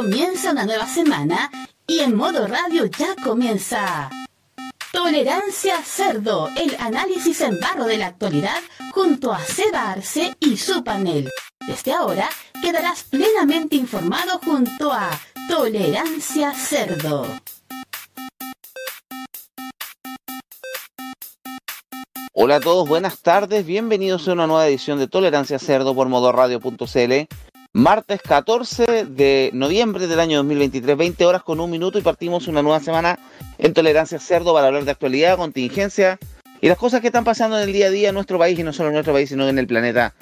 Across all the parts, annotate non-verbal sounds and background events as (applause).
Comienza una nueva semana y en modo radio ya comienza. Tolerancia Cerdo, el análisis en barro de la actualidad junto a Seba Arce y su panel. Desde ahora quedarás plenamente informado junto a Tolerancia Cerdo. Hola a todos, buenas tardes, bienvenidos a una nueva edición de Tolerancia Cerdo por modoradio.cl. Martes 14 de noviembre del año 2023, 20 horas con un minuto y partimos una nueva semana en Tolerancia Cerdo para hablar de actualidad, contingencia y las cosas que están pasando en el día a día en nuestro país y no solo en nuestro país, sino en el planeta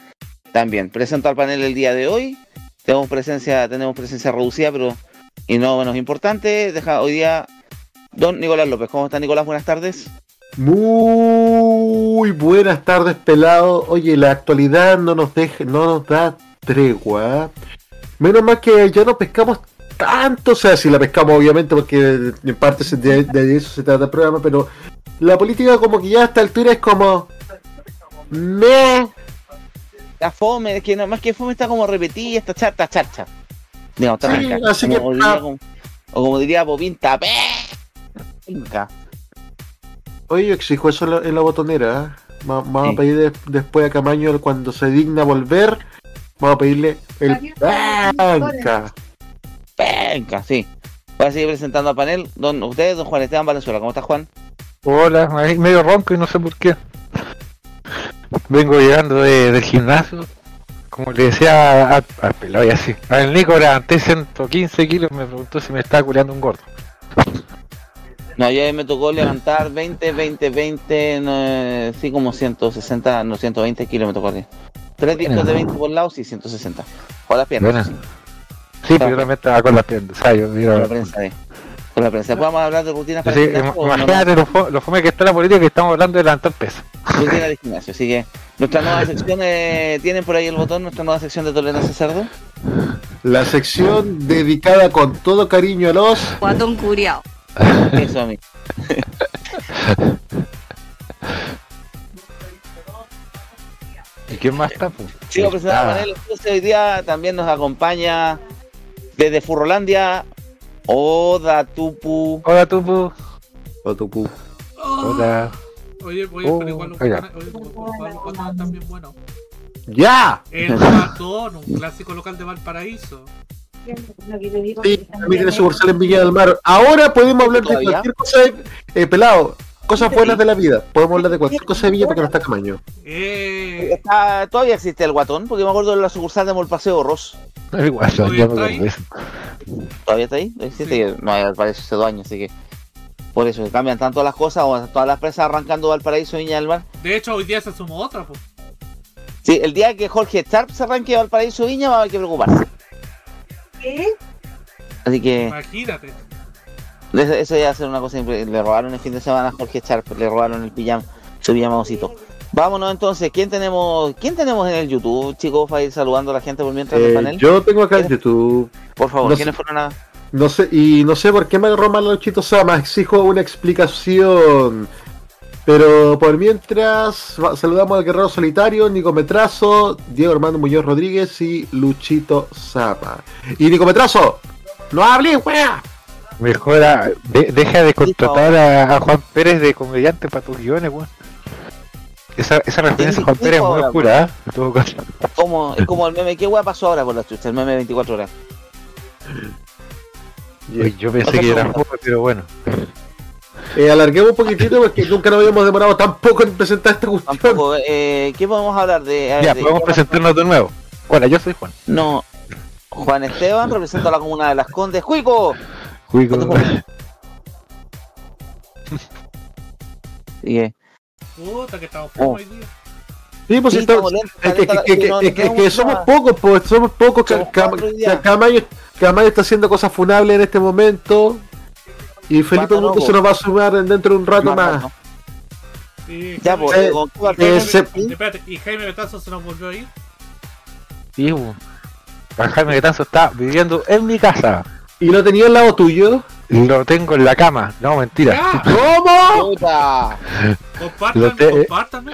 también. Presento al panel el día de hoy. Tenemos presencia, tenemos presencia reducida, pero y no menos importante. Deja hoy día Don Nicolás López. ¿Cómo está Nicolás? Buenas tardes. Muy buenas tardes, pelado. Oye, la actualidad no nos deja, no nos da tregua. Menos mal que ya no pescamos tanto, o sea, si la pescamos obviamente porque en parte de, de eso se trata el programa, pero la política como que ya a esta altura es como... Me... La fome, es que no, más que fome está como repetida, esta charta, charcha. No, está Sí, así Como que- como- o como diría Bobín, está penca. Oye, yo exijo eso en la, en la botonera. ¿eh? Vamos Sí. a pedir de- después a Camaño cuando se digna volver. Vamos a pedirle el banca. Penca, sí. Voy a seguir presentando al panel. Don, ustedes, don Juan Esteban Valenzuela. ¿Cómo está Juan? Hola, ahí medio ronco y no sé por qué. Vengo llegando de- del gimnasio. Como le decía al, al pelado y así. Al Nico levanté 115 kilos, me preguntó si me estaba culeando un gordo. No, ayer me tocó levantar 20, 20, 20, no, eh, sí, como 160, no, 120 kilos me tocó Tres discos de 20 por lado, sí, 160. Con las piernas. Buena. Sí, pero yo también estaba con las piernas. Con la prensa, eh. Con la prensa. Después vamos a hablar de rutinas para o no, imagínate lo, fo- lo fome que está la política que estamos hablando de levantar peso. rutina de (laughs) gimnasio. Así que nuestra nueva sección, eh, ¿tienen por ahí el botón? Nuestra nueva sección de tolerancia cerdo. La sección dedicada con todo cariño a los. Guatón curiao. Eso a mí. (laughs) ¿Y quién más está? Pues? Sigo presentando Ah, panel. Entonces, hoy día también nos acompaña desde Furrolandia Oda Tupu. Hola, Tupu. Otupu. Hola. Oye, oye, Oh, igual oiga. guatones- oye, los guatones están bien buenos. ¡Ya! El Guatón, un clásico local de Valparaíso. Sí, también tiene sucursal en Villa del Mar. Ahora podemos hablar de cualquier cosa, de- eh, pelado. Cosas buenas de la vida. Podemos hablar de cualquier cosa de Villa porque no está Camaño. Eh, Está- todavía existe el guatón, porque me acuerdo de la sucursal de Molpaseo Ross. Igual, Oye, ya me. ¿Todavía está ahí? ¿Existe? No, parece hace dos años, así que. Por eso, que cambian tanto las cosas, o todas las presas arrancando Valparaíso y Viña del Mar. de hecho, hoy día se sumó otra, pues. Sí, el día que Jorge Sharp se arranque a Valparaíso y Viña va a haber que preocuparse. Así que Imagínate. Eso ya va a ser una cosa. Le robaron el fin de semana a Jorge Sharp, le robaron el pijama, su pijamosito. Vámonos entonces, ¿quién tenemos quién tenemos en el YouTube, chicos, para ir saludando a la gente por mientras Eh, panel? yo tengo acá en YouTube. Por favor, no ¿quiénes fueron a...? No sé, y no sé por qué me agarró mal a Luchito Sama, exijo una explicación. Pero por mientras, saludamos al Guerrero Solitario, Nico Metrazo, Diego Armando Muñoz Rodríguez y Luchito Sama. Y Nico Metrazo, no hables, wea. Mejora, de- deja de contratar a, a Juan Pérez de comediante para tus guiones, weón. Esa, esa referencia a Juan Pérez es muy oscura, ¿eh? En todo caso. Como, es como el meme, ¿qué hueá pasó ahora por la chucha? El meme de 24 horas. Uy, yo pensé Otra que era pregunta. joven, pero bueno. Eh, alarguemos un poquitito porque nunca nos habíamos demorado tan poco en presentar esta cuestión. Tampoco, eh, ¿qué podemos hablar de...? a ver, Ya, de- podemos presentarnos de nuevo. Hola, yo soy Juan. No, Juan Esteban representa a la comuna de Las Condes. ¡Cuico! Cuico. Sigue. (laughs) Puta, que estamos Oh. hoy día. Sí, pues Sí, estamos es que, caleta, que- que- no, es que- no es que tenemos somos pocos, pues somos pocos. Camayo, Camayo está haciendo cosas funables en este momento. Y Felipe Mundo no, se nos va a sumar dentro de un rato más. no. Sí, Ya, pues, Eh, ¿con qué eh, se- Espérate, y Jaime Betazo se nos volvió a ir. Sí. Juan Jaime Gatanzo está viviendo en mi casa. ¿Y lo tenía al lado tuyo? Lo tengo en la cama. No, mentira. ¡Ya! (laughs) ¿Cómo? ¡Puta! Compártanme, Lo te- compártanme.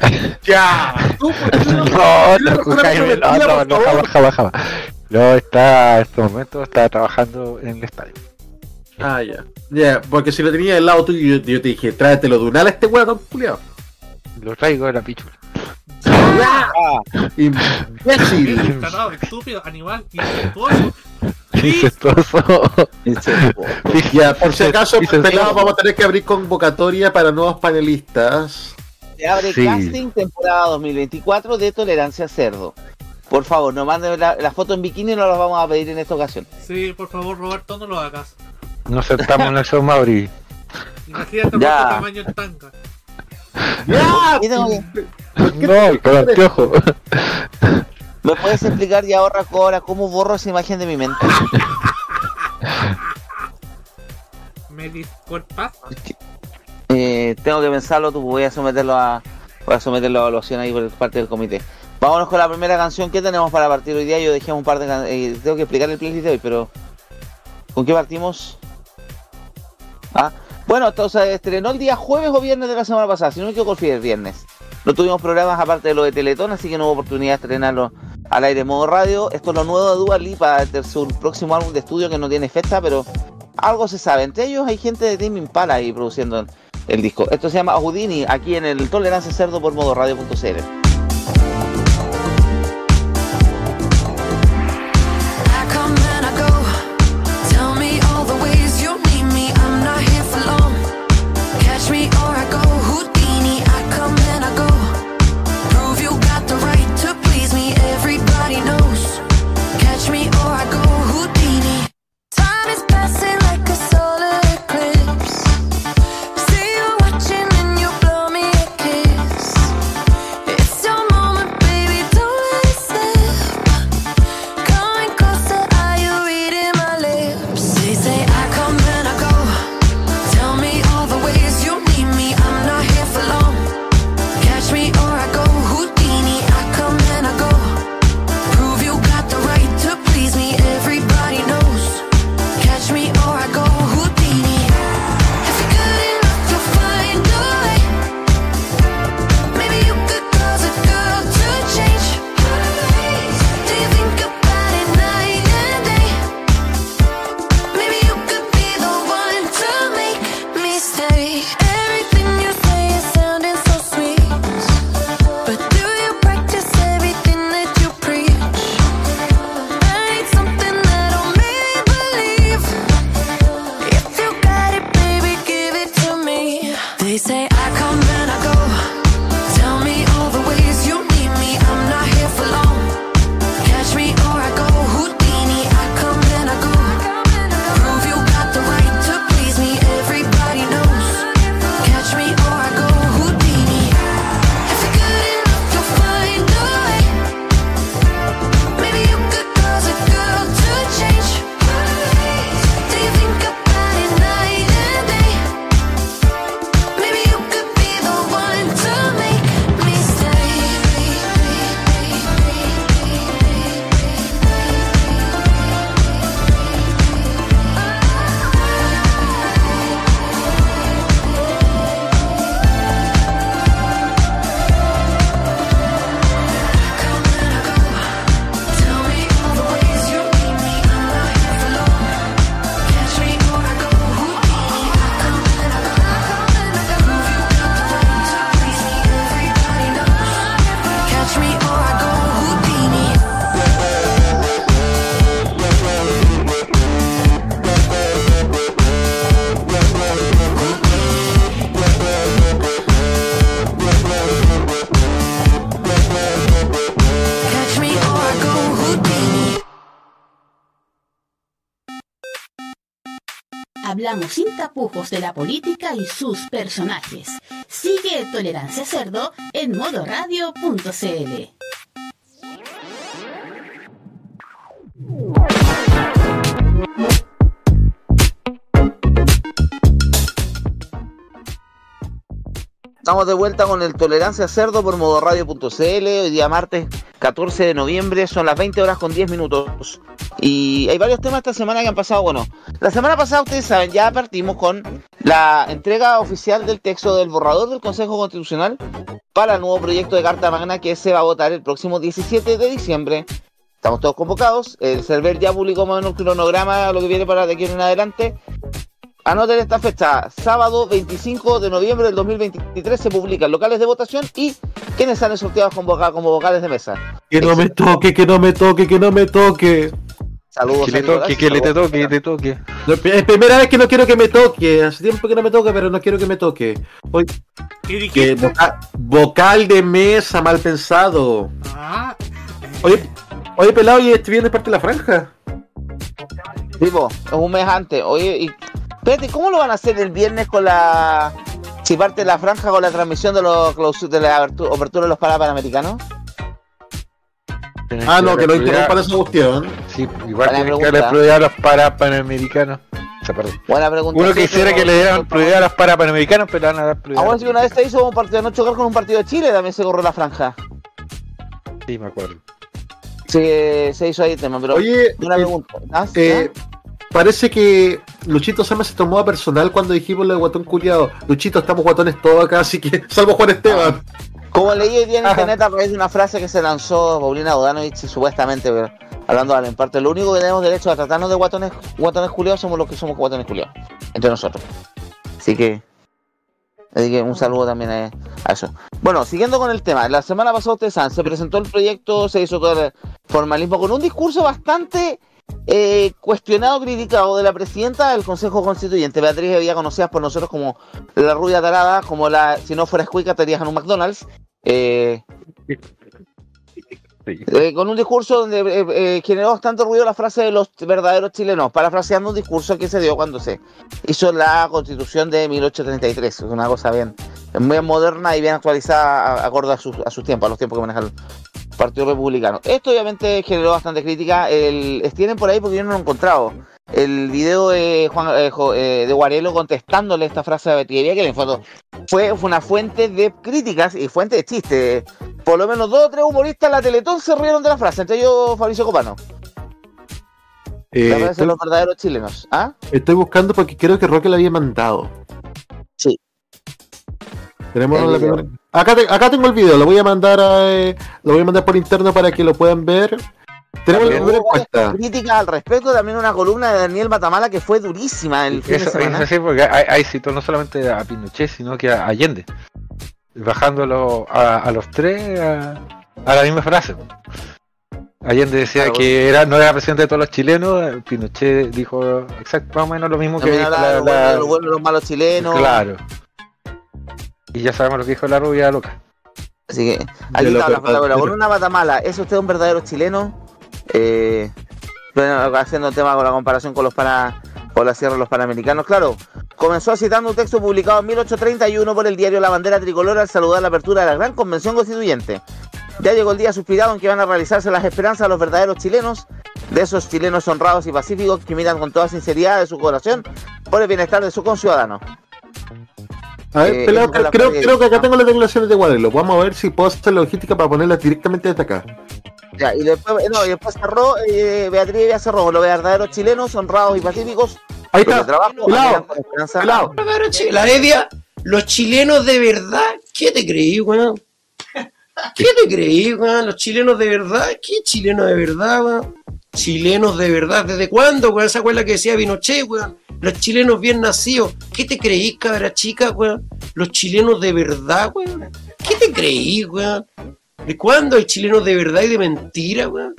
(laughs) ¡Ya! Tú, ¿por qué No, no- no, no, no, no, jamás, jamás, jamás. Luego está, en este momento, está trabajando en el estadio. Ah, ya. Ya, porque si lo tenía al lado tuyo, yo, yo te dije, tráetelo de un ala a este weón, culiao. Lo traigo de la pichula. Ah, Imbécil. Estúpido, animal, incestuoso. Incestuoso. Ya, por si acaso, pelado, vamos a tener que abrir convocatoria para nuevos panelistas. se abre Sí. casting temporada 2024 de Tolerancia Cerdo. Por favor, no manden la, la foto en bikini, no las vamos a pedir en esta ocasión. Sí, por favor, Roberto, no lo hagas. Nos sentamos en el show Mauri. Imagínate cuánto tamaño en tanga. ¡Ya! (laughs) Y que- No, con anteojo. (laughs) ¿Me puedes explicar ya ahora, ahora cómo borro esa imagen de mi mente? (laughs) Me disculpas. Eh, tengo que pensarlo, tú voy a someterlo a voy a someterlo a evaluación ahí por parte del comité. Vámonos con la primera canción que tenemos para partir hoy día. Yo dejé un par de can- eh, tengo que explicar el playlist de hoy, pero ¿con qué partimos? Ah, bueno, entonces estrenó el día jueves o viernes de la semana pasada, si no me equivoco, el viernes. No tuvimos programas aparte de lo de Teletón, así que no hubo oportunidad de estrenarlo al aire modo radio. Esto es lo nuevo de Dua Lipa, su próximo álbum de estudio que no tiene fecha, pero algo se sabe. Entre ellos hay gente de Team Impala ahí produciendo el, disco. Esto se llama Houdini, aquí en el Tolerancia Cerdo por modo Hablamos sin tapujos de la política y sus personajes. Sigue Tolerancia Cerdo en modoradio.cl. Estamos de vuelta con el Tolerancia Cerdo por modoradio.cl. Hoy día martes 14 de noviembre, son las 20 horas con 10 minutos. Y hay varios temas esta semana que han pasado. Bueno, la semana pasada, ustedes saben, ya partimos con la entrega oficial del texto del borrador del Consejo Constitucional para el nuevo proyecto de Carta Magna que se va a votar el próximo 17 de diciembre Estamos todos convocados. El server ya publicó más o menos un cronograma, lo que viene para de aquí en adelante. Anoten esta fecha, sábado 25 de noviembre del 2023 se publican locales de votación y quienes salen sorteados como, como vocales de mesa. Que no me toque, que no me toque, que no me toque. Saludos. Que le a Nicolás, toque, que le te saludos. toque, que te toque. Es primera vez que no quiero que me toque. Hace tiempo que no me toca, pero no quiero que me toque. Hoy, ¿Qué que vocal de mesa, mal pensado. Ah, Oye, oye pelado, y este viernes parte de la franja. Tipo, es un mes antes. Oye, y espérate, ¿cómo lo van a hacer el viernes con la. Si parte la franja con la transmisión de, los de la apertura de los Parapanamericanos? Ah, no, que no interrumpan esa cuestión. Sí, igual tienen que darle prioridad a los para panamericanos. O sea, perdón. Buena pregunta. Uno Sí, quisiera que le dieran prioridad a los para panamericanos, pero le van a dar prioridad. Ahora sí, una vez se hizo un partido de no chocar con un partido de Chile, también se corrió la franja. Sí, me acuerdo. Sí, se hizo ahí el tema, pero. Oye, una eh, pregunta. ¿Ah? eh, parece que Luchito Sama se tomó a personal cuando dijimos lo de guatón culiado. Luchito, estamos guatones todos acá, así que (laughs) salvo Juan Esteban. Como leí hoy día en Ajá. internet a través de una frase que se lanzó Paulina Bodanovich, supuestamente, pero hablando de en parte, lo único que tenemos derecho a tratarnos de guatones, guatones culiados somos los que somos guatones culiados, entre nosotros. Así que, así que un saludo también a, a eso. Bueno, siguiendo con el tema, la semana pasada ustedes saben, se presentó el proyecto, se hizo todo el formalismo con un discurso bastante eh, cuestionado, criticado de la presidenta del Consejo Constituyente, Beatriz Evilla, conocida por nosotros como la rubia tarada, como la, si no fuera escuica, estarías en un McDonald's. Eh, Sí. eh, con un discurso donde eh, eh, generó bastante ruido la frase de los verdaderos chilenos, parafraseando un discurso que se dio cuando se hizo la constitución de 1833. Es una cosa bien, muy moderna y bien actualizada, acorde a sus, a sus tiempos, a los tiempos que maneja el Partido Republicano. Esto obviamente generó bastante crítica. El, tienen por ahí porque yo no lo he encontrado. El video de Juan eh, Jo- eh, de Guarelo contestándole esta frase a Betillería, que en el fondo fue, fue una fuente de críticas y fuente de chistes. Por lo menos dos o tres humoristas en la Teletón se rieron de la frase, entre ellos Fabricio Copano. Eh, la de estoy, los verdaderos chilenos. ¿Ah? estoy buscando porque creo que Roque la había mandado. Sí. Tenemos la primera- Acá, te- acá tengo el video, lo voy a mandar a, eh, lo voy a mandar por interno para que lo puedan ver. Tenemos la encuesta. críticas al respecto, también una columna de Daniel Matamala que fue durísima el fin Eso, de eso semana. sí, porque hay, hay citó no solamente a Pinochet, sino que a Allende. Bajándolo a, a los tres a, a la misma frase. Allende decía Claro. que era, no era presidente de todos los chilenos, Pinochet dijo exacto, más o menos lo mismo que dijo la, lo bueno, la- de lo bueno de los malos chilenos. Claro. Y ya sabemos lo que dijo la rubia loca. Así que aquí está la foto. Con una Matamala, ¿es usted un verdadero chileno? Eh, bueno, haciendo el tema con la comparación con los para, con la sierra de los panamericanos, claro. Comenzó citando un texto publicado en 1831 por el diario La Bandera Tricolor al saludar la apertura de la Gran Convención Constituyente. Ya llegó el día suspirado en que van a realizarse las esperanzas de los verdaderos chilenos, de esos chilenos honrados y pacíficos que miran con toda sinceridad de su corazón por el bienestar de sus conciudadanos. A ver, Eh, pelado, creo, creo que acá tengo las declaraciones de Guarelo. Vamos a ver si puedo hacer la logística para ponerlas directamente desde acá. Ya, y después, no, y después cerró, eh, Beatriz ya cerró, los verdaderos chilenos, honrados y pacíficos, Ahí está. trabajo, Pelado, pelado. La Edia, los chilenos de verdad, ¿qué te creí, weón? ¿Qué te creí, weón? Los chilenos de verdad, ¿qué chilenos de verdad, weón? Chilenos de verdad, ¿desde cuándo, weón? Esa la que decía Pinochet, weón. Los chilenos bien nacidos, ¿qué te creí, cabra chica, weón? Los chilenos de verdad, weón. ¿Qué te creí, weón? ¿De cuándo hay chilenos de verdad y de mentira, weón?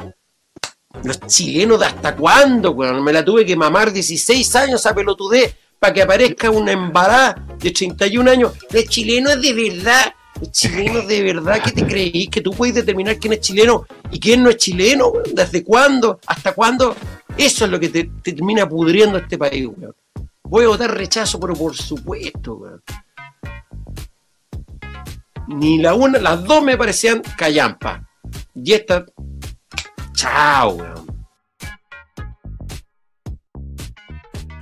Los chilenos de hasta cuándo, weón. Me la tuve que mamar 16 años a pelotudez para que aparezca una embará de 31 años. Los chilenos de verdad. Los chilenos de verdad, ¿qué te creí? Que tú puedes determinar quién es chileno y quién no es chileno, weón. ¿Desde cuándo? ¿Hasta cuándo? Eso es lo que te, te termina pudriendo este país, weón. Voy a votar rechazo, pero por supuesto, weón. Ni la una, las dos me parecían callampa. Y esta, chao, weón.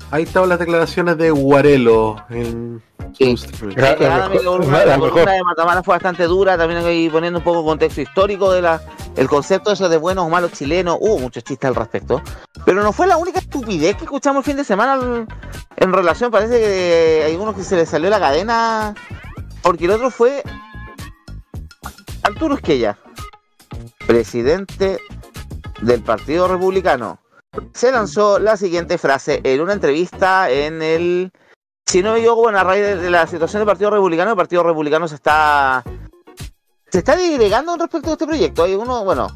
Ahí estaban las declaraciones de Guarelo. En... Sí. Mejor- la columna mejor. de Matamala fue bastante dura, también ahí poniendo un poco contexto histórico de la el concepto eso de buenos o malos chilenos, hubo muchos chistes al respecto, pero no fue la única estupidez que escuchamos el fin de semana en, en relación, parece que hay uno que se le salió la cadena, porque el otro fue Arturo Esquella, presidente del Partido Republicano, se lanzó la siguiente frase en una entrevista en el... Si no me equivoco, bueno, a raíz de, la situación del Partido Republicano, el Partido Republicano se está... Se está disgregando respecto a este proyecto. Hay uno, bueno,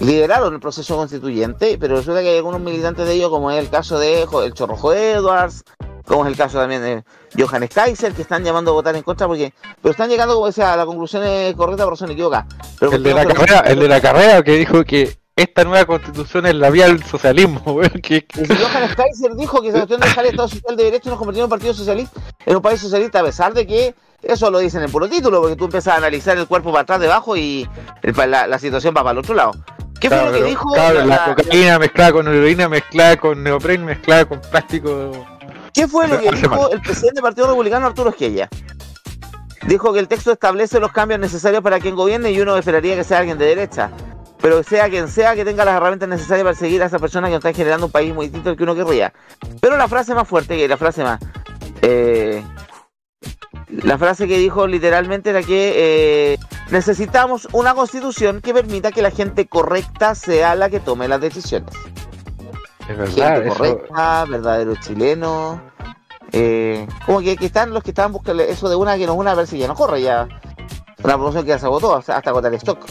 lideraron el proceso constituyente, pero resulta que hay algunos militantes de ellos, como es el caso de el Chorrojo Edwards, como es el caso también de Johannes Kaiser, que están llamando a votar en contra, porque pero están llegando, como decía, a la conclusión correcta, pero son equivocadas. Pero El de la carrera, el de la carrera que dijo que esta nueva constitución es la vía al socialismo, (laughs) weón, que Johannes Kaiser dijo que esa cuestión de dejar el Estado social de derecho nos convirtió en un partido socialista, en un país socialista, a pesar de que eso lo dicen en puro título, porque tú empiezas a analizar el cuerpo para atrás, debajo y el- la, la situación va para el otro lado. ¿Qué fue lo que pero, dijo? claro, la- la, la- cocaína mezclada con heroína, mezclada con neopren, mezclada con plástico. ¿Qué fue lo que dijo el presidente del Partido Republicano, Arturo Esquella? Dijo que el texto establece los cambios necesarios para quien gobierne y uno esperaría que sea alguien de derecha. Pero sea quien sea que tenga las herramientas necesarias para seguir a esa persona que está generando un país muy distinto al que uno querría. Pero la frase más fuerte, que la frase más... eh, la frase que dijo literalmente era que eh, necesitamos una constitución que permita que la gente correcta sea la que tome las decisiones Es verdad, eso. correcta, verdadero chileno. Eh, como que, que están los que estaban buscando eso de una que nos una a ver si ya no corre ya. Una promoción que ya se agotó hasta, hasta agotar stock.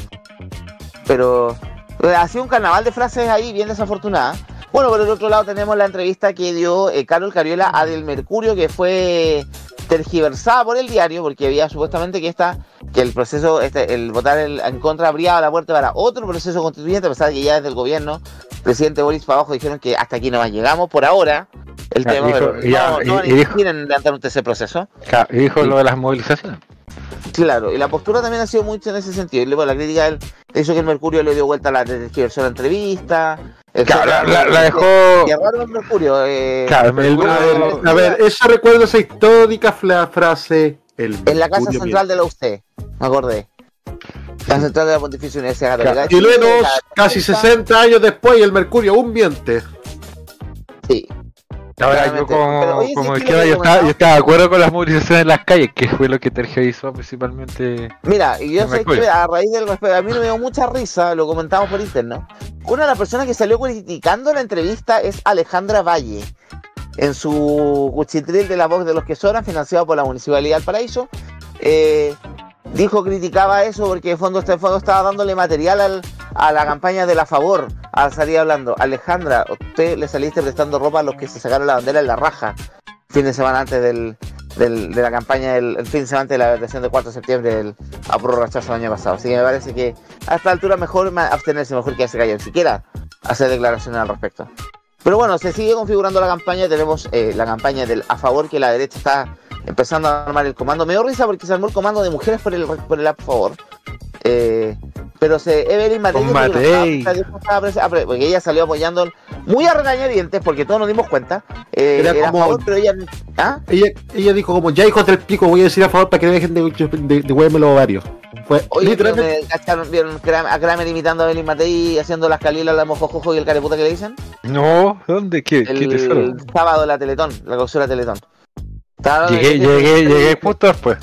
Pero eh, ha sido un carnaval de frases ahí bien desafortunada. Bueno, por el otro lado tenemos la entrevista que dio eh, Carol Cariola a Del Mercurio, que fue tergiversada por el diario, porque había supuestamente que esta, que el proceso, este, el votar el- en contra abría la puerta para otro proceso constituyente, a pesar de que ya desde el gobierno, presidente Boris para abajo dijeron que hasta aquí no más llegamos por ahora. El Ya, tema, dijo- pero ya, no, y- no y dijo- insistir en levantar un tercer proceso. Y dijo lo de las movilizaciones. Claro, y la postura también ha sido mucho en ese sentido. Y luego la crítica de él hizo que el Mercurio le dio vuelta a la tergiversó la entrevista. Claro, la, la- la dejó. El Mercurio. Eh, Claro, el El- Mercurio- a, ver, a ver, esa recuerda esa histórica frase. El en la casa central de la UC, me acordé. La central de la Pontificia Universidad Católica. de Y Chile, luego, la- casi 60 años después, el Mercurio aún miente. Sí. Ahora yo como, oye, sí, como sí, izquierda lo que yo estaba, comentaba. yo estaba de acuerdo con las movilizaciones en las calles, que fue lo que tergiversó principalmente. Mira, y yo sé que a raíz del respeto, a mí me dio mucha risa, lo comentamos por interno. Una de las personas que salió criticando la entrevista es Alejandra Valle, en su cuchitril de la voz de los que sobran, financiado por la Municipalidad del Paraíso. Eh, dijo, criticaba eso porque en fondo, este fondo estaba dándole material al- a la campaña de la favor, al salir hablando. Alejandra, usted le saliste prestando ropa a los que se sacaron la bandera en la raja fin de semana antes del, de la campaña, el fin de semana antes de la elección del 4 de septiembre del rechazo el año pasado. Así que me parece que a esta altura mejor abstenerse, mejor que hacer callar, ni siquiera hacer declaraciones al respecto. Pero bueno, se sigue configurando la campaña, tenemos eh, la campaña del a favor que la derecha está empezando a armar el comando. Me dio risa porque se armó el comando de mujeres por el, por el a favor. Eh, pero se Evelyn Matei, Matei. porque ella salió apoyando muy a regañadientes porque todos nos dimos cuenta. Eh, Era era a como- favor, pero ella ¿ah? Ella, ella dijo como, ya hijos del pico, voy a decir a favor para que dejen de, de, de los ovarios. Fue Oye, literalmente... me cacharon, vieron a Kramer imitando a Evelyn Matei haciendo las calilas, la mojojojo y el careputa que le dicen? No, ¿dónde? ¿Qué? ¿Qué tesoro? El sábado la Teletón, la clausura Teletón. Estaba- Llegué, llegué, llegué justo después.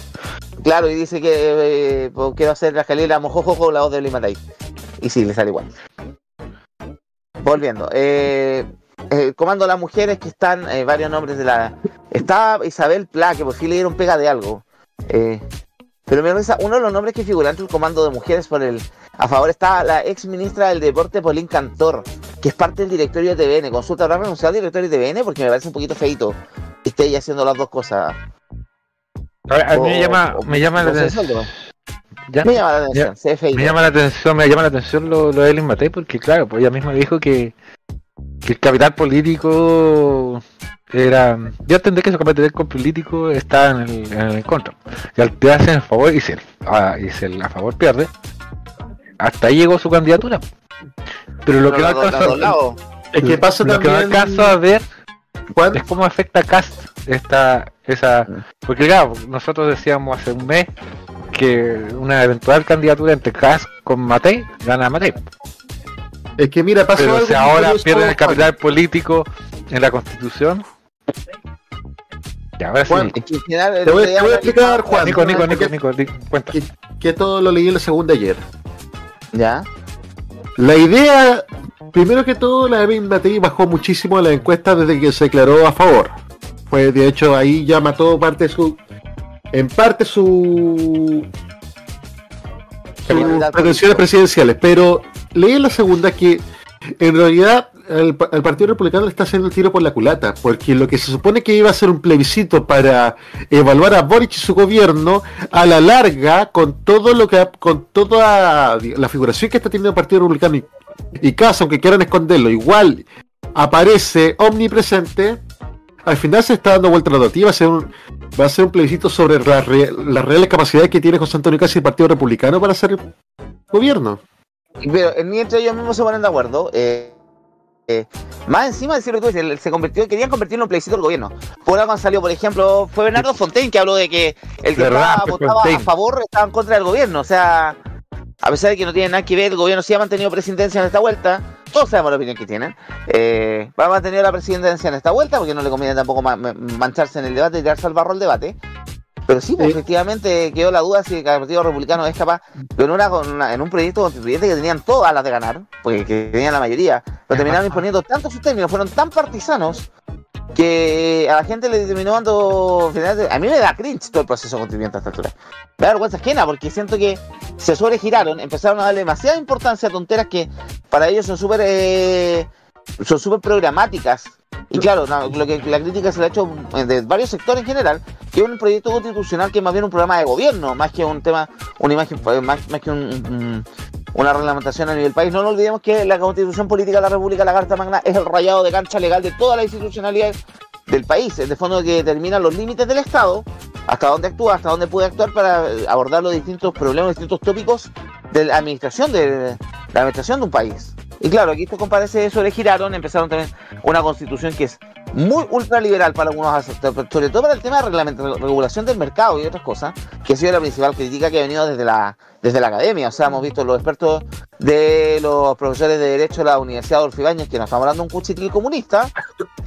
Claro, y dice que eh, pues, quiero hacer la escalera mojojojo la voz de Matei. Y sí, le sale igual. Volviendo. Eh, eh, comando de las mujeres que están eh, varios nombres de la... Está Isabel Pla, que por fin le dieron pega de algo. Eh, pero me risa, uno de los nombres que figura entre el comando de mujeres por el... A favor está la ex ministra del deporte, Pauline Cantor, que es parte del directorio de TVN. Consulta, ¿habrá renunciado al directorio de TVN? Porque me parece un poquito feito que esté ella haciendo las dos cosas. A, ver, a mí me llama, o- me llama la atención. Me llama la atención. Me llama la atención, me llama la atención lo, lo de Ellen Matei porque claro, pues ella misma dijo que, que el capital político era. Yo entendí que su capital político está en el, en el contra. Y al te hacen el favor y si el, ah, y si el a favor pierde, hasta ahí llegó su candidatura. Pero lo que no lados. Es que pasa lo que no también... alcanzo a ver Es cómo afecta a Cast esta esa porque claro nosotros decíamos hace un mes que una eventual candidatura entre Cast con Matei gana Matei es que mira, pasó pero algo si ahora pierden el Juan. capital político en la constitución y ahora sí Es que Te voy- te a explicar, Juan. Nico Nico Nico Nico cuenta que, que todo lo leí en la segunda ayer. Ya. La idea primero que todo, la Evelyn Matei bajó muchísimo en la encuesta desde que se declaró a favor. Pues de hecho ahí ya mató parte de su. En parte su. sus pretensiones presidenciales. Pero leí en la segunda que en realidad el, pa- el Partido Republicano le está haciendo el tiro por la culata. Porque lo que se supone que iba a ser un plebiscito para evaluar a Boric y su gobierno, a la larga, con todo lo que con toda la figuración que está teniendo el Partido Republicano y, y caso, aunque quieran esconderlo, igual aparece omnipresente. Al final se está dando vuelta la noticia, va a ser un, va a ser un plebiscito sobre la re- las reales capacidades que tiene José Antonio Casi y el Partido Republicano para hacer gobierno. Pero entre ellos mismos se ponen de acuerdo. eh, eh, más encima de decir lo que tú se convirtió, querían convertirlo en plebiscito del gobierno. Por algo han salido, por ejemplo, fue Bernardo Fontaine que habló de que el que Verdad, estaba, fue votaba Fontaine. a favor estaba en contra del gobierno. O sea, a pesar de que no tiene nada que ver, el gobierno sí ha mantenido presidencia en esta vuelta. Todos sabemos la opinión que tienen. Eh, va a mantener la presidencia en esta vuelta porque no le conviene tampoco ma- ma- mancharse en el debate y tirarse al barro el debate. Pero sí, pues, Sí. efectivamente quedó la duda si el Partido Republicano es capaz, pero en, una, una- en un proyecto constituyente que tenían todas las de ganar, porque que tenían la mayoría, pero terminaron imponiendo tanto sus términos, fueron tan partisanos, que a la gente le terminó dando. A mí me da cringe todo el proceso constituyente a esta altura. Me da vergüenza ajena, porque siento que se sobregiraron, empezaron a darle demasiada importancia a tonteras que para ellos son súper. eh, son súper programáticas. Y claro, no, lo que la crítica se le ha hecho eh, de varios sectores en general, que es un proyecto constitucional que es más bien un programa de gobierno, más que un tema, una imagen, eh, más, más que un, un- una reglamentación a nivel país. No nos olvidemos que la constitución política de la República, la Carta Magna, es el rayado de cancha legal de toda la institucionalidad del país, es de fondo que determina los límites del Estado, hasta dónde actúa, hasta dónde puede actuar para abordar los distintos problemas, distintos tópicos de la administración de la administración de un país. Y claro, aquí estos compadres se sobregiraron, empezaron también una constitución que es muy ultraliberal para algunos aspectos, sobre todo para el tema de regulación del mercado y otras cosas, que ha sido la principal crítica que ha venido desde la, desde la academia. O sea, hemos visto los expertos de los profesores de Derecho de la Universidad Adolfo Ibáñez que nos están hablando un cuchitril comunista,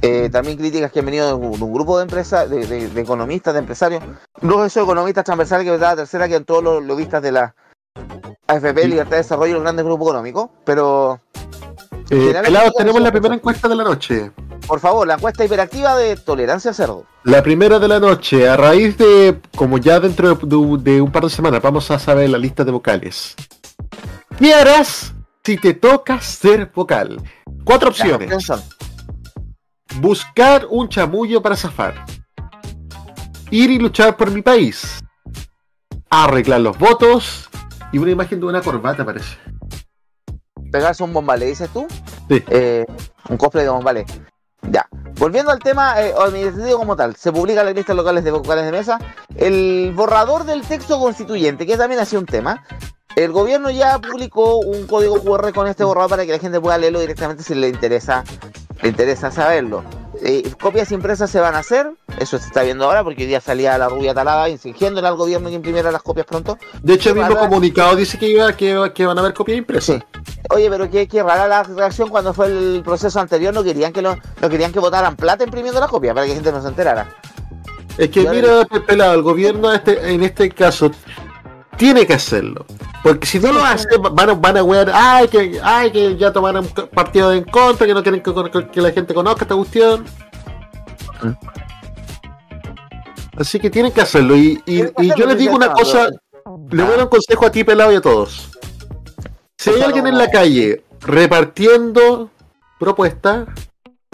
eh, también críticas que han venido de un, grupo de empresas, de, economistas, de empresarios, no esos economistas transversales que la tercera que en todos los lobistas de la AFP, Libertad de Desarrollo y los grandes grupos económicos, pero Eh, pelados, tenemos la primera encuesta de la noche. Por favor, la encuesta hiperactiva de tolerancia al cerdo. La primera de la noche, a raíz de, como ya dentro de, de- un par de semanas, vamos a saber la lista de vocales. ¿Qué harás si te toca ser vocal? Cuatro opciones. Buscar un chamullo para zafar. Ir y luchar por mi país. Arreglar los votos. Y una imagen de una corbata, parece. pegarse un bombale, dices tú. Sí. Eh, un cosplay de bombale. Ya. Volviendo al tema eh, administrativo como tal, se publica en las listas locales de vocales de mesa el borrador del texto constituyente, que también ha sido un tema. El gobierno ya publicó un código QR con este borrador para que la gente pueda leerlo directamente si le interesa, le interesa saberlo. Eh, copias impresas se van a hacer, eso se está viendo ahora porque hoy día salía la rubia talada exigiéndole al gobierno que imprimiera las copias pronto. De hecho, el mismo comunicado dice que, iba, que, que van a haber copias impresas. Sí. Oye, pero qué, qué rara la reacción cuando fue el proceso anterior, no querían que lo, no querían que votaran plata imprimiendo la copia para que la gente no se enterara. Es que mira, pe- pelado, el gobierno este, en este caso tiene que hacerlo. Porque si no lo hace, van a, van a wear, ay que, ay, que ya tomaron partido en contra, que no quieren que, que- que la gente conozca esta cuestión. Así que tienen que hacerlo. Y, y- Tienen que y yo les digo una cosa, le voy a dar un consejo a ti, pelado, y a todos. Si hay alguien en la calle repartiendo propuestas,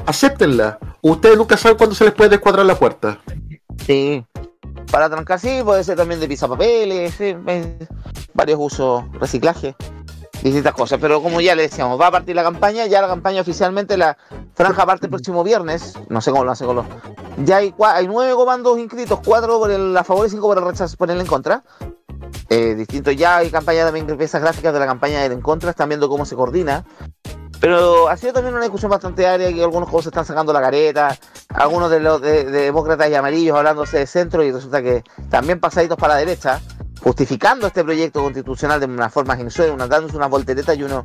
acéptenla. Ustedes nunca saben cuándo se les puede descuadrar la puerta. Sí. Para trancar, sí, puede ser también de pisapapeles, sí, varios usos, reciclaje, distintas cosas. Pero como ya le decíamos, va a partir la campaña, ya la campaña oficialmente, la franja parte el próximo viernes, no sé cómo lo hace con los... Ya hay nueve comandos inscritos, cuatro por el a favor y cinco por el rechazo, por el en contra. Eh, distinto, ya hay campaña también, piezas gráficas de la campaña del en contra, están viendo cómo se coordina. Pero ha sido también una discusión bastante área que algunos juegos se están sacando la careta, algunos de los de, de demócratas y amarillos hablándose de centro y resulta que también pasaditos para la derecha, justificando este proyecto constitucional de una forma inusual, dándose unas volteretas y unos,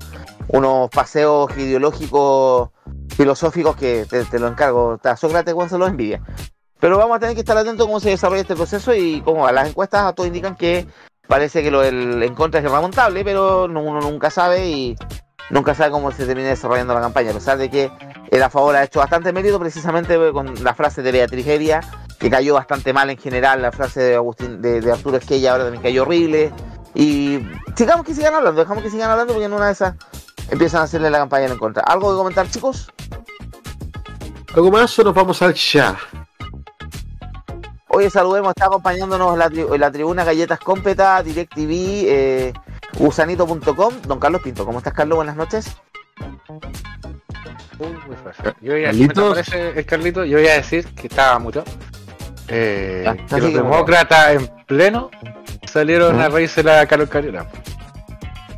unos paseos ideológicos, filosóficos que te, lo encargo, Sócrates cuando se los envidia. Pero vamos a tener que estar atentos a cómo se desarrolla este proceso y como las encuestas a todos indican que parece que lo del en contra es irremontable, pero no- uno nunca sabe y, nunca sabe cómo se termina desarrollando la campaña, a pesar de que el a favor ha hecho bastante mérito precisamente con la frase de Beatriz Heria, que cayó bastante mal en general, la frase de Agustín, de, de Arturo Esquella ahora también cayó horrible. Y sigamos que sigan hablando, dejamos que sigan hablando porque en una de esas empiezan a hacerle la campaña en contra. ¿Algo que comentar, chicos? ¿Algo más o nos vamos al ya? Oye, saludemos, está acompañándonos la, tri- la tribuna Galletas Cómpeta, DirecTV, eh, gusanito.com. Don Carlos Pinto, ¿cómo estás, Carlos? Buenas noches. Uh, muy fácil. Yo voy a, me el Carlito, yo voy a decir que estaba mucho. Eh, que los demócratas en pleno salieron a reírse la Carol Cariola.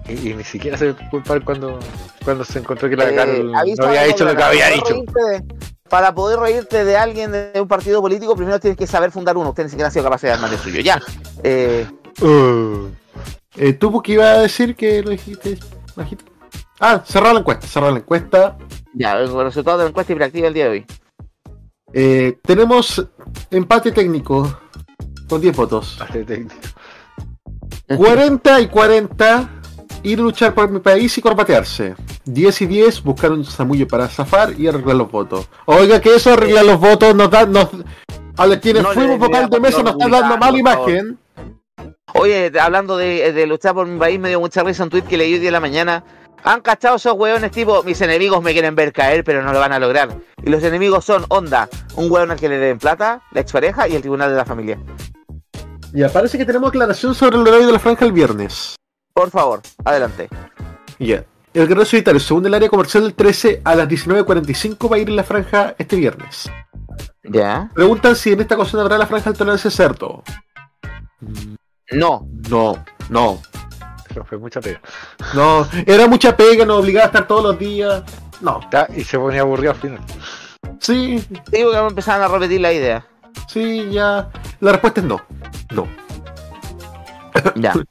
Y, y ni siquiera se culpar cuando, cuando se encontró que la Eh, Carol no había dicho lo que había dicho. reírte para poder reírte de alguien de un partido político, primero tienes que saber fundar uno. Usted ni siquiera ha sido capaz de armar el suyo. Ya. Eh, Uh, eh, ¿Tú qué ibas a decir que lo dijiste? bajito? Ah, cerrar la encuesta, cerrar la encuesta. ya, el resultado de la encuesta hiperactiva el día de hoy. Eh, tenemos empate técnico con 10 votos. Bastante técnico. 40 y 40 ir a luchar por mi país y corbatearse. 10 y 10 buscar un samullo para zafar y arreglar los votos. Oiga que eso arreglar los votos nos da, nos, a los quienes No fuimos vocal de mesa nos está dando mala imagen. Oye, hablando de, de luchar por mi país, me dio mucha risa un tweet que leí hoy día en la mañana. Han cachado esos hueones tipo, mis enemigos me quieren ver caer, pero no lo van a lograr. Y los enemigos son, onda, un hueón al que le den plata, la expareja y el tribunal de la familia. Ya, parece que tenemos aclaración sobre el horario de la franja el viernes. Por favor, adelante. Ya. El Guerrero Solitario, según el área comercial del 13, a las 19.45 va a ir en la franja este viernes. ¿Ya? Preguntan si en esta ocasión habrá la franja de tolerancia cerdo. No. No, no, Eso fue mucha pega. no. Era mucha pega, nos obligaba a estar todos los días. No. Ya, y se ponía aburrido al final. Sí, Digo que empezaron a repetir la idea. sí, ya. La respuesta es no. No. Ya. (laughs)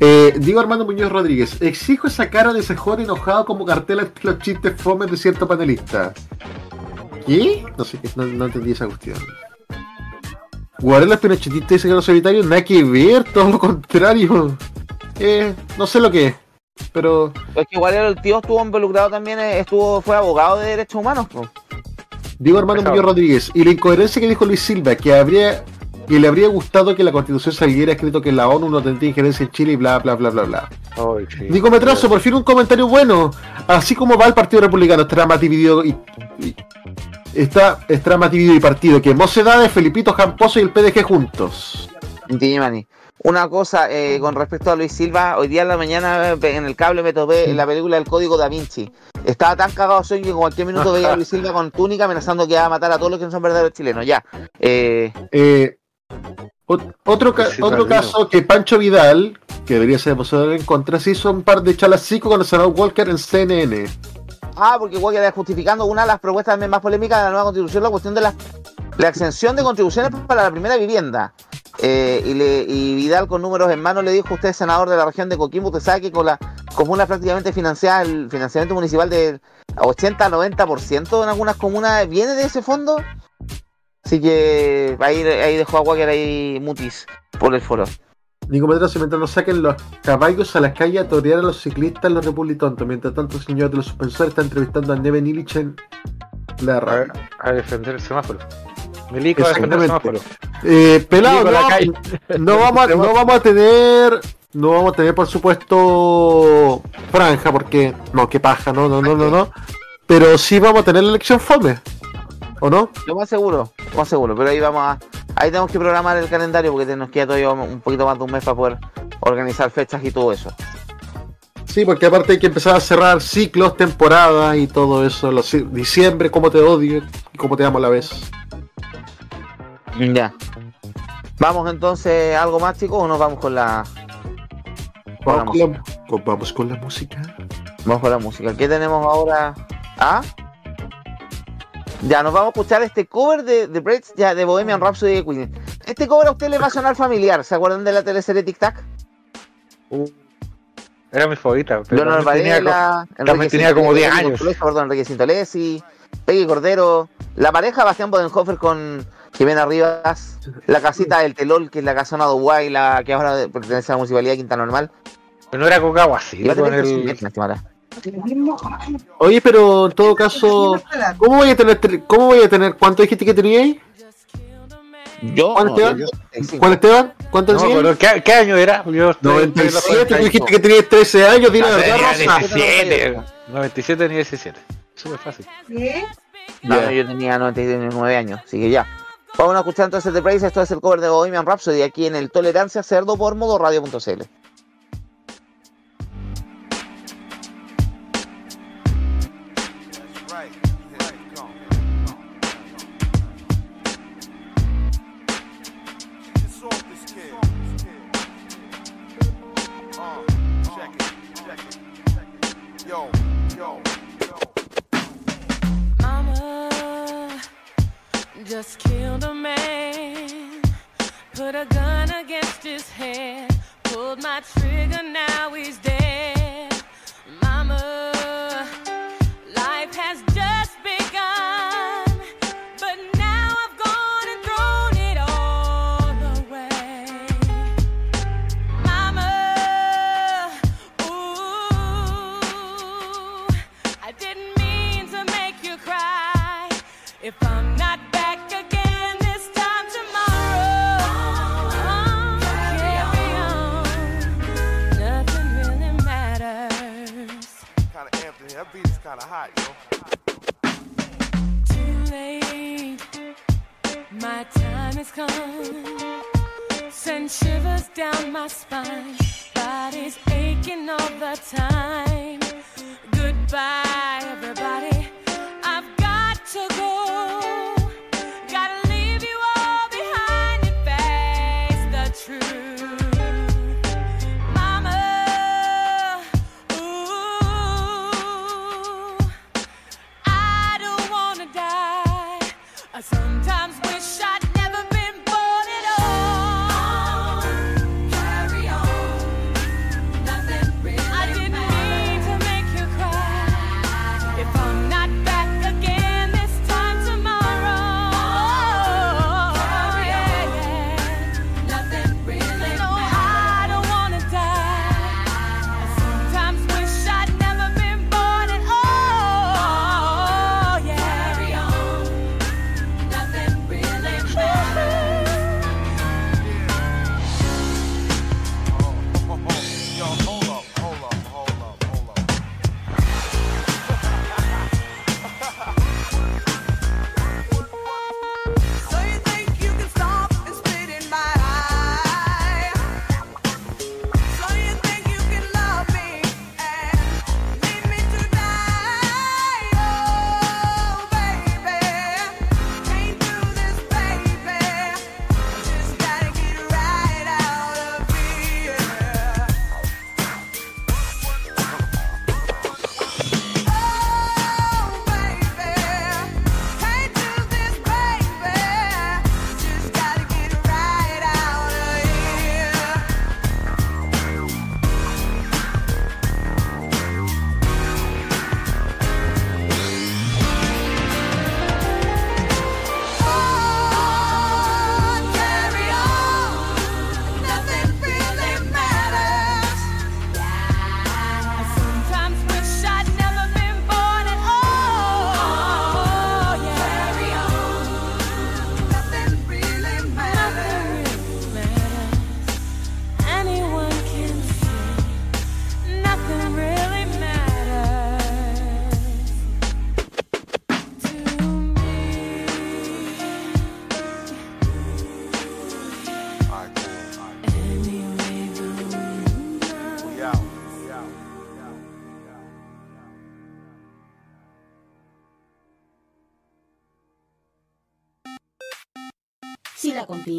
Eh, Diego Armando Muñoz Rodríguez, exijo esa cara de cejón enojado como cartel ante los chistes fomes de cierto panelista. ¿Qué? No sé, no, no entendí esa cuestión. Guarela Pinochetista dice que los solitarios nada que ver, (laughs) todo lo contrario. Eh, no sé lo que es, pero Es que igual el tío estuvo involucrado también, eh, estuvo, fue abogado de derechos humanos. Armando Pesado. Muñoz Rodríguez, y la incoherencia que dijo Luis Silva, que habría que le habría gustado que la constitución saliera escrito que la ONU no tendría injerencia en Chile y bla bla bla bla bla. Ay, sí. Nico Metrazo, por fin un comentario bueno. Así como va el Partido Republicano, estará más dividido y, y- está, estará más dividido y partido que Mocedades, Felipito Jamposo y el PDG juntos. Una cosa eh, con respecto a Luis Silva, hoy día en la mañana eh, en el cable me topé en la película El Código Da Vinci. Estaba tan cagado sueño que en cualquier minuto veía a Luis Silva con túnica amenazando que iba a matar a todos los que no son verdaderos chilenos. Ya. Eh, Eh, ot- otro ca- Sí, otro Pablito. caso que Pancho Vidal, que debería ser poseedor en contra, se hizo un par de chalacicos con el senador Walker en CNN. Ah, porque igual que justificando una de las propuestas más polémicas de la nueva constitución, la cuestión de la, la exención de contribuciones para la primera vivienda. Eh, y, Vidal con números en mano le dijo usted, senador de la región de Coquimbo, usted sabe que con la comuna prácticamente financiada, el financiamiento municipal del 80-90% en algunas comunas viene de ese fondo. Así que ahí, ahí dejó a Walker ahí mutis por el foro. Nico Metrazo, mientras nos saquen los caballos a las calles a torear a los ciclistas, los republitontos. Mientras tanto, el señor de los suspensores está entrevistando a Neven Illich en la radio. a defender el semáforo. Milico a defender el semáforo. Eh, pelado, la no, calle. no vamos, a, no vamos a tener, no vamos a tener por supuesto franja, porque no, que paja, no, no, no, no, no. Pero sí vamos a tener la elección fome, ¿o no? Lo más seguro, lo más seguro, pero ahí vamos a. Ahí tenemos que programar el calendario porque nos queda todavía un poquito más de un mes para poder organizar fechas y todo eso. Sí, porque aparte hay que empezar a cerrar ciclos, temporadas y todo eso. Los, diciembre, cómo te odio y cómo te amo a la vez. Ya. Vamos entonces, ¿algo más chicos o nos vamos con la. con la Vamos con la, con- vamos con la música. Vamos con la música. ¿Qué tenemos ahora? ¿Ah? Ya, nos vamos a escuchar este cover de The Breaks ya de Bohemian Rhapsody de Queen. Este cover a usted le va a sonar familiar. ¿Se acuerdan de la teleserie Tic Tac? Uh, era mi favorita. Pero tenía Varela, tenía como 10 años. Perdón, Enrique Sintolesi, Peggy Cordero, la pareja Bastián Bodenhofer con Jimena Rivas, la casita del Telol, que es la casona de Uruguay, la que ahora pertenece a la municipalidad de Quinta Normal. co- no era Coca así. Y va a con el. Oye, pero en todo caso, ¿cómo voy a tener, cómo voy a tener, cuánto dijiste que teníais? Yo, ¿Juan no, Esteban? yo- 35. Juan Esteban, ¿cuánto No acuerdo, ¿qué, qué año era? Yo estoy- estoy en los 97, tú 45. dijiste que tenías 13 años, dile la verdad, Tenía Rosa. 17. 97 tenía 17. Súper fácil. ¿Qué? No, yo tenía 99 años, así que ya. Vamos a escuchar entonces The Praise, esto es el cover de Bohemian Rhapsody aquí en el Tolerancia Cerdo por modoradio.cl. his head, pulled my trigger, now he's dead. Is kinda hot, yo. Too late, my time has come. Send shivers down my spine, body's aching all the time. Goodbye, everybody.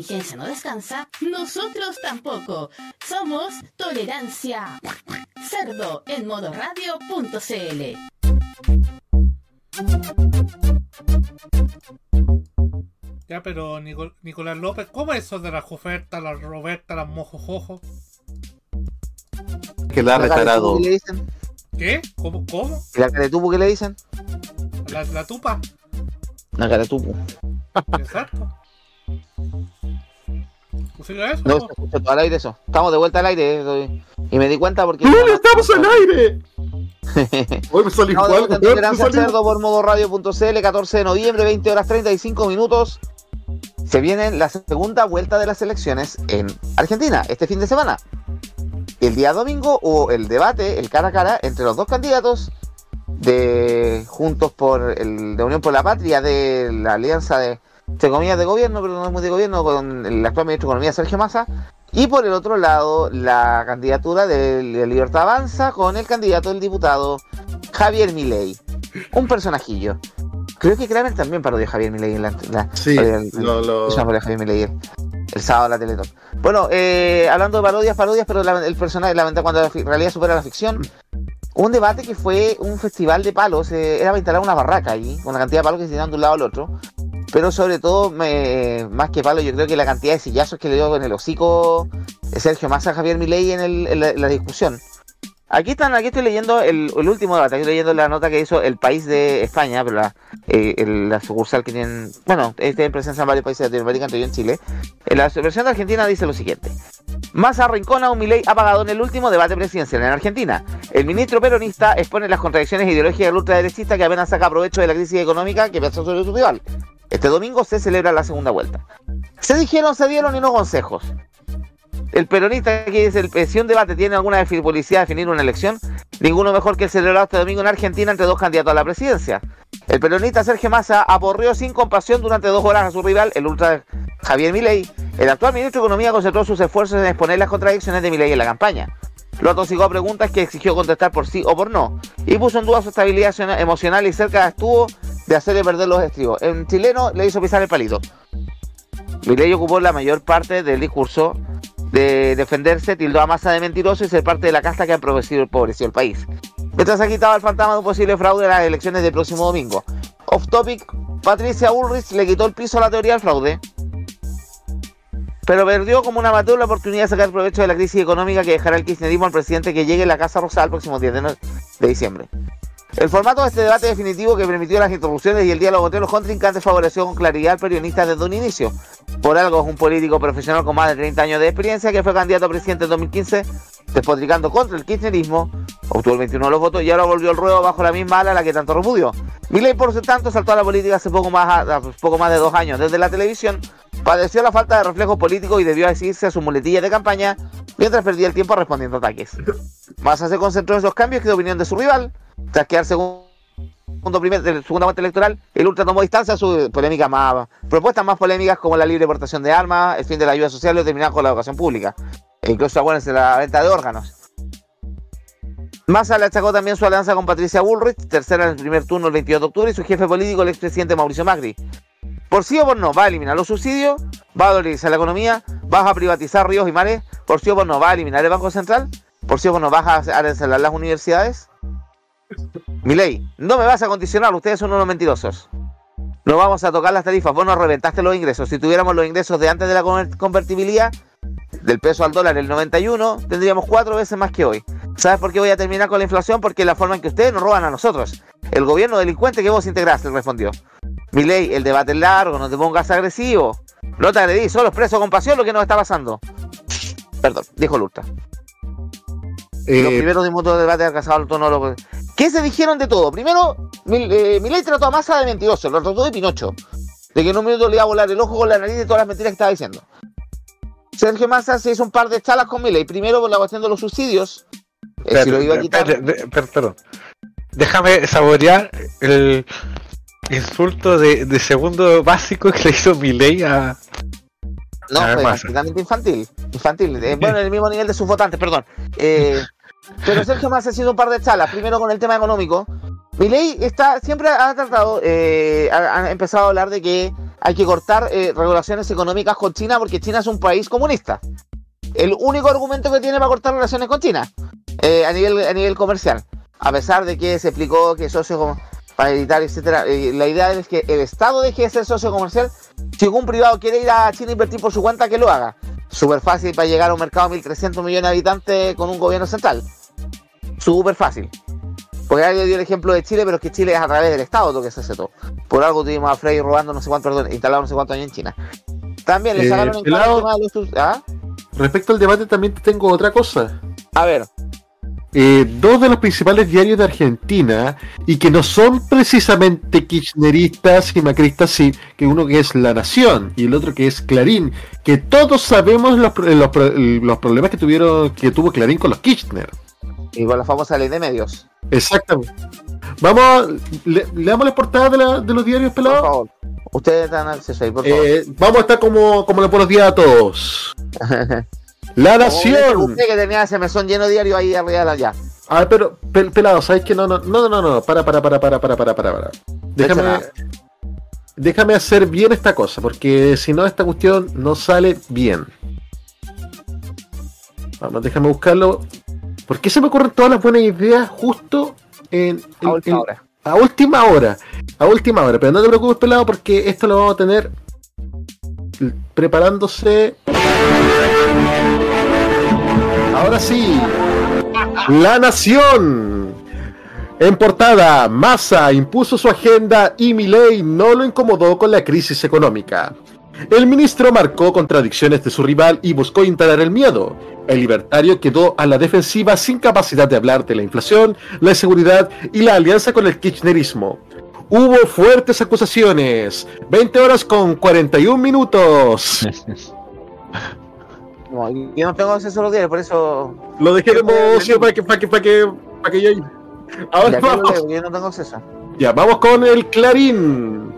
Contingencia no descansa, nosotros tampoco. Somos Tolerancia Cerdo en modoradio.cl. Ya, pero Nico- Nicolás López, ¿cómo es eso de las ofertas, las Roberta, las mojojojo? Que la ha ¿La retarado. caretubu que le dicen? ¿Qué? ¿Cómo? ¿Cómo? ¿Y la caretubu que le dicen? ¿La, la tupa? La caretubu. Exacto. No, se escucha todo al aire eso. Estamos de vuelta al aire. eh, Y me di cuenta porque... ¡Uy, estamos al aire! (laughs) Hoy me salió No, igual, Cerdo por modoradio.cl, 14 de noviembre, 20 horas 35 minutos. Se viene la segunda vuelta de las elecciones en Argentina este fin de semana. El día domingo hubo el debate, el cara a cara, entre los dos candidatos de Juntos por el de Unión por la Patria, de la alianza de, entre comillas, de gobierno, pero no es muy de gobierno, con el actual ministro de Economía, Sergio Massa, y por el otro lado, la candidatura de, Libertad Avanza con el candidato del diputado Javier Milei. Un personajillo. Creo que Kramer también parodió a Javier Milei en la... la- Sí, el- lo- lo- Javier Milei el, el sábado en la Teletón. Bueno, eh, hablando de parodias, parodias, pero la- el personaje, la cuando la realidad supera la ficción, un debate que fue un festival de palos, eh, era para instalar una barraca allí, con la cantidad de palos que se tiraban de un lado al otro. Pero sobre todo, me- más que palos, yo creo que la cantidad de sillazos que le dio con el hocico Sergio Massa a Javier Milei en, el- en en la discusión. Aquí están, aquí estoy leyendo el, el último debate, estoy leyendo la nota que hizo el país de España, pero la, eh, el- la sucursal que tienen, bueno, este en presencia en varios países de Latinoamérica, entre en Chile. En la versión de Argentina dice lo siguiente. Massa arrincona a un Milei apagado en el último debate presidencial en Argentina. El ministro peronista expone las contradicciones ideológicas del ultraderechista que apenas saca provecho de la crisis económica que pasó sobre su rival. Este domingo se celebra la segunda vuelta. Se dijeron, se dieron y no consejos. El peronista que dice, el, si un debate tiene alguna publicidad de definir una elección, ninguno mejor que el celebrado este domingo en Argentina entre dos candidatos a la presidencia. El peronista Sergio Massa aporreó sin compasión durante dos horas a su rival, el ultra Javier Milei. El actual ministro de Economía concentró sus esfuerzos en exponer las contradicciones de Milei en la campaña. Lo atosigó a preguntas que exigió contestar por sí o por no, y puso en duda su estabilidad emo- emocional y cerca estuvo de hacerle perder los estribos. En chileno le hizo pisar el palito. Milei ocupó la mayor parte del discurso de defenderse, tildó a Massa de mentiroso y ser parte de la casta que ha empobrecido, el país. Mientras quitado el fantasma de un posible fraude en las elecciones del próximo domingo. Off topic, Patricia Ulrich le quitó el piso a la teoría del fraude. Pero perdió como una amateur la oportunidad de sacar provecho de la crisis económica que dejará el kirchnerismo al presidente que llegue a la Casa Rosada el próximo 10 de, no- de diciembre. El formato de este debate definitivo que permitió las introducciones y el diálogo entre los contrincantes favoreció con claridad al periodista desde un inicio. Por algo es un político profesional con más de 30 años de experiencia que fue candidato a presidente en 2015, despotricando contra el kirchnerismo, obtuvo el 21 de los votos y ahora volvió al ruedo bajo la misma ala a la que tanto repudió. Milei, por su tanto, saltó a la política hace poco más, a- poco más de dos años. Desde la televisión, padeció la falta de reflejos políticos y debió decidirse a sus muletillas de campaña mientras perdía el tiempo respondiendo ataques. Massa se concentró en esos cambios que de opinión de su rival, tras quedar segundo primer, segunda vuelta electoral, el Ultra tomó distancia a sus polémicas más, propuestas más polémicas como la libre portación de armas, el fin de la ayuda social y terminar con la educación pública, e incluso acuérdense la venta de órganos. Massa le achacó también su alianza con Patricia Bullrich, tercera en el primer turno el 22 de octubre, y su jefe político, el expresidente Mauricio Macri. Por sí o por no, va a eliminar los subsidios, va a dolarizar la economía, vas a privatizar ríos y mares, por sí o por no, va a eliminar el Banco Central, por sí o por no, vas a arancelar las universidades. Milei, no me vas a condicionar, ustedes son unos mentirosos. No vamos a tocar las tarifas, vos nos reventaste los ingresos. Si tuviéramos los ingresos de antes de la conver- convertibilidad, del peso al dólar el 91, tendríamos cuatro veces más que hoy. ¿Sabes por qué voy a terminar con la inflación? Porque la forma en que ustedes nos roban a nosotros. El gobierno delincuente que vos integraste, respondió. Milei, el debate es largo, no te pongas agresivo. No te agredí, solo expreso con pasión lo que nos está pasando. Perdón, dijo Lurta. Los Eh, primeros minutos de debate alcanzado el tono. ¿Qué se dijeron de todo? Primero, Mil- eh, Milei trató a Massa de mentiroso, lo trató de Pinocho. De que en un minuto le iba a volar el ojo con la nariz de todas las mentiras que estaba diciendo. Sergio Massa se hizo un par de chalas con Milei. Primero por la cuestión de los subsidios. eh, si lo iba a quitar. Perdón. Déjame saborear el insulto de, de segundo básico que le hizo Milei a. No, A fue infantil. Infantil. Eh, bueno, en el mismo nivel de sus votantes, perdón. Eh, (laughs) pero Sergio Massa ha sido un par de chalas. Primero con el tema económico. Milei está, siempre ha tratado, eh, ha, empezado a hablar de que hay que cortar eh, regulaciones económicas con China porque China es un país comunista. El único argumento que tiene para cortar relaciones con China eh, a, nivel, a nivel comercial. A pesar de que se explicó que socio como- para evitar, etcétera. eh, la idea es que el Estado deje de ser socio comercial si algún privado quiere ir a China a invertir por su cuenta, que lo haga. Súper fácil para llegar a un mercado de 1.300 millones de habitantes con un gobierno central. Súper fácil. Porque alguien dio el ejemplo de Chile, pero es que Chile es a través del Estado lo que se hace todo. Por algo tuvimos a Frey robando no sé cuánto, perdón, instalado no sé cuántos años en China. También le Eh, sacaron pelado. el ¿Ah? respecto al debate también te tengo otra cosa. A ver, eh, dos de los principales diarios de Argentina y que no son precisamente kirchneristas y macristas, sí, que uno que es La Nación y el otro que es Clarín, que todos sabemos los, los pro- los problemas que tuvieron que tuvo Clarín con los Kirchner. Y con la famosa ley de medios. Exactamente. Vamos, le, le damos la portada de, la- de los diarios Por pelados. favor. Ustedes dan acceso ahí, por favor. Eh, vamos a estar como, como los buenos días a todos. (laughs) La oh, Nación. que tenía ese mesón lleno diario ahí arriba allá. Ah, pero, pelado, ¿sabes qué? No, no, no, no, no, para, para, para, para, para, para, para. Déjame, déjame hacer bien esta cosa, porque si no, esta cuestión no sale bien. Vamos, déjame buscarlo. ¿Por qué se me ocurren todas las buenas ideas justo en, a, última hora. a última hora? A última hora, pero no te preocupes, pelado, porque esto lo vamos a tener preparándose. Ahora sí. La Nación. En portada, Massa impuso su agenda y Milei no lo incomodó con la crisis económica. El ministro marcó contradicciones de su rival y buscó instalar el miedo. El libertario quedó a la defensiva sin capacidad de hablar de la inflación, la inseguridad y la alianza con el kirchnerismo. Hubo fuertes acusaciones. 20 horas con 41 minutos. (laughs) No, yo no tengo acceso a los diarios, por eso. Lo dejé de para que, para que, para que, para que yo... Ahora vamos. leo, yo no tengo acceso. Ya, vamos con el Clarín.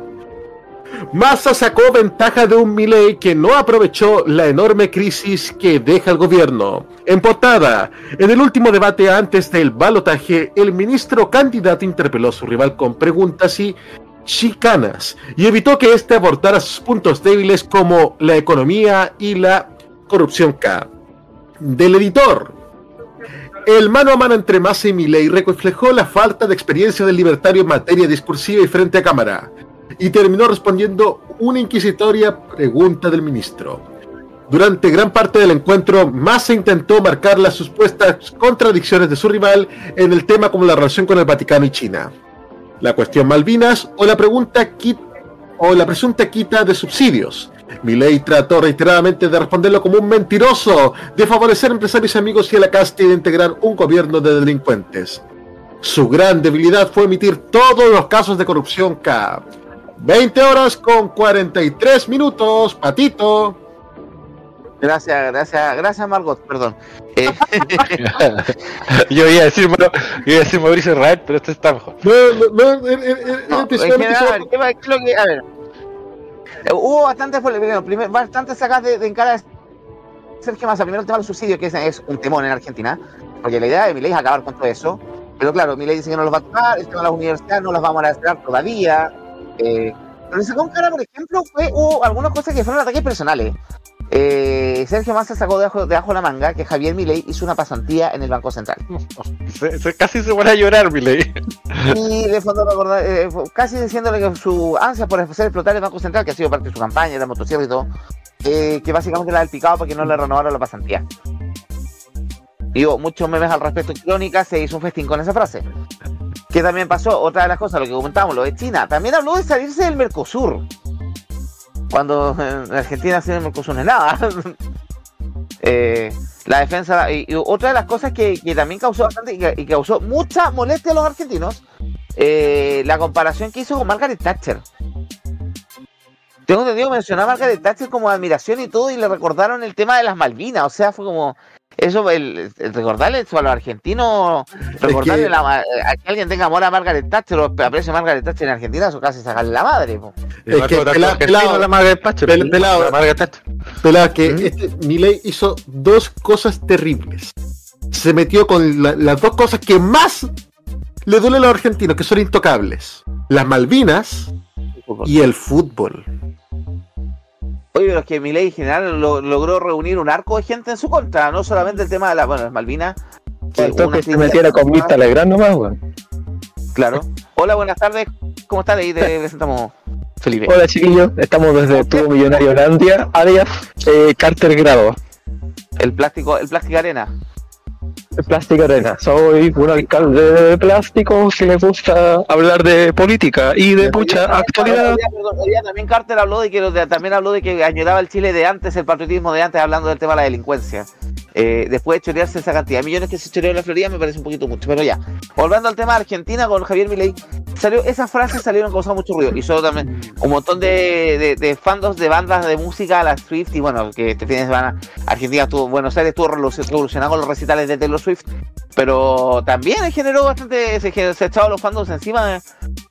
Massa sacó ventaja de un Milei que no aprovechó la enorme crisis que deja el gobierno. En portada, en el último debate antes del balotaje, el ministro candidato interpeló a su rival con preguntas y chicanas y evitó que éste abordara sus puntos débiles como la economía y la corrupción K. Del editor, el mano a mano entre Massa y Milei reflejó la falta de experiencia del libertario en materia discursiva y frente a cámara, y terminó respondiendo una inquisitoria pregunta del ministro. Durante gran parte del encuentro, Massa intentó marcar las supuestas contradicciones de su rival en el tema como la relación con el Vaticano y China, la cuestión Malvinas o la pregunta o la presunta quita de subsidios. Milei trató reiteradamente de responderlo como un mentiroso, de favorecer empresarios y amigos y a la casta y de integrar un gobierno de delincuentes. Su gran debilidad fue emitir todos los casos de corrupción K. 20 horas con 43 minutos, patito. Gracias, gracias, gracias Margot, perdón. Eh, (laughs) Yo iba a decir, bueno, iba a decir Mauricio Israel, pero este está mejor. No, no, no, eh, eh, eh, no, empezó- en general, empezó- a ver, ¿qué va- qué es lo que- a ver. Eh, Hubo bastantes, primer- bastantes sacas de, de encara Sergio Massa. Primero el tema del subsidio, que es, un temón en Argentina, porque la idea de Milei es acabar con todo eso. Pero claro, Milei dice que no los va a tocar, el tema de las universidades no las vamos a esperar todavía. Eh, pero en cara, por ejemplo, fue, hubo algunas cosas que fueron ataques personales. Eh, Sergio Massa sacó de abajo, de la manga que Javier Milei hizo una pasantía en el Banco Central. Se- se- casi se van a llorar, Milei. Y de fondo recordar, eh, casi diciéndole que su ansia por hacer explotar el Banco Central, que ha sido parte de su campaña, de la motosierra y todo, eh, que básicamente la del picado porque no le renovaron la pasantía. Digo, muchos memes al respecto en Crónica, se hizo un festín con esa frase. ¿Qué también pasó? Otra de las cosas, lo que comentábamos, lo de China. También habló de salirse del Mercosur. Cuando en Argentina Mercosur no es nada. (laughs) Eh, la defensa y, y otra de las cosas que, que también causó bastante y, que- causó mucha molestia a los argentinos eh, la comparación que hizo con Margaret Thatcher tengo entendido que mencionó a Margaret Thatcher como admiración y todo y le recordaron el tema de las Malvinas o sea fue como eso el, el recordarle eso a los argentinos recordarle que- la- a que alguien tenga amor a Margaret Thatcher o aprecio a Margaret Thatcher en Argentina eso casi sacarle la madre po. Es que pelado- pelado- la Margaret Thatcher. pel- pelado- La Margaret Thatcher. Pelado, que ¿Mm? este Milei hizo dos cosas terribles. Se metió con la- las dos cosas que más le duele a los argentinos, que son intocables. Las Malvinas y el fútbol. Oye, pero es que Milei en general lo- logró reunir un arco de gente en su contra, no solamente el tema de la, bueno, las Malvinas. Faltó que se metiera con Mirta Legrand nomás, weón. Claro. Hola, buenas tardes. ¿Cómo estás? Ahí te presentamos, Felipe. Hola chiquillos, estamos desde Tubo Millonario Holandia, alias eh, Carter Grado, El plástico, el plástico arena. Plástica Arena. Soy un alcalde de plástico que le gusta hablar de política y de mucha actualidad. Perdón, también Carter habló de que también habló de que añoraba el Chile de antes, el patriotismo de antes, hablando del tema de la delincuencia. Eh, después de chorearse esa cantidad de millones que se choreó en la Florida, me parece un poquito mucho. Pero ya, volviendo al tema de Argentina con Javier Milei, salió, esas frases salieron causando mucho ruido. Y solo también un montón de, de, de fandos de bandas de música, la Swift, y bueno, que este fin de semana Argentina estuvo, Buenos Aires estuvo revoluc- revolucionado con los recitales de Taylor Swift, pero también generó bastante, se, se echaron los fandos encima.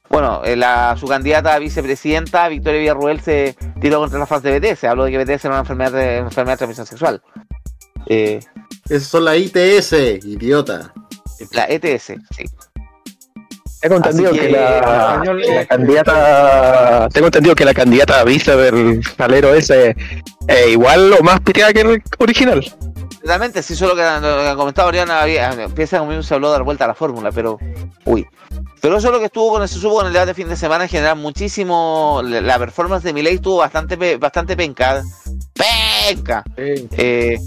Bueno, eh, la, su candidata a vicepresidenta, Victoria Villarruel, se tiró contra las fans de BTS. Habló de que BTS era una enfermedad de, enfermedad de transmisión sexual. Eh, Esas son las ITS, idiota. la ETS, sí. Tengo entendido que, que, la, español, la eh, candidata. Tengo entendido que la candidata a vice del salero ese es igual o más piteada que el original. Realmente, sí, solo que lo que ha comentado Oriana, empieza como se habló de dar vuelta a la fórmula, pero. Uy. Pero eso es lo que estuvo con ese supo con el debate de fin de semana en general muchísimo. La, la performance de Milei estuvo bastante bastante penca. ¡Penca! Eh,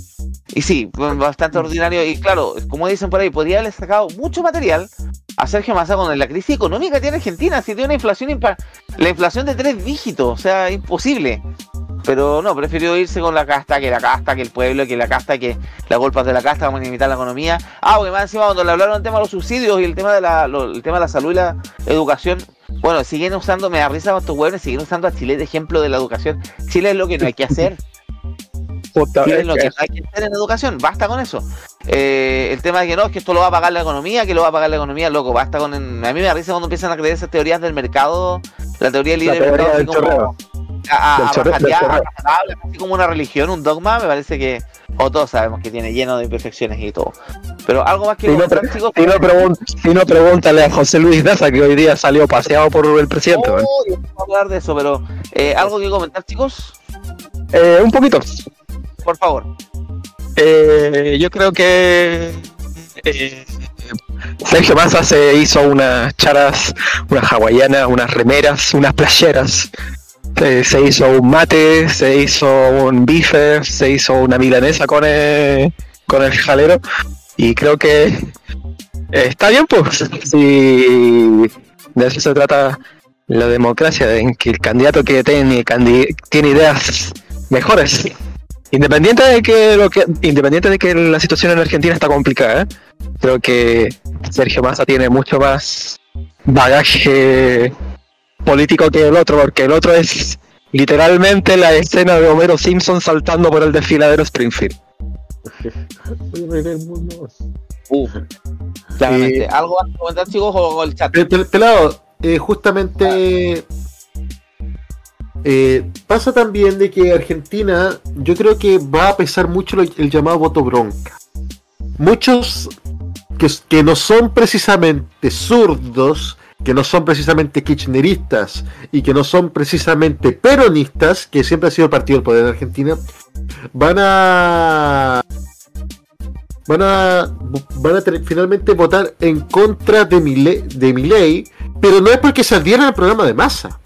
y sí, bastante ordinario. Y claro, como dicen por ahí, podría haberle sacado mucho material a Sergio Massa con la crisis económica que tiene Argentina. Si tiene una inflación la inflación de tres dígitos, o sea, imposible. Pero no, prefirió irse con la casta, que la casta, que el pueblo, que la casta, que las golpas de la casta, vamos a limitar la economía. Ah, porque más encima cuando le hablaron del tema de los subsidios y el tema de la, lo- el tema de la salud y la educación, bueno, siguen usando, me da risa con estos huevones, siguen usando a Chile de ejemplo de la educación. Chile es lo que no hay que hacer. (laughs) Chile es lo que- no hay que hacer en educación, basta con eso. Eh, el tema de que no, es que esto lo va a pagar la economía, que lo va a pagar la economía, loco, basta con... A mí me da risa cuando empiezan a creer esas teorías del mercado, la teoría libre mercado, del chorreo. A, a, a así como una religión, un dogma, me parece que, o todos sabemos que tiene lleno de imperfecciones y todo. Pero algo más que Si no, pre- chicos. si no pregun- si no, pregúntale a José Luis Daza que hoy día salió paseado por el presidente. ¿no? Uy, vamos a hablar de eso, pero eh, algo que comentar, chicos, Eh, un poquito. por favor. Eh, yo creo que eh, Sergio Massa se hizo unas charas, unas hawaianas, unas remeras, unas playeras. Eh, se hizo un mate, se hizo un bife, se hizo una milanesa con el, con el jalero. Y creo que eh, está bien, pues. Si de eso se trata la democracia, en que el candidato que tiene, tiene ideas mejores Independiente de que lo que independiente de que la situación en Argentina está complicada, creo que Sergio Massa tiene mucho más bagaje político que el otro, porque el otro es literalmente la escena de Homero Simpson saltando por el desfiladero Springfield. (laughs) Uf, claramente. ¿Algo más que comentar, chicos, o, el chat? Pel- pel- Pelado, eh, justamente eh, pasa también de que Argentina, yo creo que va a pesar mucho lo- el llamado voto bronca. Muchos que, que no son precisamente zurdos, que no son precisamente kirchneristas y que no son precisamente peronistas, que siempre ha sido el partido del poder de Argentina, van a van a van a finalmente votar en contra de mi de mi ley, pero no es porque se adhieran al programa de masa.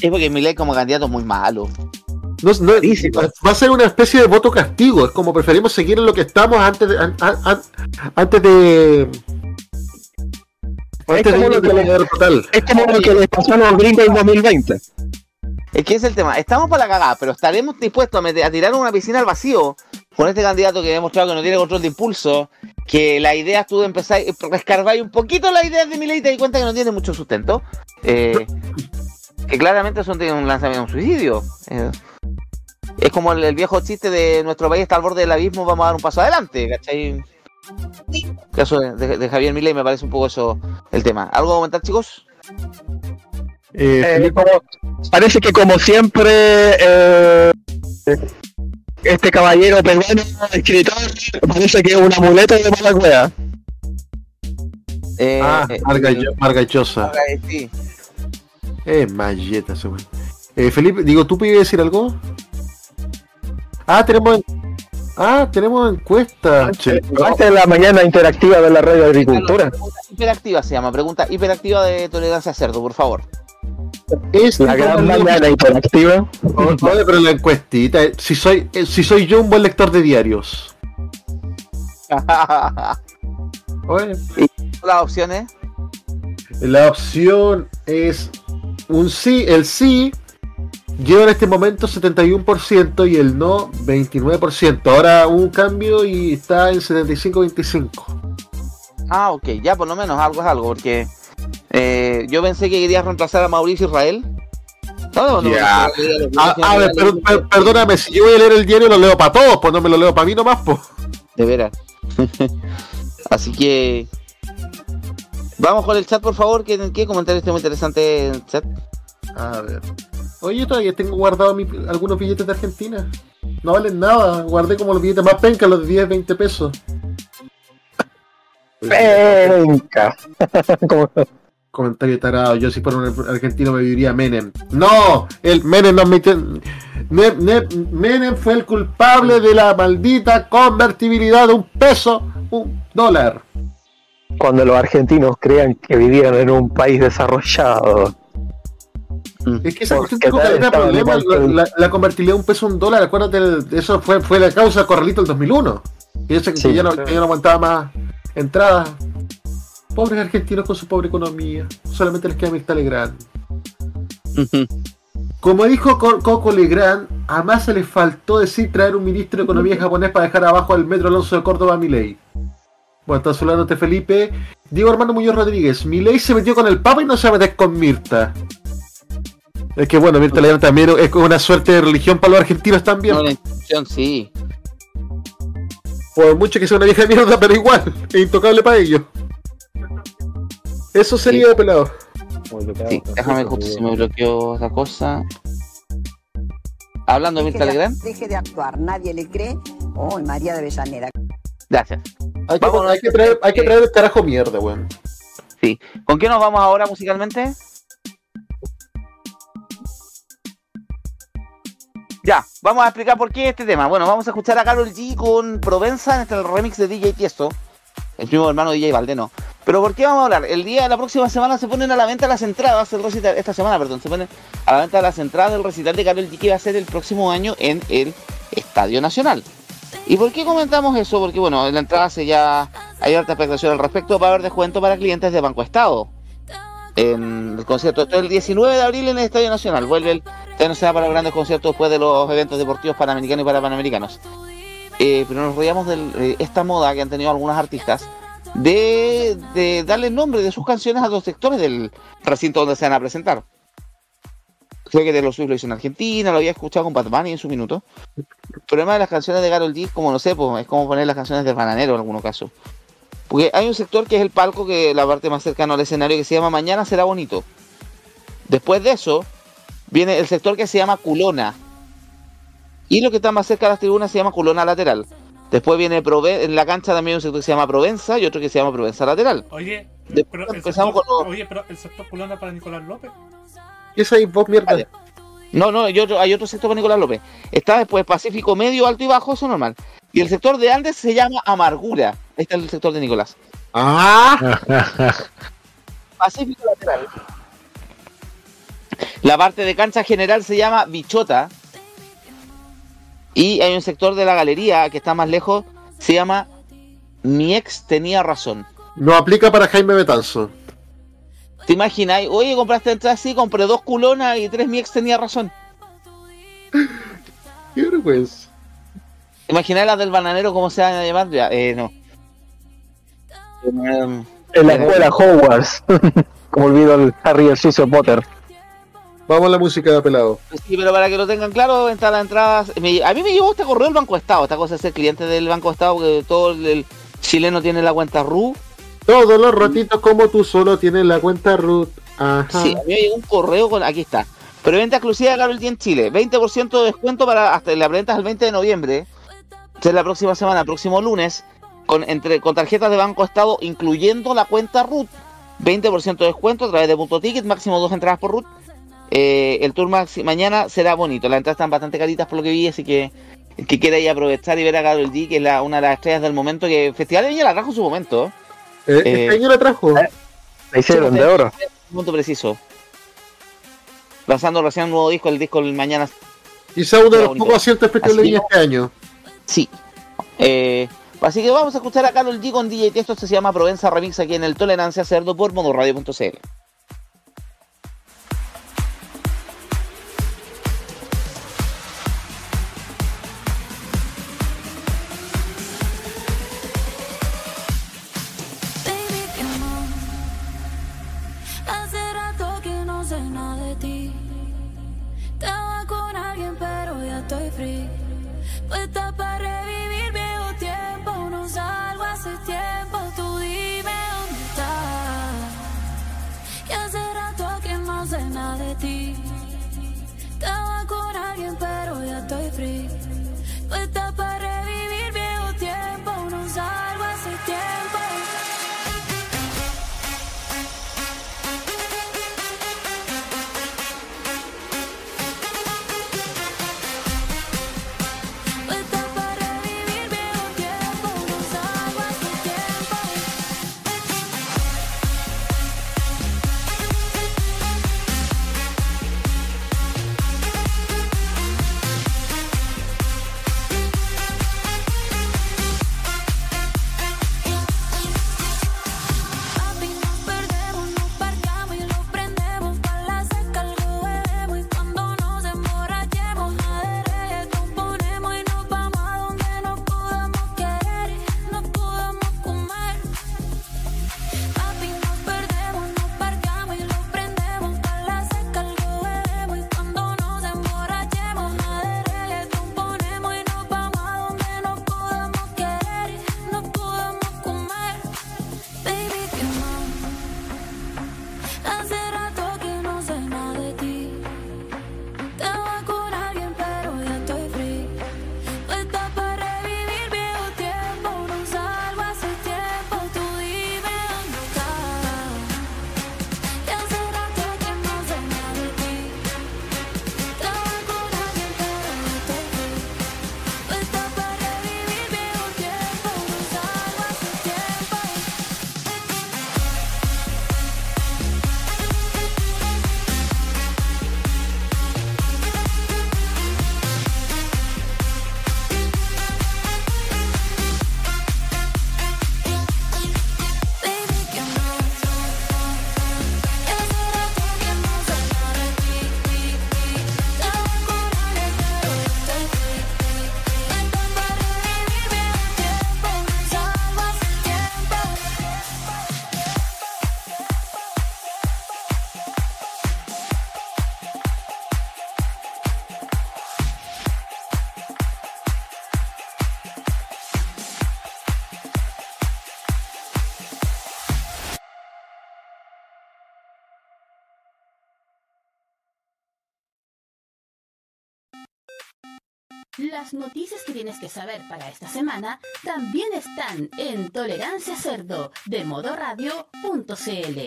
Es porque Milei como candidato es muy malo. No, no- va a ser una especie de voto castigo. Es como preferimos seguir en lo que estamos antes de an- an- an- antes de antes de como lo que le-. Es como lo que les pasó a los gringos en 2020. Es que es el tema. Estamos para la cagada, pero estaremos dispuestos a, meter- a tirar una piscina al vacío con este candidato que ha demostrado que no tiene control de impulso, que la idea tú de empezar a escarbar un poquito las ideas de Milei y te das cuenta que no tiene mucho sustento. Eh, que claramente son de un lanzamiento, un suicidio. Eh, es como el, el viejo chiste de nuestro país está al borde del abismo, vamos a dar un paso adelante, ¿cachai? El caso de, de- de Javier Milei me parece un poco eso el tema. ¿Algo a comentar, chicos? Eh, Eh, como- parece que como siempre eh, este caballero peruano escritor parece que es un amuleto de mala cueva. Eh, ah, eh, Margallo- Margallosa. eh, sí. Es malleta ese. Eh, Felipe, digo, ¿tú pides decir algo? Ah, tenemos Ah, tenemos encuesta. Esta es la mañana interactiva de la radio agricultura. Pregunta hiperactiva se llama, pregunta hiperactiva de tolerancia a cerdo, por favor. es La gran mañana interactiva. Oye, pero la encuestita, eh, si soy, eh, si soy yo un buen lector de diarios. (laughs) Oye, Las opciones. La opción es un sí, el sí lleva en este momento 71% y el no 29%. Ahora hubo un cambio y está en 75-25. Ah, ok, ya por lo menos algo es algo, porque eh, yo pensé que querías reemplazar a Mauricio Israel. No, no, no, Ya. no, no, no, no, A, ver, per- per- perdóname, si yo voy a leer el diario lo leo para todos, pues no me lo leo para mí nomás, pues. De veras. (laughs) Así que. Vamos con el chat, por favor. ¿Qué, qué comentario está muy interesante en el chat? A ver. Oye, todavía tengo guardado mi- algunos billetes de Argentina. No valen nada. Guardé como los billetes más pencas, los de 10, 20 pesos. Como- (laughs) Comentario tarado. Yo si fuera un argentino me viviría Menem. No, el Menem. Ne- Ne- Menem fue el culpable de la maldita convertibilidad de un peso, un dólar. Cuando los argentinos crean que vivían en un país desarrollado. Es que esa cuestión tuvo tal caleta de estaban problemas, igual que el- la, la convertibilidad de un peso a un dólar. Acuérdate, de eso fue, fue la causa del corralito del 2001. Y eso que ya, no, que ya no aguantaba más entradas. Pobres argentinos con su pobre economía. Solamente les queda Mirta Legrand. Como dijo Co- Coco Legrand, a Massa le faltó decir traer un ministro de Economía japonés para dejar abajo al metro Alonso de Córdoba a Milei. Bueno, está saludándote Felipe. Diego Armando Muñoz Rodríguez. Milei se metió con el Papa y no se va a meter con Mirta. Es que bueno, Mirta Legrand también es una suerte de religión para los argentinos también. No, la institución, sí. Por mucho que sea una vieja mierda, pero igual, es intocable para ellos. Eso sería Sí. de pelado. sí. Déjame justo si me bloqueó esa cosa. Hablando de Mirta Legrand. Deje de actuar, nadie le cree. Oh, María de Avellaneda. Gracias. Hay que, Vamos, hay que traer, hay que traer el carajo mierda, weón. Sí. ¿Con qué nos vamos ahora musicalmente? Ya, vamos a explicar por qué este tema. Bueno, vamos a escuchar a Carol G con Provenza en este remix de DJ Tiesto. El primo hermano DJ Valdeno. Pero ¿por qué vamos a hablar? El día de la próxima semana se ponen a la venta las entradas del recital. Esta semana, perdón, se ponen a la venta las entradas del recital de Carol G que va a ser el próximo año en el Estadio Nacional. ¿Y por qué comentamos eso? Porque bueno, en la entrada se ya hay harta expectación al respecto. Va a haber descuento para clientes de Banco Estado. En el concierto, esto es el 19 de abril en el Estadio Nacional. Vuelve el Estadio Nacional para los grandes conciertos después de los eventos deportivos panamericanos y para panamericanos. Eh, pero nos reíamos de esta moda que han tenido algunos artistas de, de darle nombre de sus canciones a los sectores del recinto donde se van a presentar. Creo que de los suyos lo hizo en Argentina, lo había escuchado con Bad Bunny en su minuto. El problema de las canciones de Carol G, como no sé, pues, es como poner las canciones de Bananero en algunos casos. Porque hay un sector que es el palco, que es la parte más cercana al escenario, que se llama Mañana será bonito. Después de eso, viene el sector que se llama Culona. Y lo que está más cerca de las tribunas se llama Culona lateral. Después viene Prove en la cancha también hay un sector que se llama Provenza y otro que se llama Provenza lateral. Oye, Después pero el empezamos sector, con los- oye, pero el sector culona para Nicolás López. ¿Qué es ahí vos, mierda? Vale. No, no, hay otro, hay otro sector para Nicolás López. Está después Pacífico medio, alto y bajo, eso normal. Y el sector de Andes se llama Amargura. Ahí está el sector de Nicolás. ¡Ah! (laughs) Pacífico lateral. La parte de cancha general se llama Bichota. Y hay un sector de la galería que está más lejos, se llama Mi ex tenía razón. No aplica para Jaime Betanzo. ¿Te imagináis? Oye, compraste entrada así, compré dos culonas y tres mi ex tenía razón. Qué vergüenza. ¿Te imagináis las del bananero cómo se van a llamar? Ya, eh, no. Em, En la escuela Hogwarts. (laughs) Como olvido el Harry el sucio Potter. Vamos a la música de pelado. Sí, pero para que lo tengan claro, está la entrada. me- a mí me llevó este correo del Banco Estado, esta cosa de ser cliente del Banco Estado, porque todo el, el chileno tiene la cuenta RU. Todos los ratitos como tú solo tienes la cuenta. Ajá. Sí, a mí me llegó un correo con. Aquí está. Preventa exclusiva de Carol en Chile. 20% de descuento para hasta la preventa el 20 de noviembre. Que es la próxima semana, próximo lunes. Con, entre, con tarjetas de Banco Estado, incluyendo la cuenta RUT. 20% de descuento a través de punto ticket, máximo dos entradas por RUT. Eh, el tour maxi- mañana será bonito. Las entradas están bastante caritas por lo que vi, así que el que quiera ir a aprovechar y ver a Carol G, que es la- una de las estrellas del momento, que el Festival de Viña la trajo en su momento. Eh, eh, este año la trajo. La hicieron de. Un punto preciso. Lanzando recién un nuevo disco, el disco el mañana. Quizá uno de los pocos aciertos especiales de Viña este año. Sí. Eh, así que vamos a escuchar a Carol G con DJ Esto se llama Provenza Remix aquí en el Tolerancia Cerdo por modoradio.cl. estoy free. Puesta para revivir viejo tiempo, no salgo hace tiempo, tú dime dónde estás. Y hace rato que no sé nada de ti. Estaba con alguien, pero ya estoy free. Puesta para revivir Noticias que tienes que saber para esta semana también están en Tolerancia Cerdo de modoradio.cl.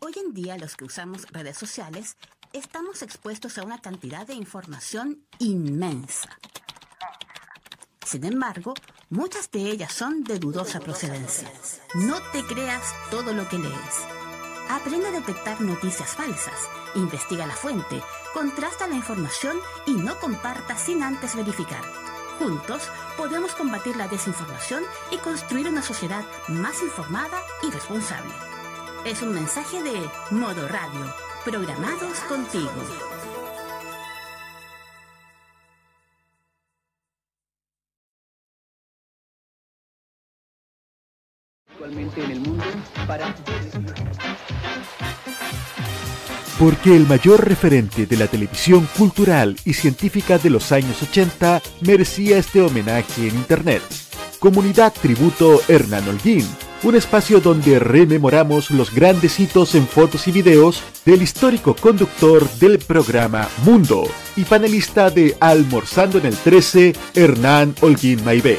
Hoy en día los que usamos redes sociales estamos expuestos a una cantidad de información inmensa. Sin embargo, muchas de ellas son de dudosa procedencia. No te creas todo lo que lees. Aprende a detectar noticias falsas, investiga la fuente, contrasta la información y no comparta sin antes verificar. Juntos podemos combatir la desinformación y construir una sociedad más informada y responsable. Es un mensaje de Modo Radio, programados contigo. Actualmente en el mundo para Porque el mayor referente de la televisión cultural y científica de los años 80 merecía este homenaje en Internet. Comunidad Tributo Hernán Holguín, un espacio donde rememoramos los grandes hitos en fotos y videos del histórico conductor del programa Mundo y panelista de Almorzando en el 13, Hernán Holguín Maibé.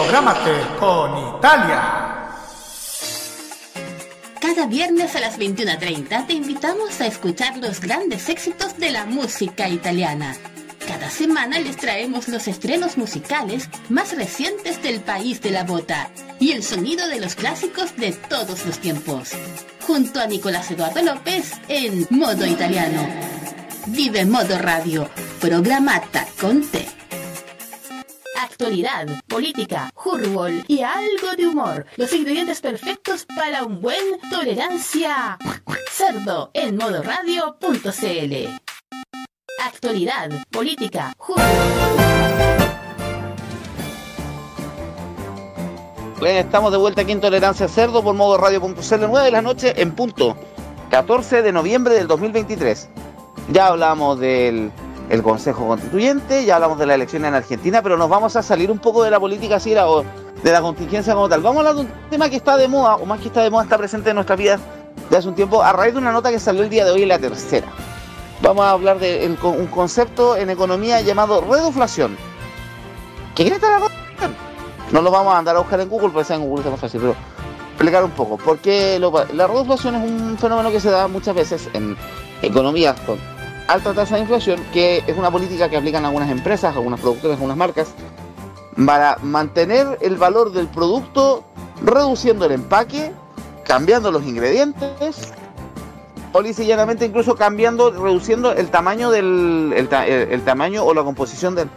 Prográmate con Italia. Cada viernes a las 21.30 te invitamos a escuchar los grandes éxitos de la música italiana. Cada semana les traemos los estrenos musicales más recientes del país de la bota y el sonido de los clásicos de todos los tiempos. Junto a Nicolás Eduardo López en Modo Italiano. Vive Modo Radio, Programata con T. Actualidad, política, fútbol y algo de humor. Los ingredientes perfectos para un buen tolerancia cerdo en modoradio.cl. Actualidad, política. Bien, estamos de vuelta aquí en Tolerancia Cerdo por modo radio.cl 9 de la noche en punto 14 de noviembre del 2023. Ya hablamos del el Consejo Constituyente, ya hablamos de la elección en Argentina, pero nos vamos a salir un poco de la política así, la- o de la contingencia como tal. Vamos a hablar de un tema que está de moda, o más que está de moda, está presente en nuestras vidas de hace un tiempo, a raíz de una nota que salió el día de hoy en la tercera. Vamos a hablar de un concepto en economía llamado reduflación. ¿Qué cree la reduflación? No lo vamos a andar a buscar en Google, porque en Google está más fácil, pero explicar un poco. Porque lo la reduflación es un fenómeno que se da muchas veces en economías con alta tasa de inflación, que es una política que aplican algunas empresas, algunas productoras, algunas marcas, para mantener el valor del producto, reduciendo el empaque, cambiando los ingredientes, o llanamente incluso cambiando, reduciendo el tamaño del el, el- el tamaño o la composición del,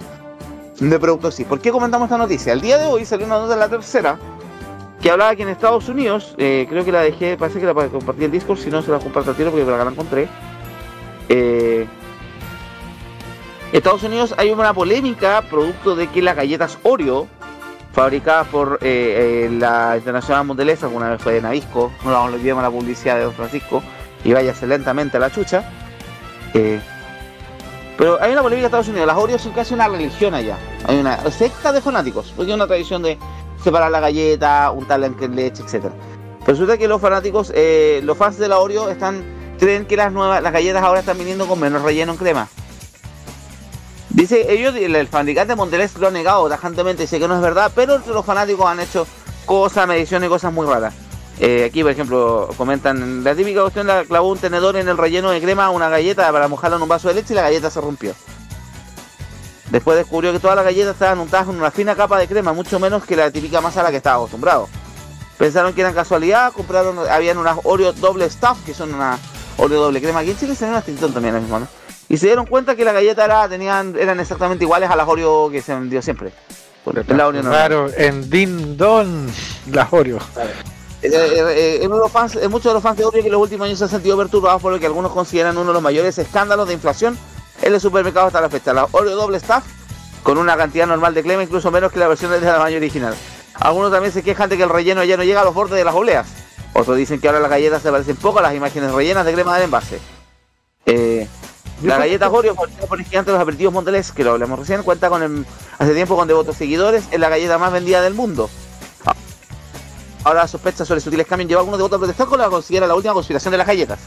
del producto sí. ¿Por qué comentamos esta noticia? El día de hoy salió una nota de la tercera que hablaba que en Estados Unidos, eh, creo que la dejé, parece que la compartí en Discord, si no se la comparto al tiro porque por acá la encontré. Eh, Estados Unidos hay una polémica producto de que las galletas Oreo, fabricadas por eh, eh, la Internacional Mondelez, alguna vez fue de Navisco, no la olvidemos la publicidad de Don Francisco, y váyase lentamente a la chucha. eh, pero hay una polémica en Estados Unidos, las Oreos son casi una religión allá. Hay una secta de fanáticos, porque hay una tradición de separar la galleta, untarla en leche, etc. Resulta que los fanáticos, los fans de la Oreo están creen que las nuevas, las galletas ahora están viniendo con menos relleno en crema. Dice, ellos, el, el fabricante Mondelez lo ha negado tajantemente, dice que no es verdad, pero los fanáticos han hecho cosas, mediciones y cosas muy raras. Eh, aquí, por ejemplo, comentan, la típica cuestión, la clavó un tenedor en el relleno de crema una galleta para mojarla en un vaso de leche y la galleta se rompió. Después descubrió que todas las galletas estaban untadas con una fina capa de crema, mucho menos que la típica masa a la que estaba acostumbrado. Pensaron que eran casualidad, compraron, habían unas Oreo doble stuff, que son una Oreo doble crema. Aquí en Chile se ven Tintón también, la misma, ¿no? Y se dieron cuenta que las galletas era, tenían, eran exactamente iguales a las Oreo que se vendió siempre. La. Claro, en Din Don, las Oreo. Eh, eh, eh, de los fans, muchos de los fans de Oreo que en los últimos años se han sentido perturbados por lo que algunos consideran uno de los mayores escándalos de inflación en el supermercado hasta la fecha. La Oreo doble staff con una cantidad normal de crema, incluso menos que la versión de tamaño original. Algunos también se quejan de que el relleno ya no llega a los bordes de las obleas. Otros dicen que ahora las galletas se parecen poco a las imágenes rellenas de crema del envase. Eh, la galleta Oreo, por el gigante de los aperitivos Mondelez, que lo hablamos recién, cuenta con el- hace tiempo con devotos seguidores, es la galleta más vendida del mundo. Ahora las sospechas sobre sutiles cambios lleva algunos devotos a protestar con la considera la última conspiración de las galletas.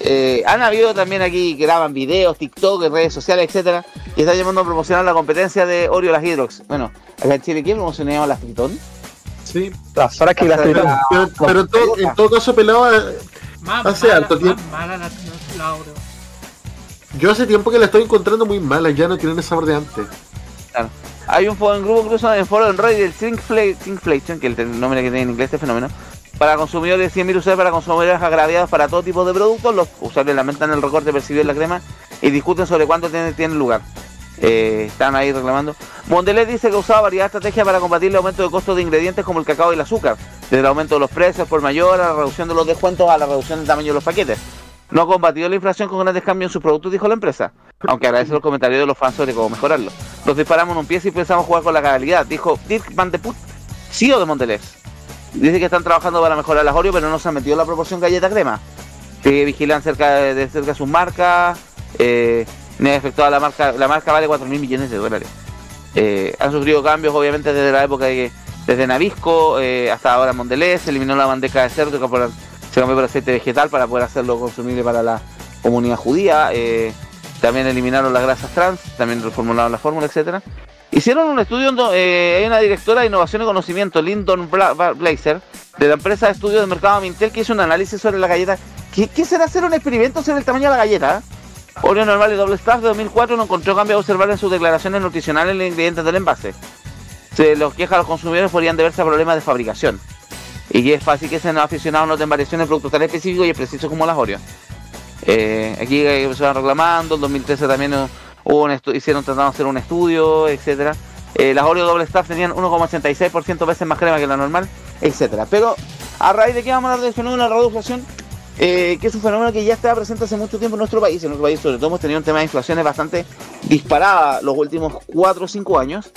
Eh, han habido también aquí que graban videos, TikTok, redes sociales, etcétera, y están llamando a promocionar la competencia de Oreo las Hydrox. Bueno, acá en Chile, ¿quién promocionaba las Tritón? Sí. Y las Pero, pero- pero en, todo, en todo caso, pelado, eh, Más hace más tiempo. la, la. Yo hace tiempo que la estoy encontrando muy mala, ya no tienen ese sabor de antes. Claro. Hay un foro en grupo, incluso en foro en Reddit, el Shrinkfla- Shrinkflation, que es el nombre que tiene en inglés este fenómeno, para consumidores de 100.000 usuarios, para consumidores agraviados para todo tipo de productos. Los usuarios lamentan el recorte percibido en la crema y discuten sobre cuánto tiene, tiene lugar. Eh, están ahí reclamando. Mondelez dice que usaba varias estrategias para combatir el aumento de costos de ingredientes como el cacao y el azúcar, desde el aumento de los precios por mayor a la reducción de los descuentos a la reducción del tamaño de los paquetes. No ha combatido la inflación con grandes cambios en sus productos, dijo la empresa, aunque agradece los comentarios de los fans sobre cómo mejorarlo. Nos disparamos en un pie y pensamos jugar con la calidad, dijo Dirk Van de Put, CEO de Mondelez. Dice que están trabajando para mejorar las Oreo, pero no se han metido la proporción galleta-crema. Que vigilan cerca de, de cerca sus marcas. Eh, ha efectuado la marca. La marca vale 4 mil millones de dólares. Eh, han sufrido cambios, obviamente, desde la época de desde Navisco eh, hasta ahora Mondelez. Eliminó la bandeja de cerdo, que se cambió por aceite vegetal para poder hacerlo consumible para la comunidad judía. eh, también eliminaron las grasas trans, también reformularon la fórmula, etcétera. Hicieron un estudio, eh, hay una directora de innovación y conocimiento, Lyndon Bla- Bla- Blazer, de la empresa de estudios de mercado Mintel, que hizo un análisis sobre la galleta. ¿Qué, será hacer un experimento sobre el tamaño de la galleta? Oreo normal y doble staff de 2004 no encontró cambio a observar en sus declaraciones nutricionales en los ingredientes del envase. Se los queja a los consumidores podrían deberse a problemas de fabricación. Y que es fácil que sean aficionados noten variaciones en productos tan específicos y precisos como las Oreo. Eh, aquí hay personas reclamando, en 2013 también estu- hicieron tratando de hacer un estudio, etcétera. Eh, las Oreo Double Staff tenían 1,86% veces más crema que la normal, etcétera. Pero a raíz de que vamos a hablar del fenómeno de la reducción, eh, que es un fenómeno que ya estaba presente hace mucho tiempo en nuestro país. En nuestro país, sobre todo, hemos tenido un tema de inflaciones bastante disparada los últimos 4 o 5 años.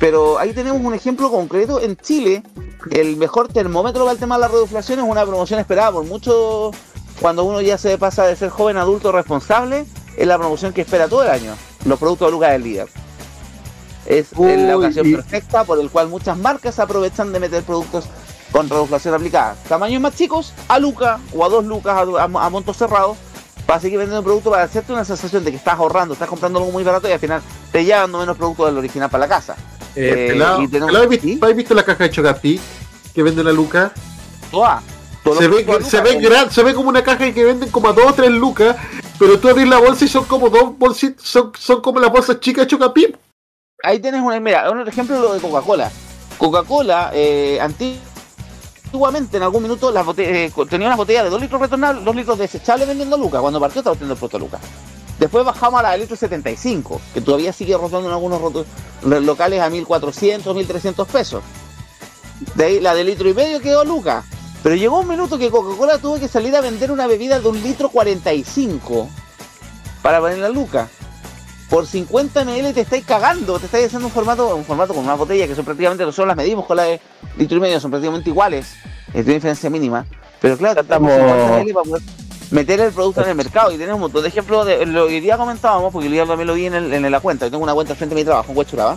Pero ahí tenemos un ejemplo concreto. En Chile, el mejor termómetro para el tema de la reducción es una promoción esperada por muchos. Cuando uno ya se pasa de ser joven adulto responsable, es la promoción que espera todo el año. Los productos de Lucas del líder. Es la ocasión y- perfecta por el cual muchas marcas aprovechan de meter productos con reducción aplicada. Tamaños más chicos, a Luca o a dos lucas a, a, a montos cerrados, para seguir vendiendo producto para hacerte una sensación de que estás ahorrando, estás comprando algo muy barato y al final te llevando menos producto del original para la casa. Eh, Eh, pelado, y tenemos- pelado, ¿has visto, has visto la caja de Chocapic que vende la Luca? Toda. Se ve, se, Luca, gran- se ve como una caja que venden como a 2 o 3 lucas, pero tú abrís la bolsa y son como dos bolsitas, son, son como las bolsas chicas de Chocapic. Ahí tienes un, mira, un ejemplo lo de Coca-Cola. Coca-Cola, eh, antiguamente en algún minuto las eh, tenía unas botellas de 2 litros retornables, 2 litros desechables vendiendo Lucas. Cuando partió estaba vendiendo el producto Lucas. Después bajamos a la de litro 75, que todavía sigue rozando en algunos locales a 1400, 1300 pesos. De ahí la de litro y medio quedó Lucas. Pero llegó un minuto que Coca-Cola tuvo que salir a vender una bebida de un litro 45 para poner la Luca. Por 50 ml te estáis cagando, te estáis haciendo un formato, un formato con una botella que son prácticamente, nosotros las medimos con la de litro y medio, son prácticamente iguales, es una diferencia mínima. Pero claro, estamos Estamos- 50 ml para poder meter el producto en el mercado y tenemos un montón de ejemplos de lo que hoy día comentábamos, porque hoy día también lo vi en, el- en la cuenta, yo tengo una cuenta frente de mi trabajo, en Huechuraba.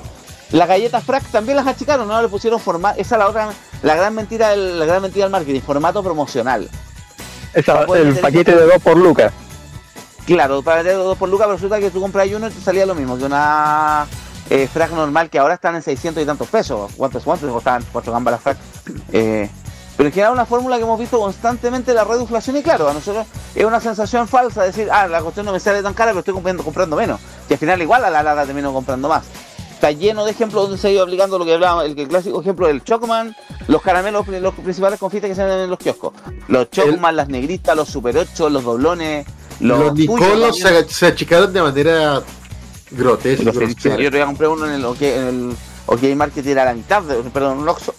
Las galletas Frac también las achicaron, no le pusieron formato, esa es la otra, la gran mentira del, la gran mentira del marketing, formato promocional. Esa- el paquete de 2 por lucas. Claro, para dos por lucas, pero resulta que tú compras uno y te salía lo mismo que una eh, frac normal que ahora están en 600 y tantos pesos. ¿Cuántos, cuántos costaban cuatro gambas las frac? Eh, pero en general una fórmula que hemos visto constantemente la reduflación y claro, a nosotros es una sensación falsa decir, ah, la cuestión no me sale tan cara, pero estoy comprando, comprando menos. Y al final igual a la larga termino comprando más. Está lleno de ejemplos donde se ha ido aplicando lo que hablábamos, el, el clásico ejemplo del Chocman, los caramelos, los principales confites que se venden en los kioscos. Los Chocman, las negritas, los Super 8, los doblones, los, Los, Nicolos se, se achicaron de manera grotesca. Yo otro día compré uno en el OK, en el OK Market y era la mitad, de, perdón, un Oxxo,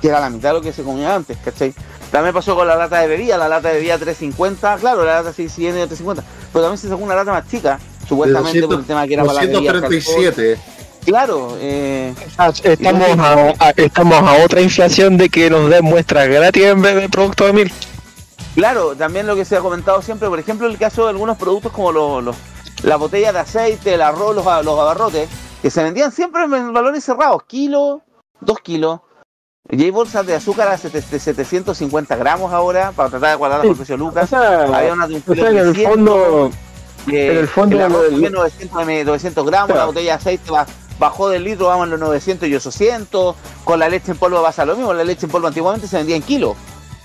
que era la mitad de lo que se comía antes, ¿cachai? También pasó con la lata de bebida, la lata de bebida 350, claro, la lata 600 de 350, pero también se sacó una lata más chica, supuestamente De por el tema que era para la bebida. 237. Claro, eh, Estamos a, a- estamos a otra inflación de que nos den muestras gratis en vez de productos de mil. Claro, también lo que se ha comentado siempre, por ejemplo, el caso de algunos productos como los, los- la botella de aceite, el arroz, los, los abarrotes, que se vendían siempre en valores cerrados, kilo, dos kilos. Y hay bolsas de azúcar a sete- de 750 gramos ahora, para tratar de guardar el precio de Lucas. O sea, Había una de un o sea, en el 300, fondo, eh, en el fondo el arroz del- también 900, m- 900 gramos, Claro. la botella de aceite ba- bajó del litro, vamos a los 900 y 800. Con la leche en polvo pasa lo mismo, la leche en polvo antiguamente se vendía en kilo.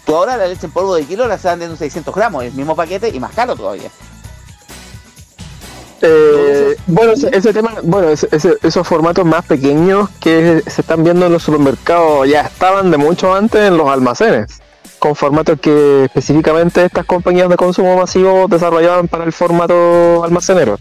Tú ahora la leche en polvo de kilo la están vendiendo en 600 gramos, el mismo paquete y más caro todavía. Eh, bueno, ese, ese tema, bueno, ese- ese- esos formatos más pequeños que se están viendo en los supermercados ya estaban de mucho antes en los almacenes, con formatos que específicamente estas compañías de consumo masivo desarrollaban para el formato almacenero.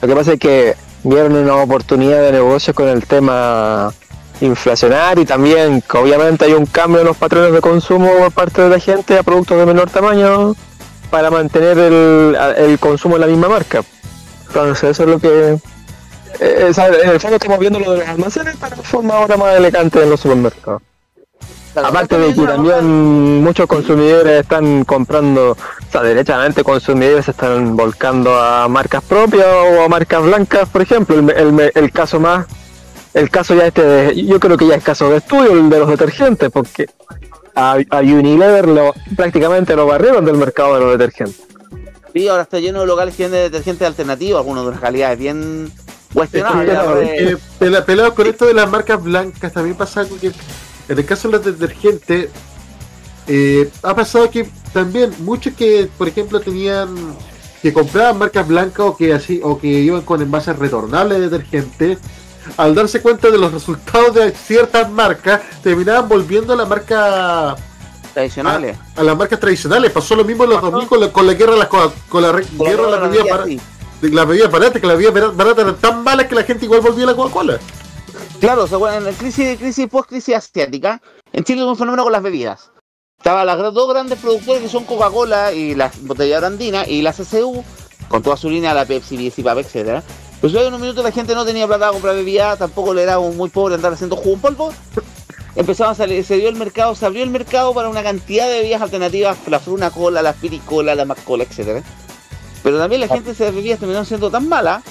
Lo que pasa es que vieron una oportunidad de negocio con el tema inflacionario y también obviamente hay un cambio en los patrones de consumo por parte de la gente a productos de menor tamaño para mantener el, el consumo en la misma marca. Entonces eso es lo que... eh, en el fondo estamos viendo lo de los almacenes para de forma ahora más elegante en los supermercados. Aparte de que también muchos consumidores están comprando, o sea, derechamente consumidores están volcando a marcas propias o a marcas blancas, por ejemplo, el, el- el caso más, el caso ya este, de- yo creo que ya es caso de estudio, el de los detergentes, porque a, a Unilever lo, prácticamente lo barrieron del mercado de los detergentes. Sí, ahora está lleno de locales que venden detergentes alternativos, algunos de unas calidades bien Es cuestionables. pela- pelado con esto de las marcas blancas también pasa algo que en el caso de los detergentes eh, ha pasado que también muchos que por ejemplo tenían que compraban marcas blancas o que así o que iban con envases retornables de detergente al darse cuenta de los resultados de ciertas marcas terminaban volviendo a la marca tradicionales a, a las marcas tradicionales pasó lo mismo en los 2000 con la, con la guerra de las co- con la guerra de la Coca-Cola bebida vendía para así. las bebidas baratas, que las bebidas baratas eran tan malas que la gente igual volvía a la Coca-Cola. Claro, o sea, bueno, en la crisis, crisis post-crisis asiática, en Chile hubo un fenómeno con las bebidas. Estaban las dos grandes productores que son Coca-Cola y la botella andina y la CCU, con toda su línea, la Pepsi, Bicipap, etcétera. Pues en un minuto la gente no tenía plata para comprar bebida, tampoco le era muy pobre andar haciendo jugo en polvo. Empezaron a salir, se dio el mercado, se abrió el mercado para una cantidad de bebidas alternativas, la fruna cola, la piricola, la mascola, etcétera. Pero también la gente de bebidas terminaron siendo tan malas.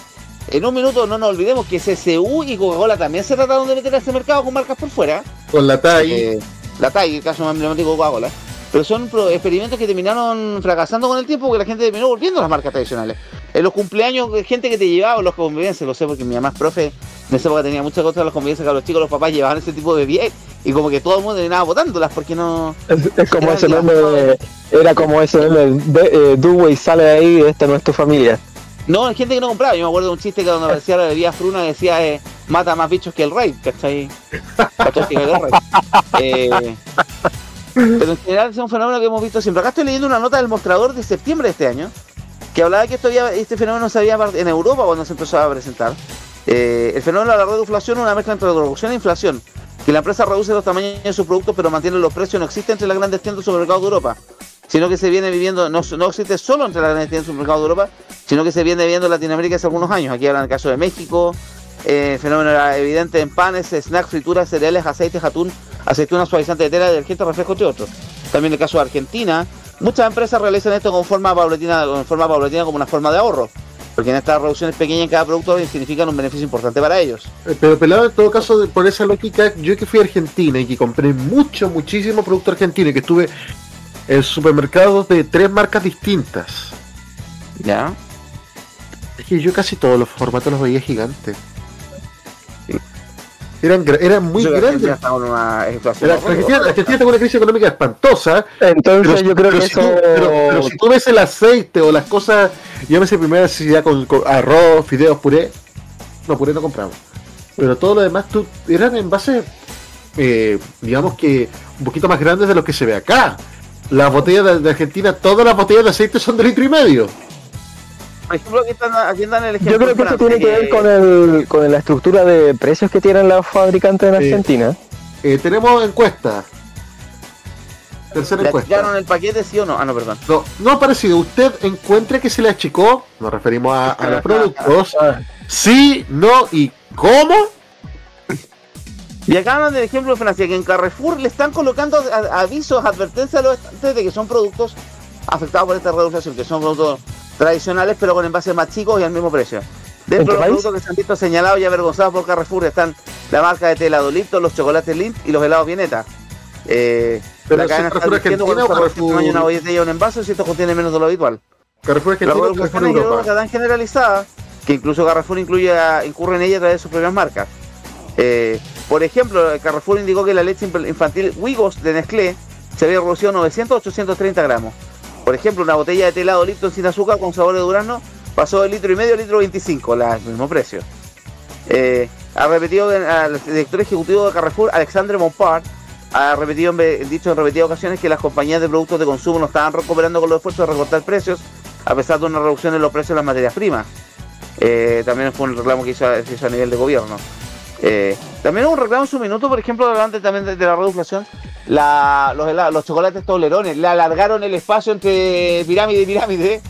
En un minuto no nos olvidemos que CCU y Coca-Cola también se trataron de meter a ese mercado con marcas por fuera. Con la TAI. Eh, la TAI, el caso más emblemático de Coca-Cola. Pero son experimentos que terminaron fracasando con el tiempo porque la gente terminó volviendo a las marcas tradicionales. En los cumpleaños, gente que te llevaba, los convivencias, lo sé porque mi mamá es profe, en esa época tenía muchas cosas de las convivencias que a los chicos, los papás llevaban ese tipo de bebidas y como que todo el mundo terminaba botándolas porque no... Es, es como ese meme de- Era como ese meme de eh, Dewey sale de ahí, esta no es tu familia. No, hay gente que no compraba. Yo me acuerdo de un chiste que donde aparecía la bebida fruna decía eh, mata más bichos que el rey, ¿cachai? La tóxica del rey. (laughs) Eh, pero en general es un fenómeno que hemos visto siempre. Acá estoy leyendo una nota del mostrador de septiembre de este año que hablaba que esto había- este fenómeno se había en Europa cuando se empezó a presentar. Eh, el fenómeno de la reducción es una mezcla entre reducción e inflación. Que la empresa reduce los tamaños de sus productos pero mantiene los precios no existe entre las grandes tiendas de supermercados de Europa sino que se viene viviendo, no, no existe solo entre las grandes tiendas de supermercados de Europa, sino que se viene viviendo en Latinoamérica hace algunos años. Aquí hablan del caso de México, eh, fenómeno era evidente en panes, snacks, frituras, cereales, aceites, atún, aceitunas, suavizantes de tela, detergentes, refrescos, entre otros. También el caso de Argentina. Muchas empresas realizan esto con forma paulatina, con forma paulatina como una forma de ahorro, porque en estas reducciones pequeñas en cada producto significan un beneficio importante para ellos. Eh, Pero pelado en todo caso, por esa lógica, yo que fui a Argentina y que compré mucho, muchísimo producto argentino y que estuve en supermercados de tres marcas distintas. ¿Ya? Es que yo casi todos los formatos los veía gigantes. Eran, eran muy grandes. está con una inflación Era- horrible. Argentina, una crisis económica espantosa. Entonces pero- yo creo pero que si tú- eso... pero, pero si tú ves el aceite o las cosas, llámese primera necesidad con, con arroz, fideos, puré. No, puré no compramos. Pero todo lo demás tú, eran en base, eh, digamos que un poquito más grandes de lo que se ve acá. Las botellas de, de Argentina, todas las botellas de aceite son de litro y medio. Por ejemplo, aquí, están, aquí dan el ejemplo. Yo creo que eso tiene que ver con, el, con la estructura de precios que tienen los fabricantes en Sí. Argentina. Eh, tenemos encuesta. Tercera ¿Le encuesta. achicaron el paquete, sí o no? Ah, no, perdón. No, no ha parecido. ¿Usted encuentra que se le achicó? Nos referimos a, a los productos. Sí, no y cómo. Y acá hablan del ejemplo de Francia, que en Carrefour le están colocando avisos, advertencias a los estantes de que son productos afectados por esta reducción, que son productos tradicionales pero con envases más chicos y al mismo precio. ¿En Dentro de los productos que se han visto señalados y avergonzados por Carrefour están la marca de teladolito, los chocolates Lindt y los helados Vieneta. Eh, Pero la ¿es cadena está Carrefour diciendo cuando Carrefour- tamaño una botella un envase si esto contiene menos de lo habitual. Carrefour Las Argentina o Carrefour Europa. tan generalizadas que incluso Carrefour incluye a- incurre en ella a través de sus propias marcas. Eh, por ejemplo, Carrefour indicó que la leche inf- infantil Wigos de Nestlé se había reducido 900 a 830 gramos. Por ejemplo, una botella de telado Lipton sin azúcar con sabor de durazno pasó de litro y medio a litro 25, la, el mismo precio. Eh, ha repetido al director ejecutivo de Carrefour, Alexandre Montpart, ha repetido dicho en repetidas ocasiones que las compañías de productos de consumo no estaban recuperando con los esfuerzos de recortar precios, a pesar de una reducción en los precios de las materias primas. Eh, también fue un reclamo que hizo a nivel de gobierno. Eh, también hubo un reclamo en su minuto, por ejemplo, delante también de, de la reducción, la- los, helados- los chocolates toblerones, le alargaron el espacio entre pirámide y pirámide.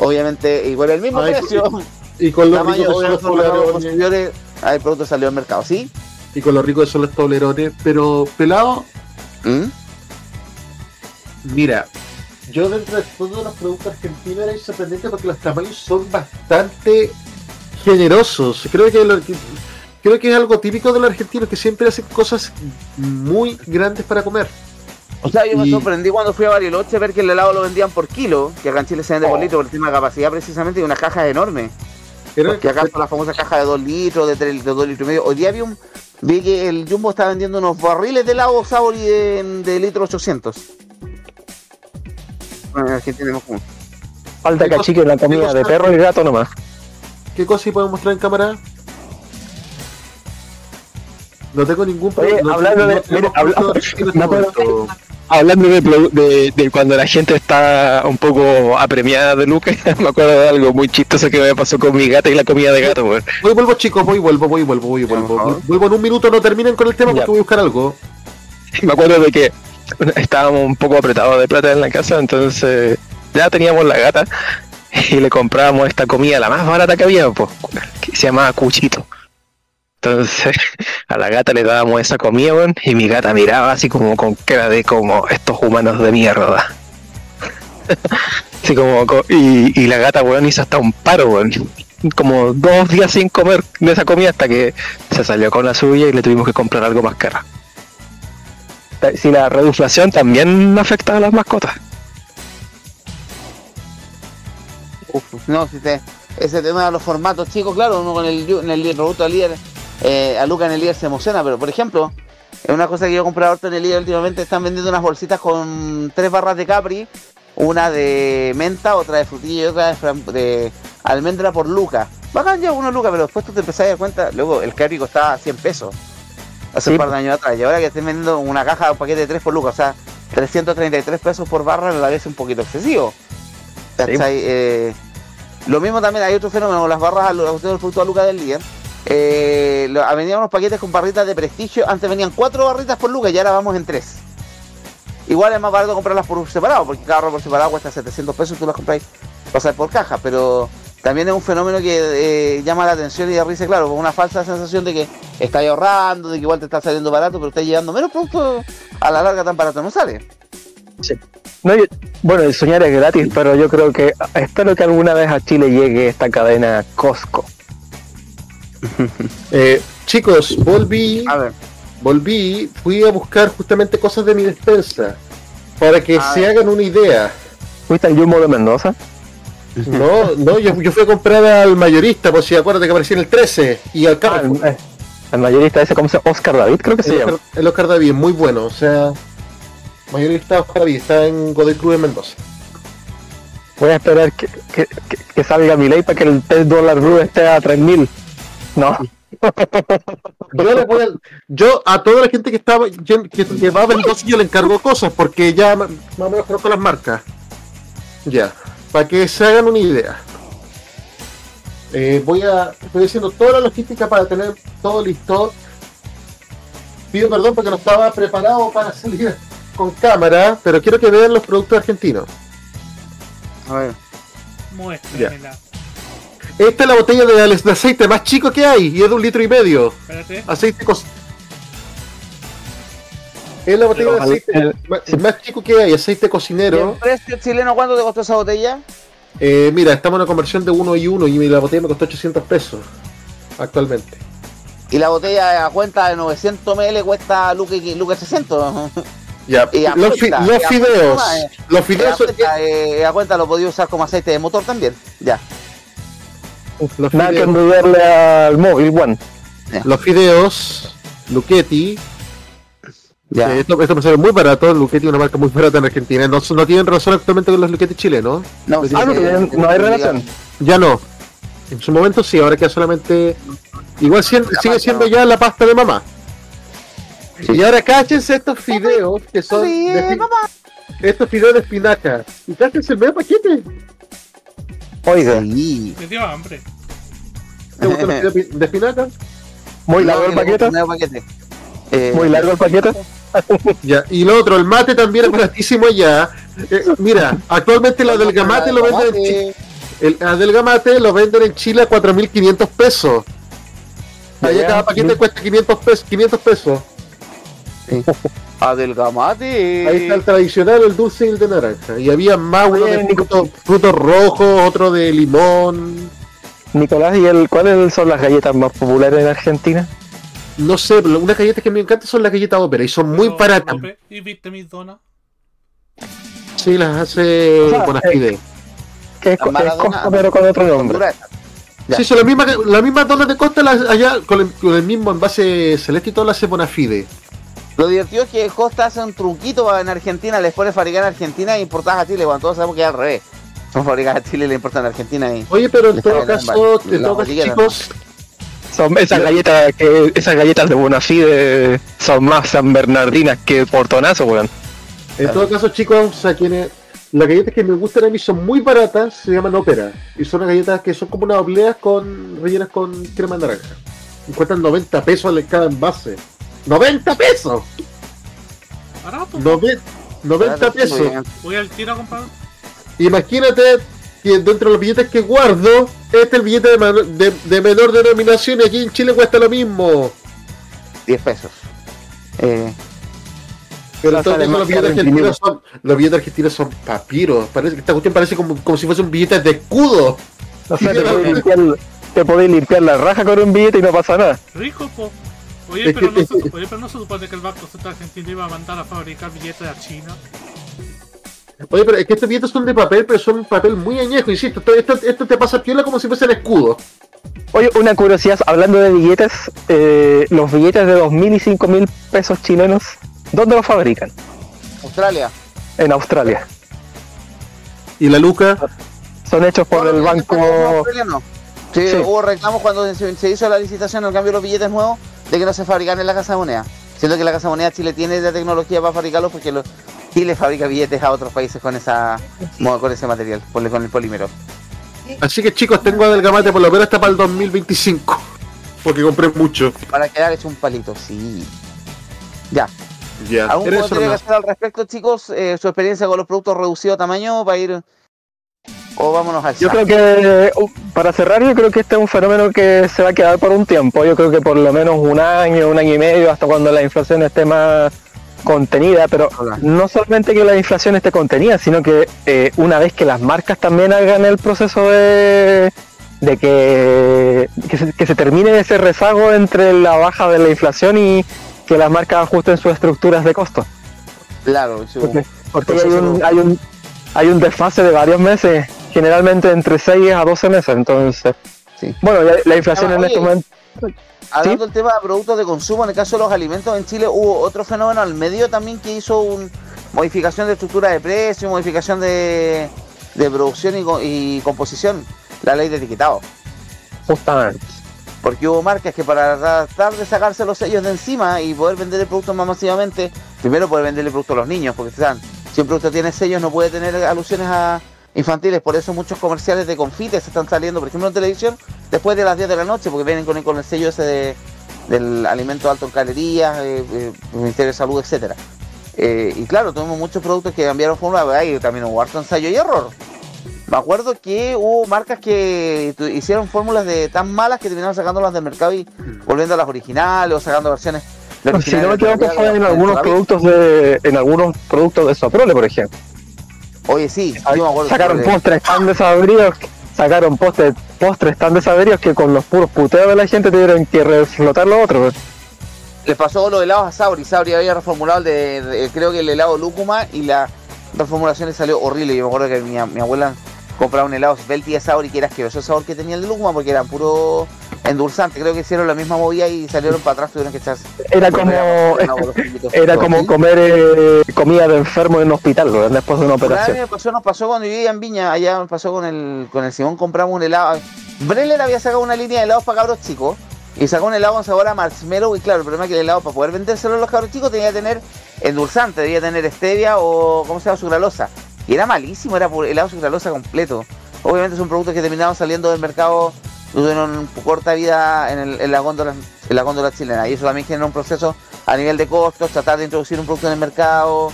Obviamente, igual el mismo Ay, precio. Y con los ricos toblerones. consumidores, ah, el producto salió al mercado, ¿sí? Y con los ricos son los toblerones. Pero, pelado, ¿Mm? mira, yo dentro de todos los productos argentinos era sorprendente porque los tamaños son bastante generosos. Creo que, lo- que- creo que es algo típico de los argentinos que siempre hacen cosas muy grandes para comer. O sea, yo me Y- sorprendí cuando fui a Bariloche ver que el helado lo vendían por kilo, que acá en Chile se vende Oh. por litro por el tema de capacidad precisamente y unas cajas enormes. Era- Porque acá son las famosas cajas de 2 litros, de 3 de 2 litros y medio. Hoy día vi, un, vi que el Jumbo está vendiendo unos barriles de helado Sabori de, de litro 800. Bueno, en Argentina tenemos como- Falta que achiquen la comida de perro y gato nomás. ¿Qué cosa puedo mostrar en cámara? No tengo ningún no- hablando de, de cuando la gente está un poco apremiada de Lucas, (laughs) me acuerdo de algo muy chistoso que me pasó con mi gata y la comida de gato, weón. Voy, vuelvo, chicos, voy, vuelvo, voy, vuelvo, voy, vuelvo. Vuelvo en un minuto, no terminen con el tema porque voy a buscar algo. (laughs) Me acuerdo de que estábamos un poco apretados de plata en la casa, entonces ya teníamos la gata y le comprábamos esta comida, la más barata que había, pues, que se llamaba Cuchito. Entonces (laughs) a la gata le dábamos esa comida, weón, y mi gata miraba así como con cara de como estos humanos de mierda. (laughs) Así como, co- y, y la gata, weón, hizo hasta un paro, weón. Como dos días sin comer de esa comida hasta que se salió con la suya y le tuvimos que comprar algo más caro. Si la reduflación también afecta a las mascotas. No, si te, ese tema de los formatos chicos, claro, uno con el, en el líder, eh, a Luca en el líder se emociona, pero por ejemplo, es una cosa que yo he comprado ahorita en el líder últimamente, están vendiendo unas bolsitas con tres barras de Capri, una de menta, otra de frutilla y otra de, almendra por Luca. Bacán ya uno Luca, pero después tú te empezás a dar cuenta, luego el Capri costaba 100 pesos hace Sí. un par de años atrás, y ahora que estén vendiendo una caja, un paquete de 3 por Luca, o sea, 333 pesos por barra, me parece un poquito excesivo. Eh, lo mismo también hay otro fenómeno con las barras al al producto a Luca del líder. Eh, lo- venían unos paquetes con barritas de prestigio. Antes venían cuatro barritas por Luca y ahora vamos en tres. Igual es más barato comprarlas por separado, porque cada barra por separado cuesta 700 pesos y tú las compráis o sea, por caja. Pero también es un fenómeno que eh, llama la atención y da risa, claro, con una falsa sensación de que estás ahorrando, de que igual te está saliendo barato, pero estás llevando menos productos a la larga tan barato no sale. No, yo- bueno, el soñar es gratis, pero yo creo que espero que alguna vez a Chile llegue esta cadena Costco. (laughs) Eh, chicos, volví. Volví, fui a buscar justamente cosas de mi despensa. Para que A se ver. hagan una idea. ¿Fuiste al Jumbo de Mendoza? No, no, yo, yo fui a comprar al mayorista, pues si acuérdate que aparecía en el 13 y al Carrefour. el, el mayorista ese, ¿cómo se llama? Oscar David, creo que se llama. El Oscar David, muy bueno, o sea, mayorista Oscar David, está en Godoy Cruz de Mendoza. Voy a esperar que, que, que- que salga mi ley para que el 3 dólar blue esté a 3000. No. (laughs) Yo, le voy a, yo a toda la gente que estaba que, que va a Mendoza yo le encargo cosas porque ya más o menos conozco las marcas. Ya, para que se hagan una idea. Eh, voy a estoy haciendo toda la logística para tener todo listo. Pido perdón porque no estaba preparado para salir con cámara, pero quiero que vean los productos argentinos. A ver. Muéstramela. Esta es la botella de, de aceite más chico que hay y es de un litro y medio. Espérate. Aceite cos- Es la botella de aceite más, más chico que hay, aceite ¿Y el cocinero. precio chileno cuánto te costó esa botella? Eh, mira, estamos en una conversión de 1 y 1 y la botella me costó 800 pesos actualmente. Y la botella a cuenta de 900 ml cuesta Luca, Luca 600. Ya, (laughs) Y a los, fi- cuenta, los y a fideos, cuenta, los Y a fideos, son- cuenta, eh, a cuenta lo podía usar como aceite de motor también. Ya. Los Nada que fideos, envidiarle al móvil, One. los fideos, Luchetti. Ya. Eh, esto, esto me sale muy barato, Luchetti es una marca muy barata en Argentina. No, no tienen relación actualmente con los Luchetti chilenos. No, Ah, no, eh, no hay relación. Ya no. En su momento sí, ahora queda solamente. Igual La sigue pasta, siendo ¿no? ya la pasta de mamá. Y ahora cáchense estos fideos que son. Sí, de fi- mamá. estos fideos de espinaca. Y cáchense el medio paquete. Oiga, Sí. Me dio hambre. ¿Te los (laughs) fideos de espinaca? muy No, largo el paquete. Eh, Muy largo (laughs) el paquete. Ya. Y lo otro, el mate también es baratísimo allá. Eh, mira, actualmente la del gamate lo venden en Chile. El la del gamate lo venden en Chile a 4.500 pesos. Allá cada paquete cuesta 500 pesos. 500 pesos. Adelgamate. Ahí está el tradicional, el dulce y el de naranja. Y había más uno de frutos, frutos rojos, otro de limón. Nicolás, ¿y el, cuáles son las galletas más populares en Argentina? No sé, pero unas galletas que me encantan son las galletas ópera y son muy baratas. ¿Y viste mis donas? Sí, las hace O sea, Bonafide. Que es, La es pero con otro nombre. Sí, son las mismas, las mismas donas de costa las, allá con el, con el mismo envase celeste y todo las hace Bonafide. Lo divertido es que Costa hace un truquito en Argentina, les pone fabricar en Argentina e importadas a Chile, cuando todos sabemos que es al revés. Son fabricadas a Chile y le importan a Argentina y. Oye, pero en todo caso, en todo chicos, Son esas galletas que esas galletas de Bonafide son más San Bernardinas que Portonazo, weón. En todo caso, chicos, a quienes. Las galletas que me gustan a mí son muy baratas, se llaman ópera. Y son unas galletas que son como unas obleas con rellenas con crema de naranja. Y cuestan 90 pesos en cada envase. ¡90 pesos! Barato. Nove- 90 pesos. Voy al tiro a comprar. Imagínate que dentro de los billetes que guardo, este es el billete de, de- de menor denominación y aquí en Chile cuesta lo mismo. 10 pesos. Eh, Pero entonces los billetes argentinos son, los billetes argentinos son papiros. Parece esta cuestión parece como, como si fuesen billetes de escudo. O sea, te (laughs) podéis limpiar, te podéis limpiar la raja con un billete y no pasa nada. Rico, po. Oye, pero no, se, (laughs) oye, pero no se supone que el Banco Central Argentino iba a mandar a fabricar billetes a China. Oye, pero es que estos billetes son de papel, pero son papel muy añejo, insisto. Esto, esto, esto te pasa piola como si fuesen escudo. Oye, una curiosidad, hablando de billetes, eh, los billetes de 2.000 y 5.000 pesos chilenos, ¿dónde los fabrican? Australia. En Australia. ¿Y la Luca? Son hechos por el banco... australiano. Sí, Sí. hubo reclamos cuando se, se hizo la licitación, el cambio de los billetes nuevos, de que no se fabrican en la Casa de Moneda. Siendo que la Casa de Moneda Chile tiene la tecnología para fabricarlos porque lo- Chile fabrica billetes a otros países con esa con ese material, con con el polímero. Así que chicos, tengo adelgamate por lo menos hasta para el 2025. Porque compré mucho. Para quedar hecho un palito, sí. Ya. Ya. ¿Algún comentario que hacer al respecto, chicos? Eh, ¿Su experiencia con los productos reducidos a tamaño para ir o vámonos al Yo creo que, uh, para cerrar, yo creo que este es un fenómeno que se va a quedar por un tiempo. Yo creo que por lo menos un año, un año y medio, hasta cuando la inflación esté más contenida. Pero no solamente que la inflación esté contenida, sino que eh, una vez que las marcas también hagan el proceso de, de que, que, se, que se termine ese rezago entre la baja de la inflación y que las marcas ajusten sus estructuras de costo. Claro, su- Porque, porque hay, un, hay, un, hay un desfase de varios meses, generalmente entre 6 a 12 meses. Entonces, bueno, la, la inflación Ah, en este momento. Hablando del tema de productos de consumo, en el caso de los alimentos en Chile hubo otro fenómeno al medio también que hizo una modificación de estructura de precio, modificación de, de producción y, co- y composición, la ley de etiquetado. Justamente. Porque hubo marcas que para tratar de sacarse los sellos de encima y poder vender el producto más masivamente, primero poder vender el producto a los niños, porque ¿saben? si un producto tiene sellos no puede tener alusiones a infantiles, por eso muchos comerciales de confites están saliendo, por ejemplo en televisión, después de las 10 de la noche, porque vienen con el, con el sello ese de, del alimento alto en calorías, eh, eh, Ministerio de Salud, etcétera. Eh, y claro, tuvimos muchos productos que cambiaron pero ahí también hubo harto ensayo y error. Me acuerdo que hubo marcas que hicieron fórmulas de tan malas que terminaron sacándolas del mercado y volviendo a las originales o sacando versiones. de Si no me originales equivoco, de- fue en algunos productos de, en algunos productos de Soprole, por ejemplo. Oye, sí, yo me acuerdo. Sacaron postres tan desabridos, sacaron postres, postres tan desabridos que con los puros puteos de la gente tuvieron que reflotar los otros. Les pasó los helados a Sabri. Sabri había reformulado el de, de- creo que el helado lúcuma y la reformulación le salió horrible. Yo me acuerdo que mi, mi abuela compraba un helado Svelti de Sabri que era asqueroso el sabor que tenía el de lúcuma porque era puro endulzante. Creo que hicieron la misma movida y salieron para atrás, tuvieron que echarse. Era como (laughs) era como comer eh, comida de enfermo en un hospital, después de una operación. me pasó, nos pasó cuando yo vivía en Viña, allá me pasó con el, con el Simón, compramos un helado. Brenner había sacado una línea de helados para cabros chicos y sacó un helado con sabor a marshmallow y claro, el problema es que el helado para poder vendérselo a los cabros chicos tenía que tener endulzante, debía tener stevia o ¿cómo se llama? sucralosa. Y era malísimo, era helado sucralosa completo. Obviamente son productos que terminaron saliendo del mercado, tuvieron corta vida en, el- en la góndola en la góndola chilena y eso también genera un proceso a nivel de costos, tratar de introducir un producto en el mercado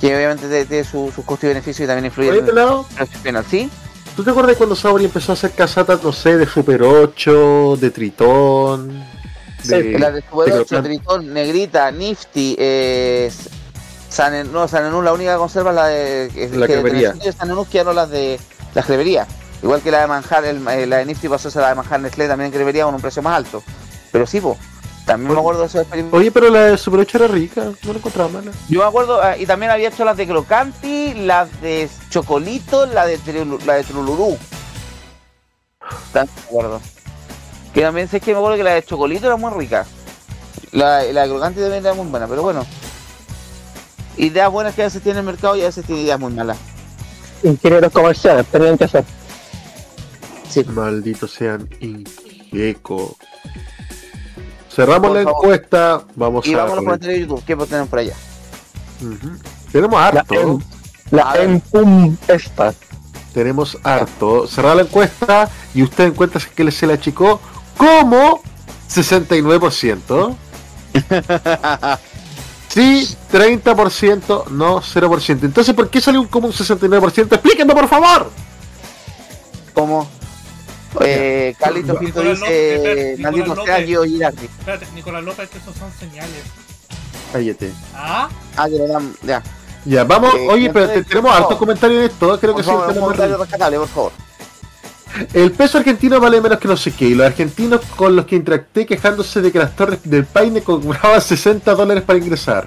que obviamente tiene, tiene su- sus costos y beneficios y también influye en el precio final, ¿sí? ¿tú te acuerdas cuando Sabri empezó a hacer casatas, no sé, de Super 8, de Tritón? De, la de Super de 8, Crocant? Tritón, Negrita, Nifty, eh, San, En- no, San Enú, la única que conserva es la de que- La que cremería. San Enú quedaron las de la cremería. Igual que la de manjar, el- eh, la de Nifty pasó a ser la de manjar Nestlé también en cremería con un precio más alto. Pero sí, po, también me acuerdo de esos experimentos. Oye, pero la de Super 8 era rica, no la encontraba mala. Yo me acuerdo, ah, y también había hecho las de Crocanti, las de Chocolito, la de, la de Trulurú. También me acuerdo. Que también sé que me acuerdo que la de Chocolito era muy rica. La, la de Crocanti también era muy buena, pero bueno. Ideas buenas que a veces tiene el mercado y a veces tiene ideas muy malas. Ingenieros comerciales, tenían que hacer. Malditos sean Ingeco. Cerramos Por la favor. encuesta. Vamos Y a. vamos a los de YouTube. ¿Qué tenemos por allá? Tenemos harto. La Empum esta. Tenemos harto. Cerrar la encuesta y usted encuentra que se le achicó como 69%. (laughs) Sí, 30%, no 0%. Entonces, ¿por qué salió un como un 69%? Explíquenme, por favor. ¿Cómo? Eh, Carlito López, dice, espérate, maldito Nicolás sea López. Gio Girardi. Espérate, Nicolás López, que esos son señales. Cállate. ¿Ah? Ah, que le dan, ya. Ya, vamos. Eh, Oye, pero te- tenemos hartos comentarios en esto. Creo que Por sí. favor, un tenemos comentario rescatable, por favor. El peso argentino vale menos que no sé qué. Y los argentinos con los que interactué quejándose de que las torres del Paine cobraban 60 dólares para ingresar.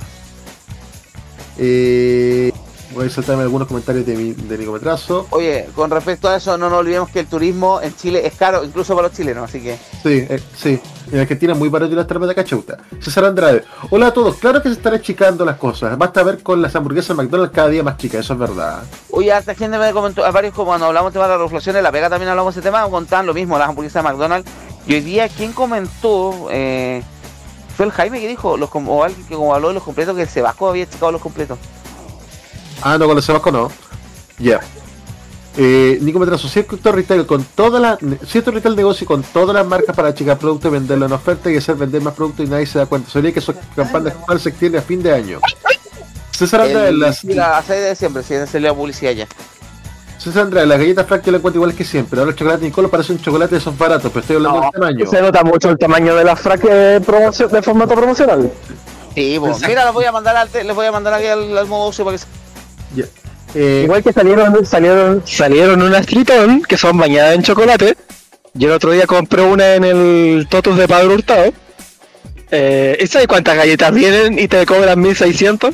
Eh, voy a saltarme algunos comentarios de mi, de Nicometrazo. Oye, con respecto a eso, no nos olvidemos que el turismo en Chile es caro, incluso para los chilenos, así que. Sí, eh, sí. En Argentina es muy barato las tarjetas de cachauta. César Andrade. Hola a todos. Claro que se están achicando las cosas. Basta ver con las hamburguesas de McDonald's cada día más chicas. Eso es verdad. Oye, harta gente me comentó, a varios como cuando hablamos de las reflexiones, la pega también hablamos de ese tema, contaban lo mismo, las hamburguesas de McDonald's. Y hoy día, ¿quién comentó? Eh, fue el Jaime que dijo, los, o alguien que como habló de los completos, que el Sebasco había checado los completos. Ah, no, con los Sebasco no. Ya. Eh, Nico Metrazo, cierto retail con todas las cierto retail negocio con todas las marcas para achicar productos, venderlo en oferta y hacer vender más productos y nadie se da cuenta. Sería que su campaña actual se extiende a fin de año. César Andrade, El- las, la- a 6 de diciembre, si se le publicidad ya. César Andrade, las galletas Frank yo las encuentro iguales que siempre. Ahora el chocolate Nicolo parece un chocolate de esos baratos, pero estoy hablando del tamaño. Se nota mucho el tamaño de la frac de, promocio- de formato promocional. Sí, pues, mira, les voy a mandar al, les voy a mandar aquí al, al modo uso para que se- Ya. Eh, Igual que salieron, salieron, salieron unas Tritón que son bañadas en chocolate. Yo el otro día compré una en el Totos de Padre Hurtado. Eh, ¿y ¿Sabes cuántas galletas vienen y te cobran 1600?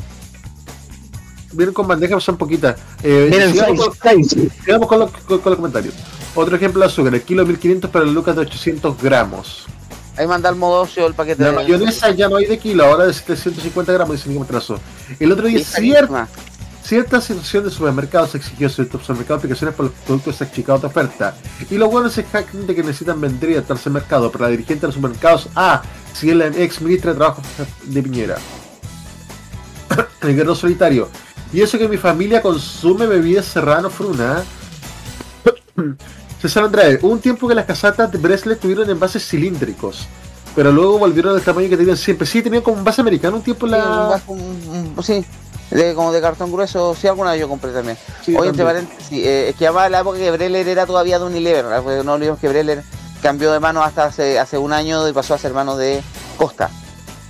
vienen con bandejas, son poquitas. Eh, Vienen sigamos, con, con los, con- los comentarios. Otro ejemplo de azúcar, el kilo 1500 para el Lucas de 800 gramos. Ahí manda al modo ocio el paquete La de mayonesa ya no hay de kilo, ahora de 750 gramos, dice Nico Trazo. El otro día, Esa cier- misma. Cierta situación de supermercados exigió ciertos supermercados aplicaciones por los productos achicados de oferta. Y los buenos es de que necesitan vender y adaptarse al mercado, pero la dirigente de los supermercados, ah, si es la ex ministra de Trabajo de Piñera. (coughs) el guerrero solitario. Y eso que mi familia consume bebidas serrano fruna. (coughs) César Andrade, hubo un tiempo que las casatas de Breslet tuvieron envases cilíndricos, pero luego volvieron al tamaño que tenían siempre. Sí, tenían como un envase americano un tiempo la... sí, de, como de cartón grueso, sí, alguna vez yo compré también. Sí, Oye, entre también. paréntesis, eh, es que además la época que Breller era todavía de Unilever, no olvidemos que Breller cambió de mano hasta hace, hace un año y pasó a ser mano de Costa.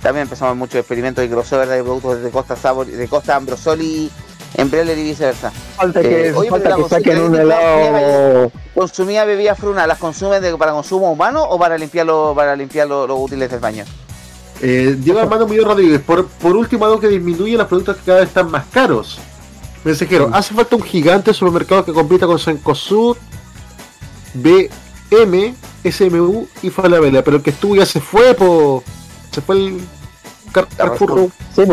También empezamos muchos experimentos de crossover de productos de Costa Sabor, de Costa Ambrosoli en Breller y viceversa. Falta que, Eh, oye, falta que saquen un helado. ¿Consumía bebidas fruna? ¿Las consumen de- para consumo humano o para limpiar, los- para limpiar los, los útiles del baño? Eh, Diego Armando Muñoz Rodríguez, por, por último algo que disminuye los productos que cada vez están más caros. Mensajero, hace falta un gigante supermercado que compita con Sencosud, BM, SMU y Falabella, pero el que estuvo ya se fue, po. Se fue el Car- Carrefour. Sí.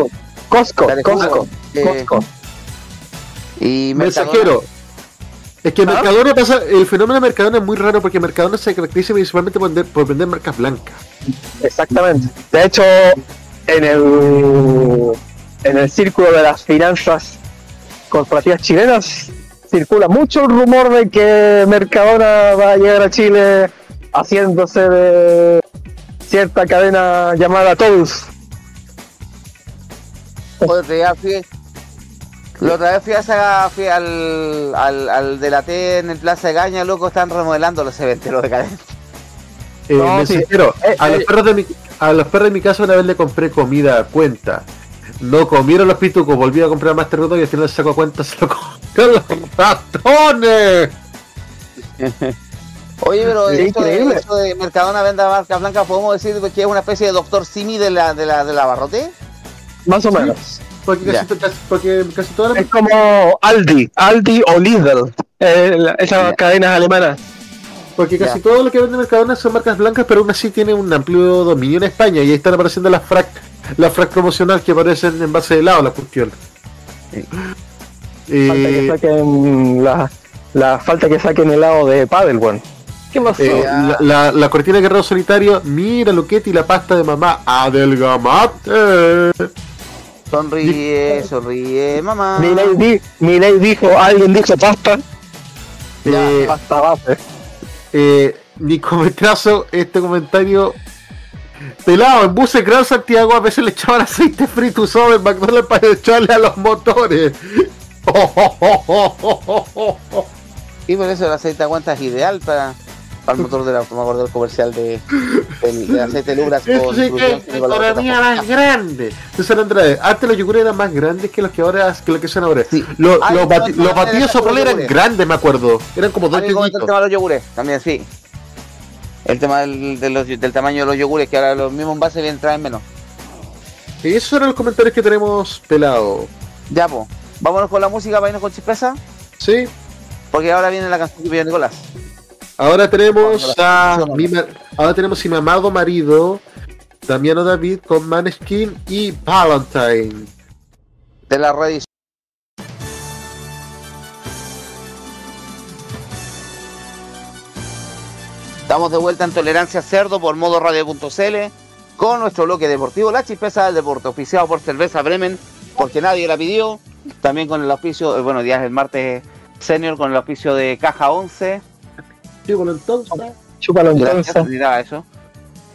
Costco, Costco, eh, Costco. Y Mensajero. Es que ¿Ah? Mercadona pasa, el fenómeno de Mercadona es muy raro porque Mercadona se caracteriza principalmente por vender, por vender marcas blancas. Exactamente. De hecho, en el, en el círculo de las finanzas corporativas chilenas circula mucho el rumor de que Mercadona va a llegar a Chile haciéndose de cierta cadena llamada Todos. Fui, la otra vez fui, a esa- fui al, al, al de la T en el Plaza de Gaña, loco, están remodelando los cementerios de cadena. Eh, No, mensajero, sí. Eh, a, los eh. perros de mi, a los perros de mi casa una vez le compré comida a cuenta. No comieron los pitucos, volví a comprar más terremoto y al final saco a cuenta (laughs) se lo comieron los ratones. (laughs) Oye, pero Sí, esto de, increíble. esto de Mercadona venda marca blanca, ¿podemos decir que es una especie de Doctor Simi de la, de la, de la Barrote? Más o menos. Porque casi, casi- porque casi todas las Es como Aldi, Aldi o Lidl, eh, la- esas cadenas alemanas. Porque casi Ya. todo lo que vende Mercadona son marcas blancas, pero aún así tiene un amplio dominio en España. Y ahí están apareciendo las frac, las frac promocional que aparecen en base de helado, la cuestión. Sí. Falta que Eh, saquen la, la falta que saquen helado de Paddle, weón. ¿Qué pasó? eh, la, la, la cortina de guerrero solitario, mira Luquete y la pasta de mamá, adelgamate. Sonríe, sonríe, mamá. Milei, di- Milei dijo, alguien dijo pasta. Eh, Pasta base. eh, Nicometrazo, este comentario. Pelado, en buses Gran Santiago a veces le echaban aceite frito usado en McDonald's para echarle a los motores. (laughs) Y por eso el aceite aguanta es ideal para, para el motor del auto. Me acuerdo del comercial de, del, del (laughs) aceite Lubras Eso con sí que es economía más grande. De. Antes los yogures eran más grandes que los que ahora que los que son ahora. Los, Ah, los, no, bati- no, los batidos no, eran grandes, me acuerdo. Eran como dos el tema de los yogures, también sí. El tema del, de los- del tamaño de los yogures, que ahora los mismos envases vienen traen menos. Y esos eran los comentarios que tenemos pelado. Ya, pues. Vámonos con la música para irnos con chispeza. Sí. Porque ahora viene la canción que pidió Nicolás. Ahora tenemos a mi ahora tenemos a mi amado marido, Damiano David con Maneskin y Valentine. De la reedición. Estamos de vuelta en Tolerancia Cerdo por modo radio.cl con nuestro bloque deportivo La Chispeza del Deporte, oficiado por Cerveza Bremen, porque nadie la pidió. También con el auspicio, eh, bueno, días el martes senior con el auspicio de Caja 11. Chúpalo entonces. Chúpalo Gracias, entonces. olvidaba eso.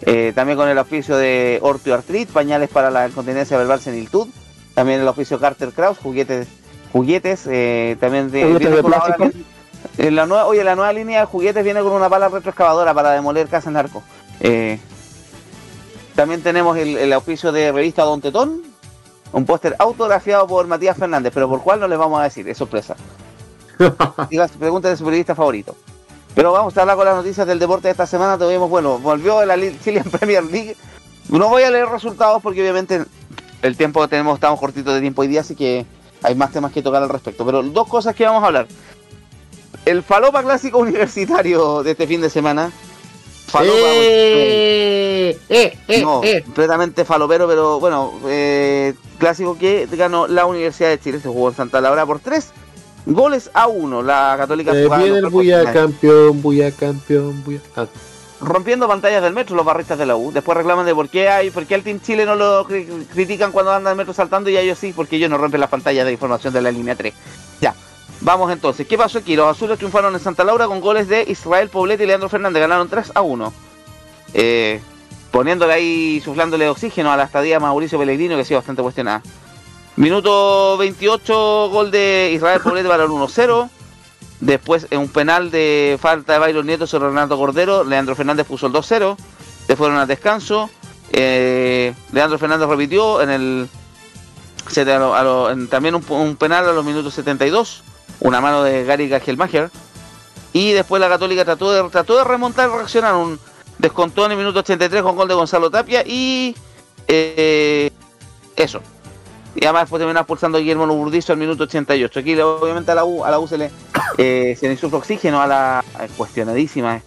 Eh, también con el auspicio de Ortio Artrit, pañales para la incontinencia verbal seniltud. También el auspicio Carter Kraus, juguetes, juguetes, eh, también de, ¿Juguetes de plástico? en la nueva, oye, la nueva línea de juguetes viene con una pala retroexcavadora para demoler casas narco. Eh, también tenemos el, el auspicio de revista Don Tetón, un póster autografiado por Matías Fernández, pero por cuál no les vamos a decir, es sorpresa. (laughs) Diga, pregunta de su periodista favorito. Pero vamos a hablar con las noticias del deporte de esta semana. Tuvimos, bueno, volvió la (laughs) Chilean Premier League. No voy a leer resultados porque obviamente el tiempo que tenemos, estamos cortitos de tiempo hoy día, así que hay más temas que tocar al respecto. Pero dos cosas que vamos a hablar. El Falopa Clásico (laughs) Universitario de este fin de semana. Falopa, Eh, eh, eh, no, eh. completamente falopero, pero bueno, clásico que ganó la Universidad de Chile. Se jugó en Santa Laura por tres goles a uno. La Católica Eh, viene el Buya campeón, Buya campeón, Buya. Ah, rompiendo pantallas del metro los barristas de la U. Después reclaman de por qué hay, por qué al Team Chile no lo cri- critican cuando anda el metro saltando y a ellos sí, porque ellos no rompen las pantallas de información de la línea 3. Ya, vamos entonces. ¿Qué pasó aquí? Los azules triunfaron en Santa Laura con goles de Israel Poblete y Leandro Fernández. Ganaron 3 a 1. Eh, poniéndole ahí, suflándole oxígeno a la estadía Mauricio Pellegrino, que ha sido bastante cuestionada. Minuto 28, gol de Israel Poblete para el 1-0. Después, en un penal de falta de Byron Nieto sobre Renato Cordero, Leandro Fernández puso el 2-0. Se fueron al descanso. Eh, Leandro Fernández repitió en el. también un, un penal a los minutos 72. Una mano de Gary Gagelmacher. Y después la Católica trató de, trató de remontar, reaccionar. Un descontó en el minuto 83 con gol de Gonzalo Tapia. Y. eh, eso. Y además después terminó expulsando a Guillermo Burdizo al minuto 88. Aquí obviamente a la U, a la U se le, eh, se le insufla oxígeno a la cuestionadísima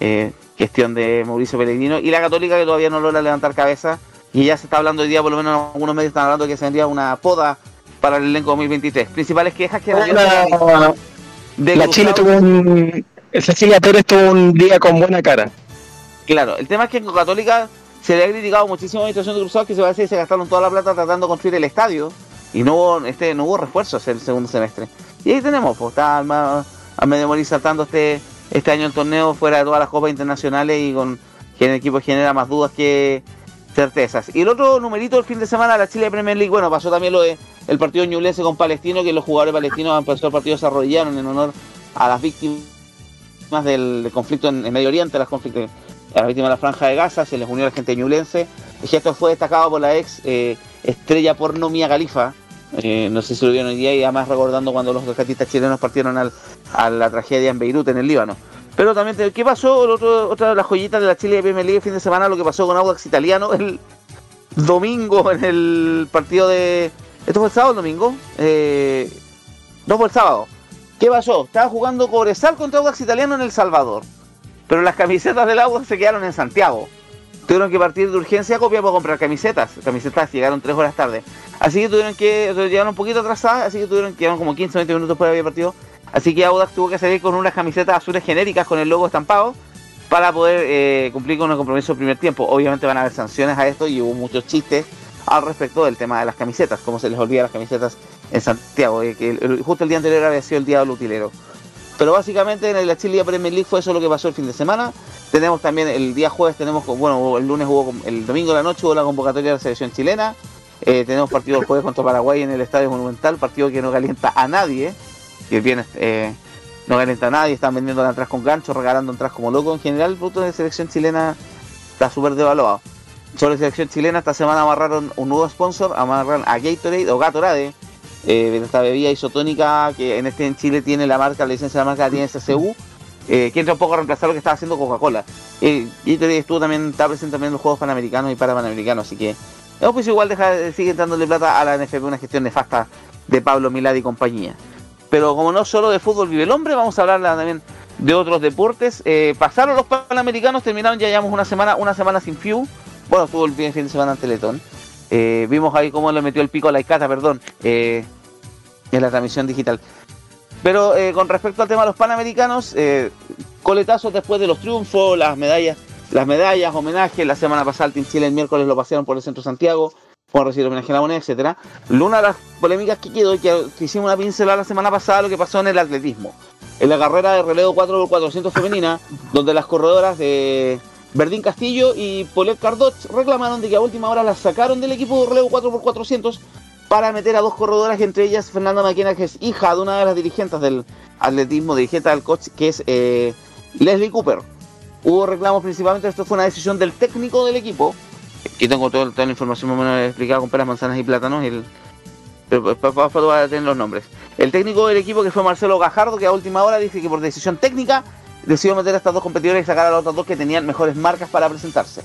eh, gestión de Mauricio Pellegrino y la Católica que todavía no logra levantar cabeza y ya se está hablando hoy día, por lo menos algunos medios están hablando que se vendría una poda para el elenco 2023. Principales quejas que La, de la Cruzado- Chile tuvo un. Cecilia Pérez tuvo un día con buena cara. Claro, el tema es que en Católica se le ha criticado muchísimo a la administración de Cruzados que se va a decir que se gastaron toda la plata tratando de construir el estadio y no hubo, este, no hubo refuerzos el segundo semestre. Y ahí tenemos, pues está a medio morir saltando este, este año el torneo fuera de todas las copas internacionales y con que el equipo genera más dudas que certezas. Y el otro numerito del fin de semana, la Chile Premier League, bueno, pasó también lo de el partido ñublense con Palestino, que los jugadores palestinos empezó el partido se en honor a las víctimas del conflicto en, en Medio Oriente, las conflictos, a las víctimas de la Franja de Gaza, se les unió a la gente ñublense. El gesto fue destacado por la ex eh, estrella porno Mia Khalifa. Eh, no sé si lo vieron hoy día y además recordando cuando los rescatistas chilenos partieron al- a la tragedia en Beirut, en el Líbano. Pero también, ¿qué pasó? Otra de las joyitas de la Chile Premier League el fin de semana, lo que pasó con Audax Italiano el domingo en el partido de... ¿Esto fue el sábado o el domingo? Eh, no fue el sábado. ¿Qué pasó? Estaba jugando Cobresal contra Audax Italiano en El Salvador. Pero las camisetas del Audax se quedaron en Santiago. Tuvieron que partir de urgencia a copia para comprar camisetas. Camisetas llegaron tres horas tarde. Así que tuvieron que, llegaron un poquito atrasadas, así que tuvieron que como 15 o 20 minutos después de haber partido. Así que Audax tuvo que salir con unas camisetas azules genéricas con el logo estampado para poder eh, cumplir con el compromiso del primer tiempo. Obviamente van a haber sanciones a esto y hubo muchos chistes al respecto del tema de las camisetas, como se les olvida las camisetas en Santiago, eh, que justo el día anterior había sido el día del utilero. Pero básicamente en la Chile Premier League fue eso lo que pasó el fin de semana. Tenemos también el día jueves, tenemos, bueno, el lunes hubo, el domingo de la noche hubo la convocatoria de la selección chilena. Eh, tenemos partido el jueves contra Paraguay en el Estadio Monumental, partido que no calienta a nadie, que viene, eh, no calienta a nadie, están vendiendo entradas con gancho, regalando entradas como loco. En general, el producto de la selección chilena está súper devaluado. Sobre la selección chilena, esta semana amarraron un nuevo sponsor, amarraron a Gatorade o Gatorade, eh, esta bebida isotónica que en este en Chile tiene la marca, la licencia de la marca tiene SCU, eh, que entra un poco a reemplazar lo que estaba haciendo Coca-Cola. Eh, Gatorade estuvo también, está presente también en los Juegos Panamericanos y Parapanamericanos, así que no, pues igual deja, sigue dándole plata a la NFP, una gestión nefasta de Pablo Milad y compañía. Pero como no solo de fútbol vive el hombre, vamos a hablar también de otros deportes. Eh, pasaron los Panamericanos, terminaron, ya llevamos una semana, una semana sin FIU. Bueno, estuvo el fin de semana en Teletón. Eh, vimos ahí cómo le metió el pico a la Icata, perdón, eh, en la transmisión digital. Pero eh, con respecto al tema de los Panamericanos, coletazos después de los triunfos, las medallas, las medallas, homenajes. La semana pasada el Team Chile el miércoles lo pasearon por el centro Santiago, por recibir homenaje a la moneda, etcétera. Una de las polémicas que quedó que, que hicimos una pincelada la semana pasada, lo que pasó en el atletismo. En la carrera de relevo 4x400 femenina, donde las corredoras de Verdín Castillo y Polet Cardot reclamaron de que a última hora las sacaron del equipo de relevo 4x400 para meter a dos corredoras, entre ellas Fernanda Maquena, que es hija de una de las dirigentes del atletismo, dirigente del coach, que es eh, Leslie Cooper. Hubo reclamos principalmente, esto fue una decisión del técnico del equipo. Aquí tengo todo- toda la información más o menos explicada con peras, manzanas y plátanos. el- pero para tener los nombres. El técnico del equipo, que fue Marcelo Gajardo, que a última hora dice que por decisión técnica decidió meter a estas dos competidores y sacar a las otras dos que tenían mejores marcas para presentarse.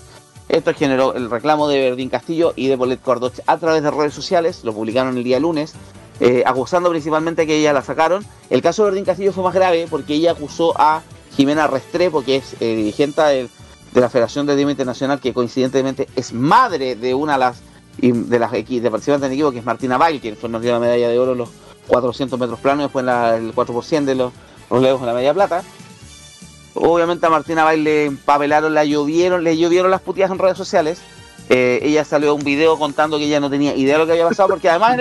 Esto generó el reclamo de Verdín Castillo y de Polet Cordoch a través de redes sociales, lo publicaron el día lunes, eh, acusando principalmente que ella la sacaron. El caso de Verdín Castillo fue más grave porque ella acusó a Jimena Restrepo, que es eh, dirigente de la Federación de Dima Internacional, que coincidentemente es madre de una de las, y de las de participantes del equipo, que es Martina Bail, quien fue, nos dio la medalla de oro en los 400 metros planos, después en el 4% de los relevos en la medalla plata. Obviamente a Martina Bail le empapelaron, la llovieron, le llovieron las putillas en redes sociales. Eh, ella salió a un video contando que ella no tenía idea de lo que había pasado, porque además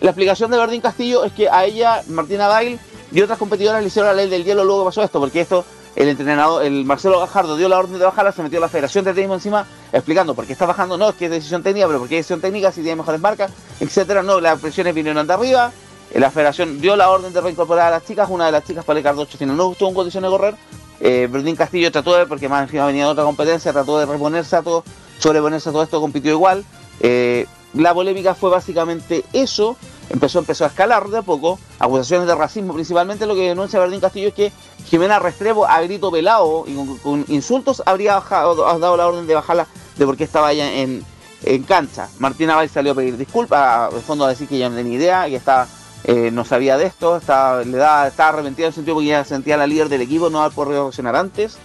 la explicación de Verdín Castillo es que a ella, Martina Bail y otras competidoras le hicieron la ley del hielo luego pasó esto, porque esto, el entrenador, el Marcelo Gajardo dio la orden de bajarla, se metió la Federación de Atletismo encima, explicando por qué está bajando, no, es que es decisión técnica, pero porque es decisión técnica, si tiene mejores marcas, etcétera, no, las presiones vinieron de arriba, eh, la Federación dio la orden de reincorporar a las chicas, una de las chicas, Pale Cardocho, final no estuvo en condiciones de correr, eh, Verdín Castillo trató de, porque más encima venía de otra competencia, trató de reponerse a todo, sobreponerse a todo esto, compitió igual. Eh, la polémica fue básicamente eso, empezó, empezó a escalar de a poco, acusaciones de racismo principalmente, lo que denuncia Verdín Castillo es que Jimena Restrepo a grito pelado y con, insultos habría bajado, ha dado la orden de bajarla de por qué estaba allá en, en cancha. Martina Valls salió a pedir disculpas, en fondo a decir que ella no tenía idea, que estaba, eh, no sabía de esto, estaba, le da, estaba arrepentida en el sentido porque se sentía la líder del equipo, no haber podido reaccionar antes,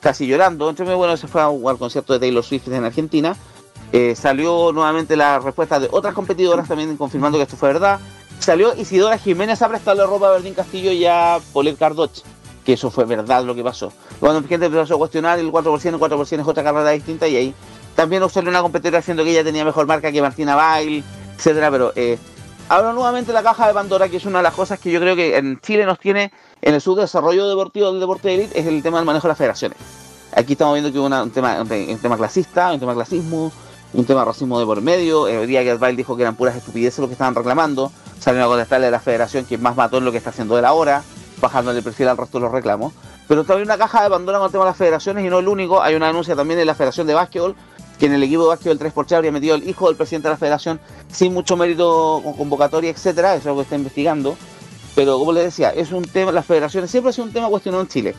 casi llorando. Entonces, bueno, se fue a al concierto de Taylor Swift en Argentina. Eh, salió nuevamente la respuesta de otras competidoras también confirmando que esto fue verdad. Salió Isidora Jiménez a prestarle ropa a Verdín Castillo y a Polet Cardoch, que eso fue verdad lo que pasó. Cuando la gente empezó a cuestionar el 4%, el 4% es otra carrera distinta y ahí también salió una competidora diciendo que ella tenía mejor marca que Martina Bail, etcétera, pero eh, Hablo nuevamente la caja de Pandora, que es una de las cosas que yo creo que en Chile nos tiene en el subdesarrollo deportivo del deporte de élite, es el tema del manejo de las federaciones. Aquí estamos viendo que hubo un, tema, un, clasista, un tema clasismo, un tema racismo de por medio. El día que Bail dijo que eran puras estupideces lo que estaban reclamando. Salieron a contestarle a la federación que más mató en lo que está haciendo él ahora, bajándole el perfil al resto de los reclamos. Pero también una caja de Pandora con el tema de las federaciones y no el único. Hay una denuncia también de la Federación de Básquetbol, que en el equipo de básquetbol 3x3 habría metido el hijo del presidente de la federación sin mucho mérito con convocatoria, etcétera. Eso es algo que está investigando. Pero como les decía, es un tema, las federaciones siempre ha sido un tema cuestionado en Chile.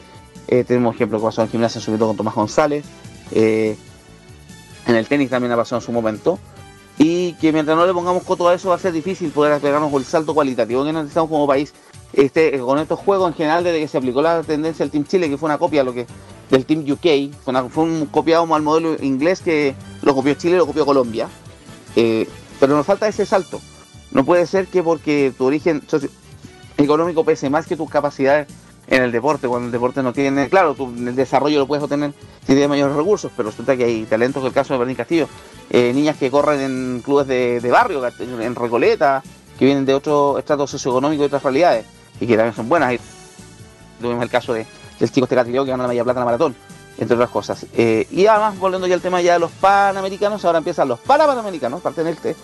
Eh, tenemos ejemplos que pasó en gimnasia, sobre todo con Tomás González. eh, en el tenis también ha pasado en su momento. Y que mientras no le pongamos coto a eso va a ser difícil poder pegarnos el salto cualitativo que necesitamos como país. Este, con estos juegos en general, desde que se aplicó la tendencia del Team Chile, que fue una copia lo que, del Team UK, fue, un copiado al modelo inglés que lo copió Chile y lo copió Colombia. Eh, pero nos falta ese salto. No puede ser que porque tu origen socioeconómico pese más que tus capacidades en el deporte, cuando el deporte no tiene, claro, tú, el desarrollo lo puedes obtener si tienes mayores recursos, pero resulta que hay talentos, el caso de Berlín Castillo, eh, niñas que corren en clubes de, barrio, en Recoleta, que vienen de otro estrato socioeconómico y otras realidades, y que también son buenas. Y tuvimos el caso de, del chico Tecatillo que ganó la media plata en la maratón, entre otras cosas. Eh, y además, volviendo ya al tema ya de los panamericanos, ahora empiezan los parapanamericanos, parten este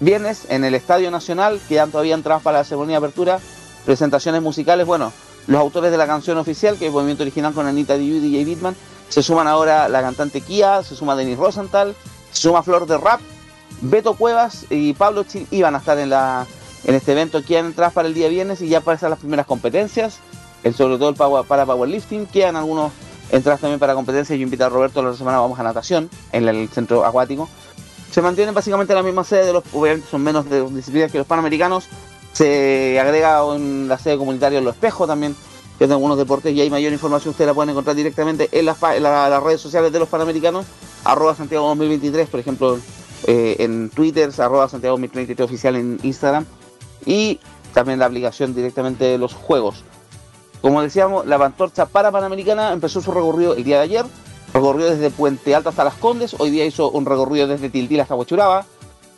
viernes en el Estadio Nacional, quedan todavía entradas para la ceremonia de apertura, presentaciones musicales, bueno, los autores de la canción oficial, que es el movimiento original con Anita Diu y DJ Bitman, se suman ahora la cantante Kia, se suma Denis Rosenthal, se suma Flor de Rap, Beto Cuevas y Pablo Chil iban a estar en la en este evento. Quedan entradas para el día viernes y ya pasan las primeras competencias, el, sobre todo el power- para powerlifting. Quedan algunos entradas también para competencias. Yo invito a Roberto la semana vamos a natación en el centro acuático. Se mantienen básicamente la misma sede de los, obviamente son menos de disciplinas que los panamericanos. Se agrega en la sede comunitaria Los Espejos también, que de algunos deportes, y hay mayor información ustedes la pueden encontrar directamente en en las redes sociales de los panamericanos, arroba Santiago 2023, por ejemplo, eh, en Twitter, arroba Santiago 2023 oficial en Instagram, y también la aplicación directamente de los juegos. Como decíamos, la Pantorcha para Panamericana empezó su recorrido el día de ayer, recorrió desde Puente Alto hasta Las Condes, hoy día hizo un recorrido desde Tiltil hasta Huachuraba,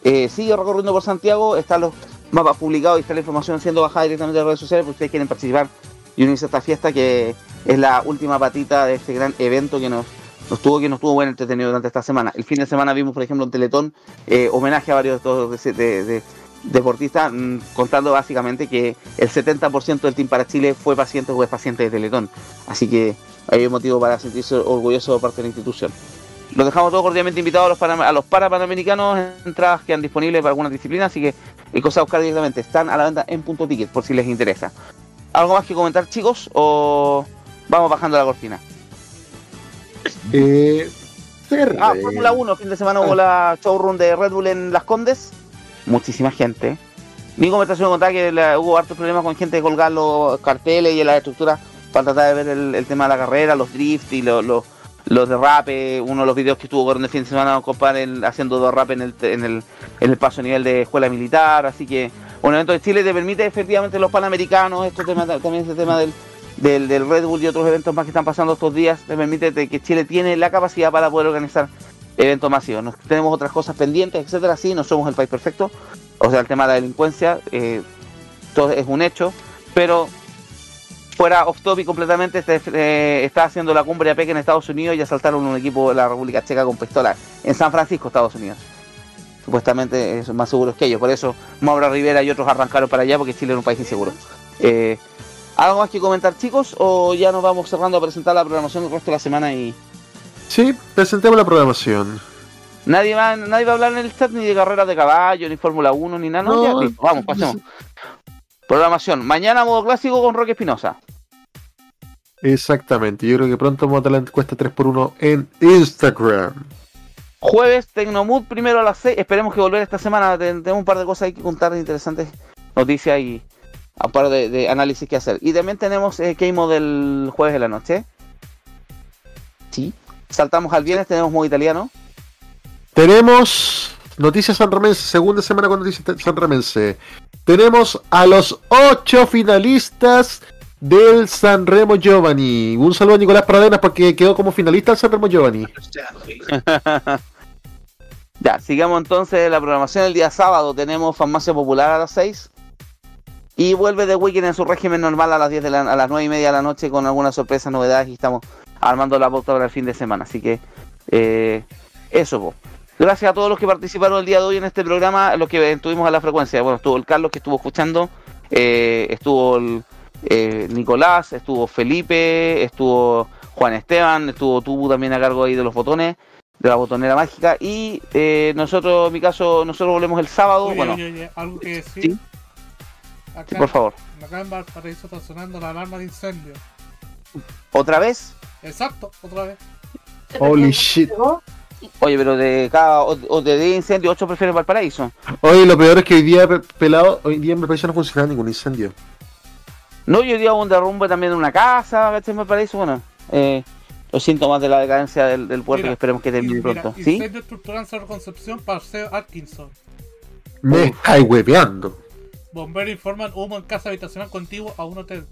eh, sigue recorriendo por Santiago, están los mapas publicados y está la información siendo bajada directamente de las redes sociales, porque ustedes quieren participar y unirse a esta fiesta que es la última patita de este gran evento que nos, tuvo que nos tuvo buen entretenido durante esta semana. El fin de semana vimos, por ejemplo, un teletón eh, homenaje a varios de estos de- de- deportistas, mm, contando básicamente que el 70% del Team para Chile fue paciente o es paciente de teletón. Así que hay un motivo para sentirse orgulloso de parte de la institución. Los dejamos todos cordialmente invitados a los, panam- a los parapanamericanos, entradas que han disponibles para algunas disciplinas, así que hay cosas a buscar directamente. Están a la venta en punto ticket por si les interesa. ¿Algo más que comentar, chicos? ¿O vamos bajando la cortina? Eh, Ah, Fórmula 1, fin de semana hubo la showroom de Red Bull en Las Condes. Muchísima gente. Mi conversación contaba que hubo hartos problemas con gente de colgar los carteles y las estructuras para tratar de ver el, tema de la carrera, los drift y los, los, los derrapes. Uno de los videos que estuvo corriendo el fin de semana, compadre, haciendo derrape en el, en, el, en el paso a nivel de escuela militar. Así que un evento de Chile te permite efectivamente los panamericanos, este tema, también este tema del, del, del Red Bull y otros eventos más que están pasando estos días, te permite que Chile tiene la capacidad para poder organizar eventos masivos. Nos, tenemos otras cosas pendientes, etcétera, sí, no somos el país perfecto. O sea, el tema de la delincuencia, eh, todo es un hecho, pero fuera off topic completamente, este, eh, está haciendo la cumbre APEC en Estados Unidos y asaltaron un equipo de la República Checa con pistola en San Francisco, Estados Unidos. Supuestamente son más seguros que ellos, por eso Maura Rivera y otros arrancaron para allá porque Chile era un país inseguro. Eh, ¿Algo más que comentar, chicos? ¿O ya nos vamos cerrando a presentar la programación del resto de la semana y Sí, presentemos la programación. nadie va, nadie va a hablar en el chat ni de carreras de caballo, ni Fórmula 1, ni nada? No, No, vamos, pasemos. Programación. Mañana modo clásico con Roque Espinosa. Exactamente, yo creo que pronto vamos a dar la encuesta 3x1 en Instagram. Jueves, Tecnomood primero a las 6. Esperemos que volver esta semana. Ten- Tenemos un par de cosas ahí que contar, interesantes noticias y un par de, de análisis que hacer. Y también tenemos eh, Keimo del jueves de la noche. Sí. Saltamos al viernes, tenemos modo italiano. Tenemos Noticias Sanramense, segunda semana con Noticias Sanramense. Tenemos a los ocho finalistas del Sanremo Giovanni. Un saludo a Nicolás Pradenas porque quedó como finalista del Sanremo Giovanni. (laughs) Ya, sigamos entonces la programación. El día sábado tenemos Farmacia Popular a las 6. Y vuelve The Weekend en su régimen normal a las 10 de la, a las 9 y media de la noche con algunas sorpresas, novedades y estamos armando la pauta para el fin de semana. Así que eh, eso, po. Gracias a todos los que participaron el día de hoy en este programa, los que estuvimos a la frecuencia. Bueno, estuvo el Carlos que estuvo escuchando, eh, estuvo el, eh, Nicolás, estuvo Felipe, estuvo Juan Esteban, estuvo Tubu también a cargo ahí de los botones, de la botonera mágica. Y eh, nosotros, en mi caso, nosotros volvemos el sábado. Oye, bueno, oye, oye, algo que decir. ¿Sí? Acá, Sí, por favor. Acá en Valparaíso está sonando la alarma de incendio. ¿otra vez? Exacto, otra vez. Holy shit. Oye, pero de cada o, o de 10 incendios, 8 prefieren Valparaíso. Oye, lo peor es que hoy día, pe- pelado, hoy día en Valparaíso no funciona ningún incendio. No, yo día hubo un derrumbe también de una casa, ¿cachai? En Valparaíso, bueno, eh, los síntomas de la decadencia del, del puerto Mira, que esperemos que termine Mira, pronto. ¿Sí? Incendio estructural en Cerro Concepción, Paseo Atkinson. Me estáis hueveando. Bomberos informan humo en casa habitacional contiguo a un hotel.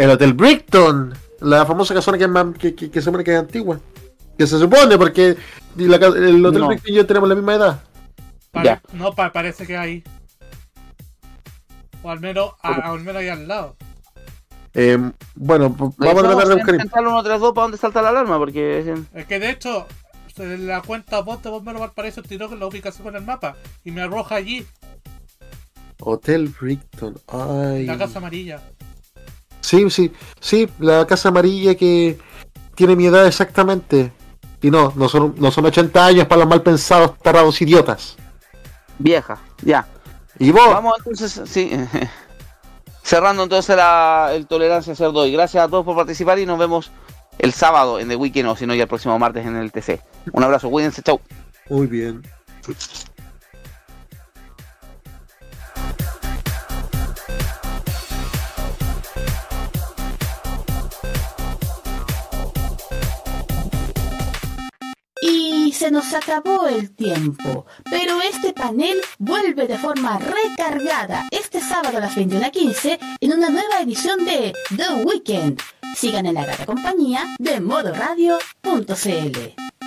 El Hotel Brickton, la famosa casona que, es más- que, que, que se supone que es antigua. Que se supone, porque la el Hotel No. Brickton y yo tenemos la misma edad. Pare- Ya. No, pa- parece que hay. O al menos, a- al menos ahí al lado. Eh, bueno, pues, vamos a tratar de buscar. Central 132 para dónde salta la alarma, porque Es que de hecho, la cuenta voz de Bombero Valparaíso tiró la ubicación con el mapa y me arroja allí, Hotel Brickton. Ay. la casa amarilla. Sí, sí, sí, la casa amarilla que tiene mi edad exactamente. Y no, no son, no son 80 años para los mal pensados, tarados idiotas. vieja, ya. Y vos, Vamos entonces, sí. (laughs) Cerrando entonces la, el Tolerancia Cerdo y gracias a todos por participar y nos vemos el sábado en The Weekend o si no ya el próximo martes en el TC. Un abrazo, cuídense, chau. muy bien. Y se nos acabó el tiempo, pero este panel vuelve de forma recargada este sábado a las 21.15 en una nueva edición de The Weekend. Sigan en la grata compañía de modoradio.cl.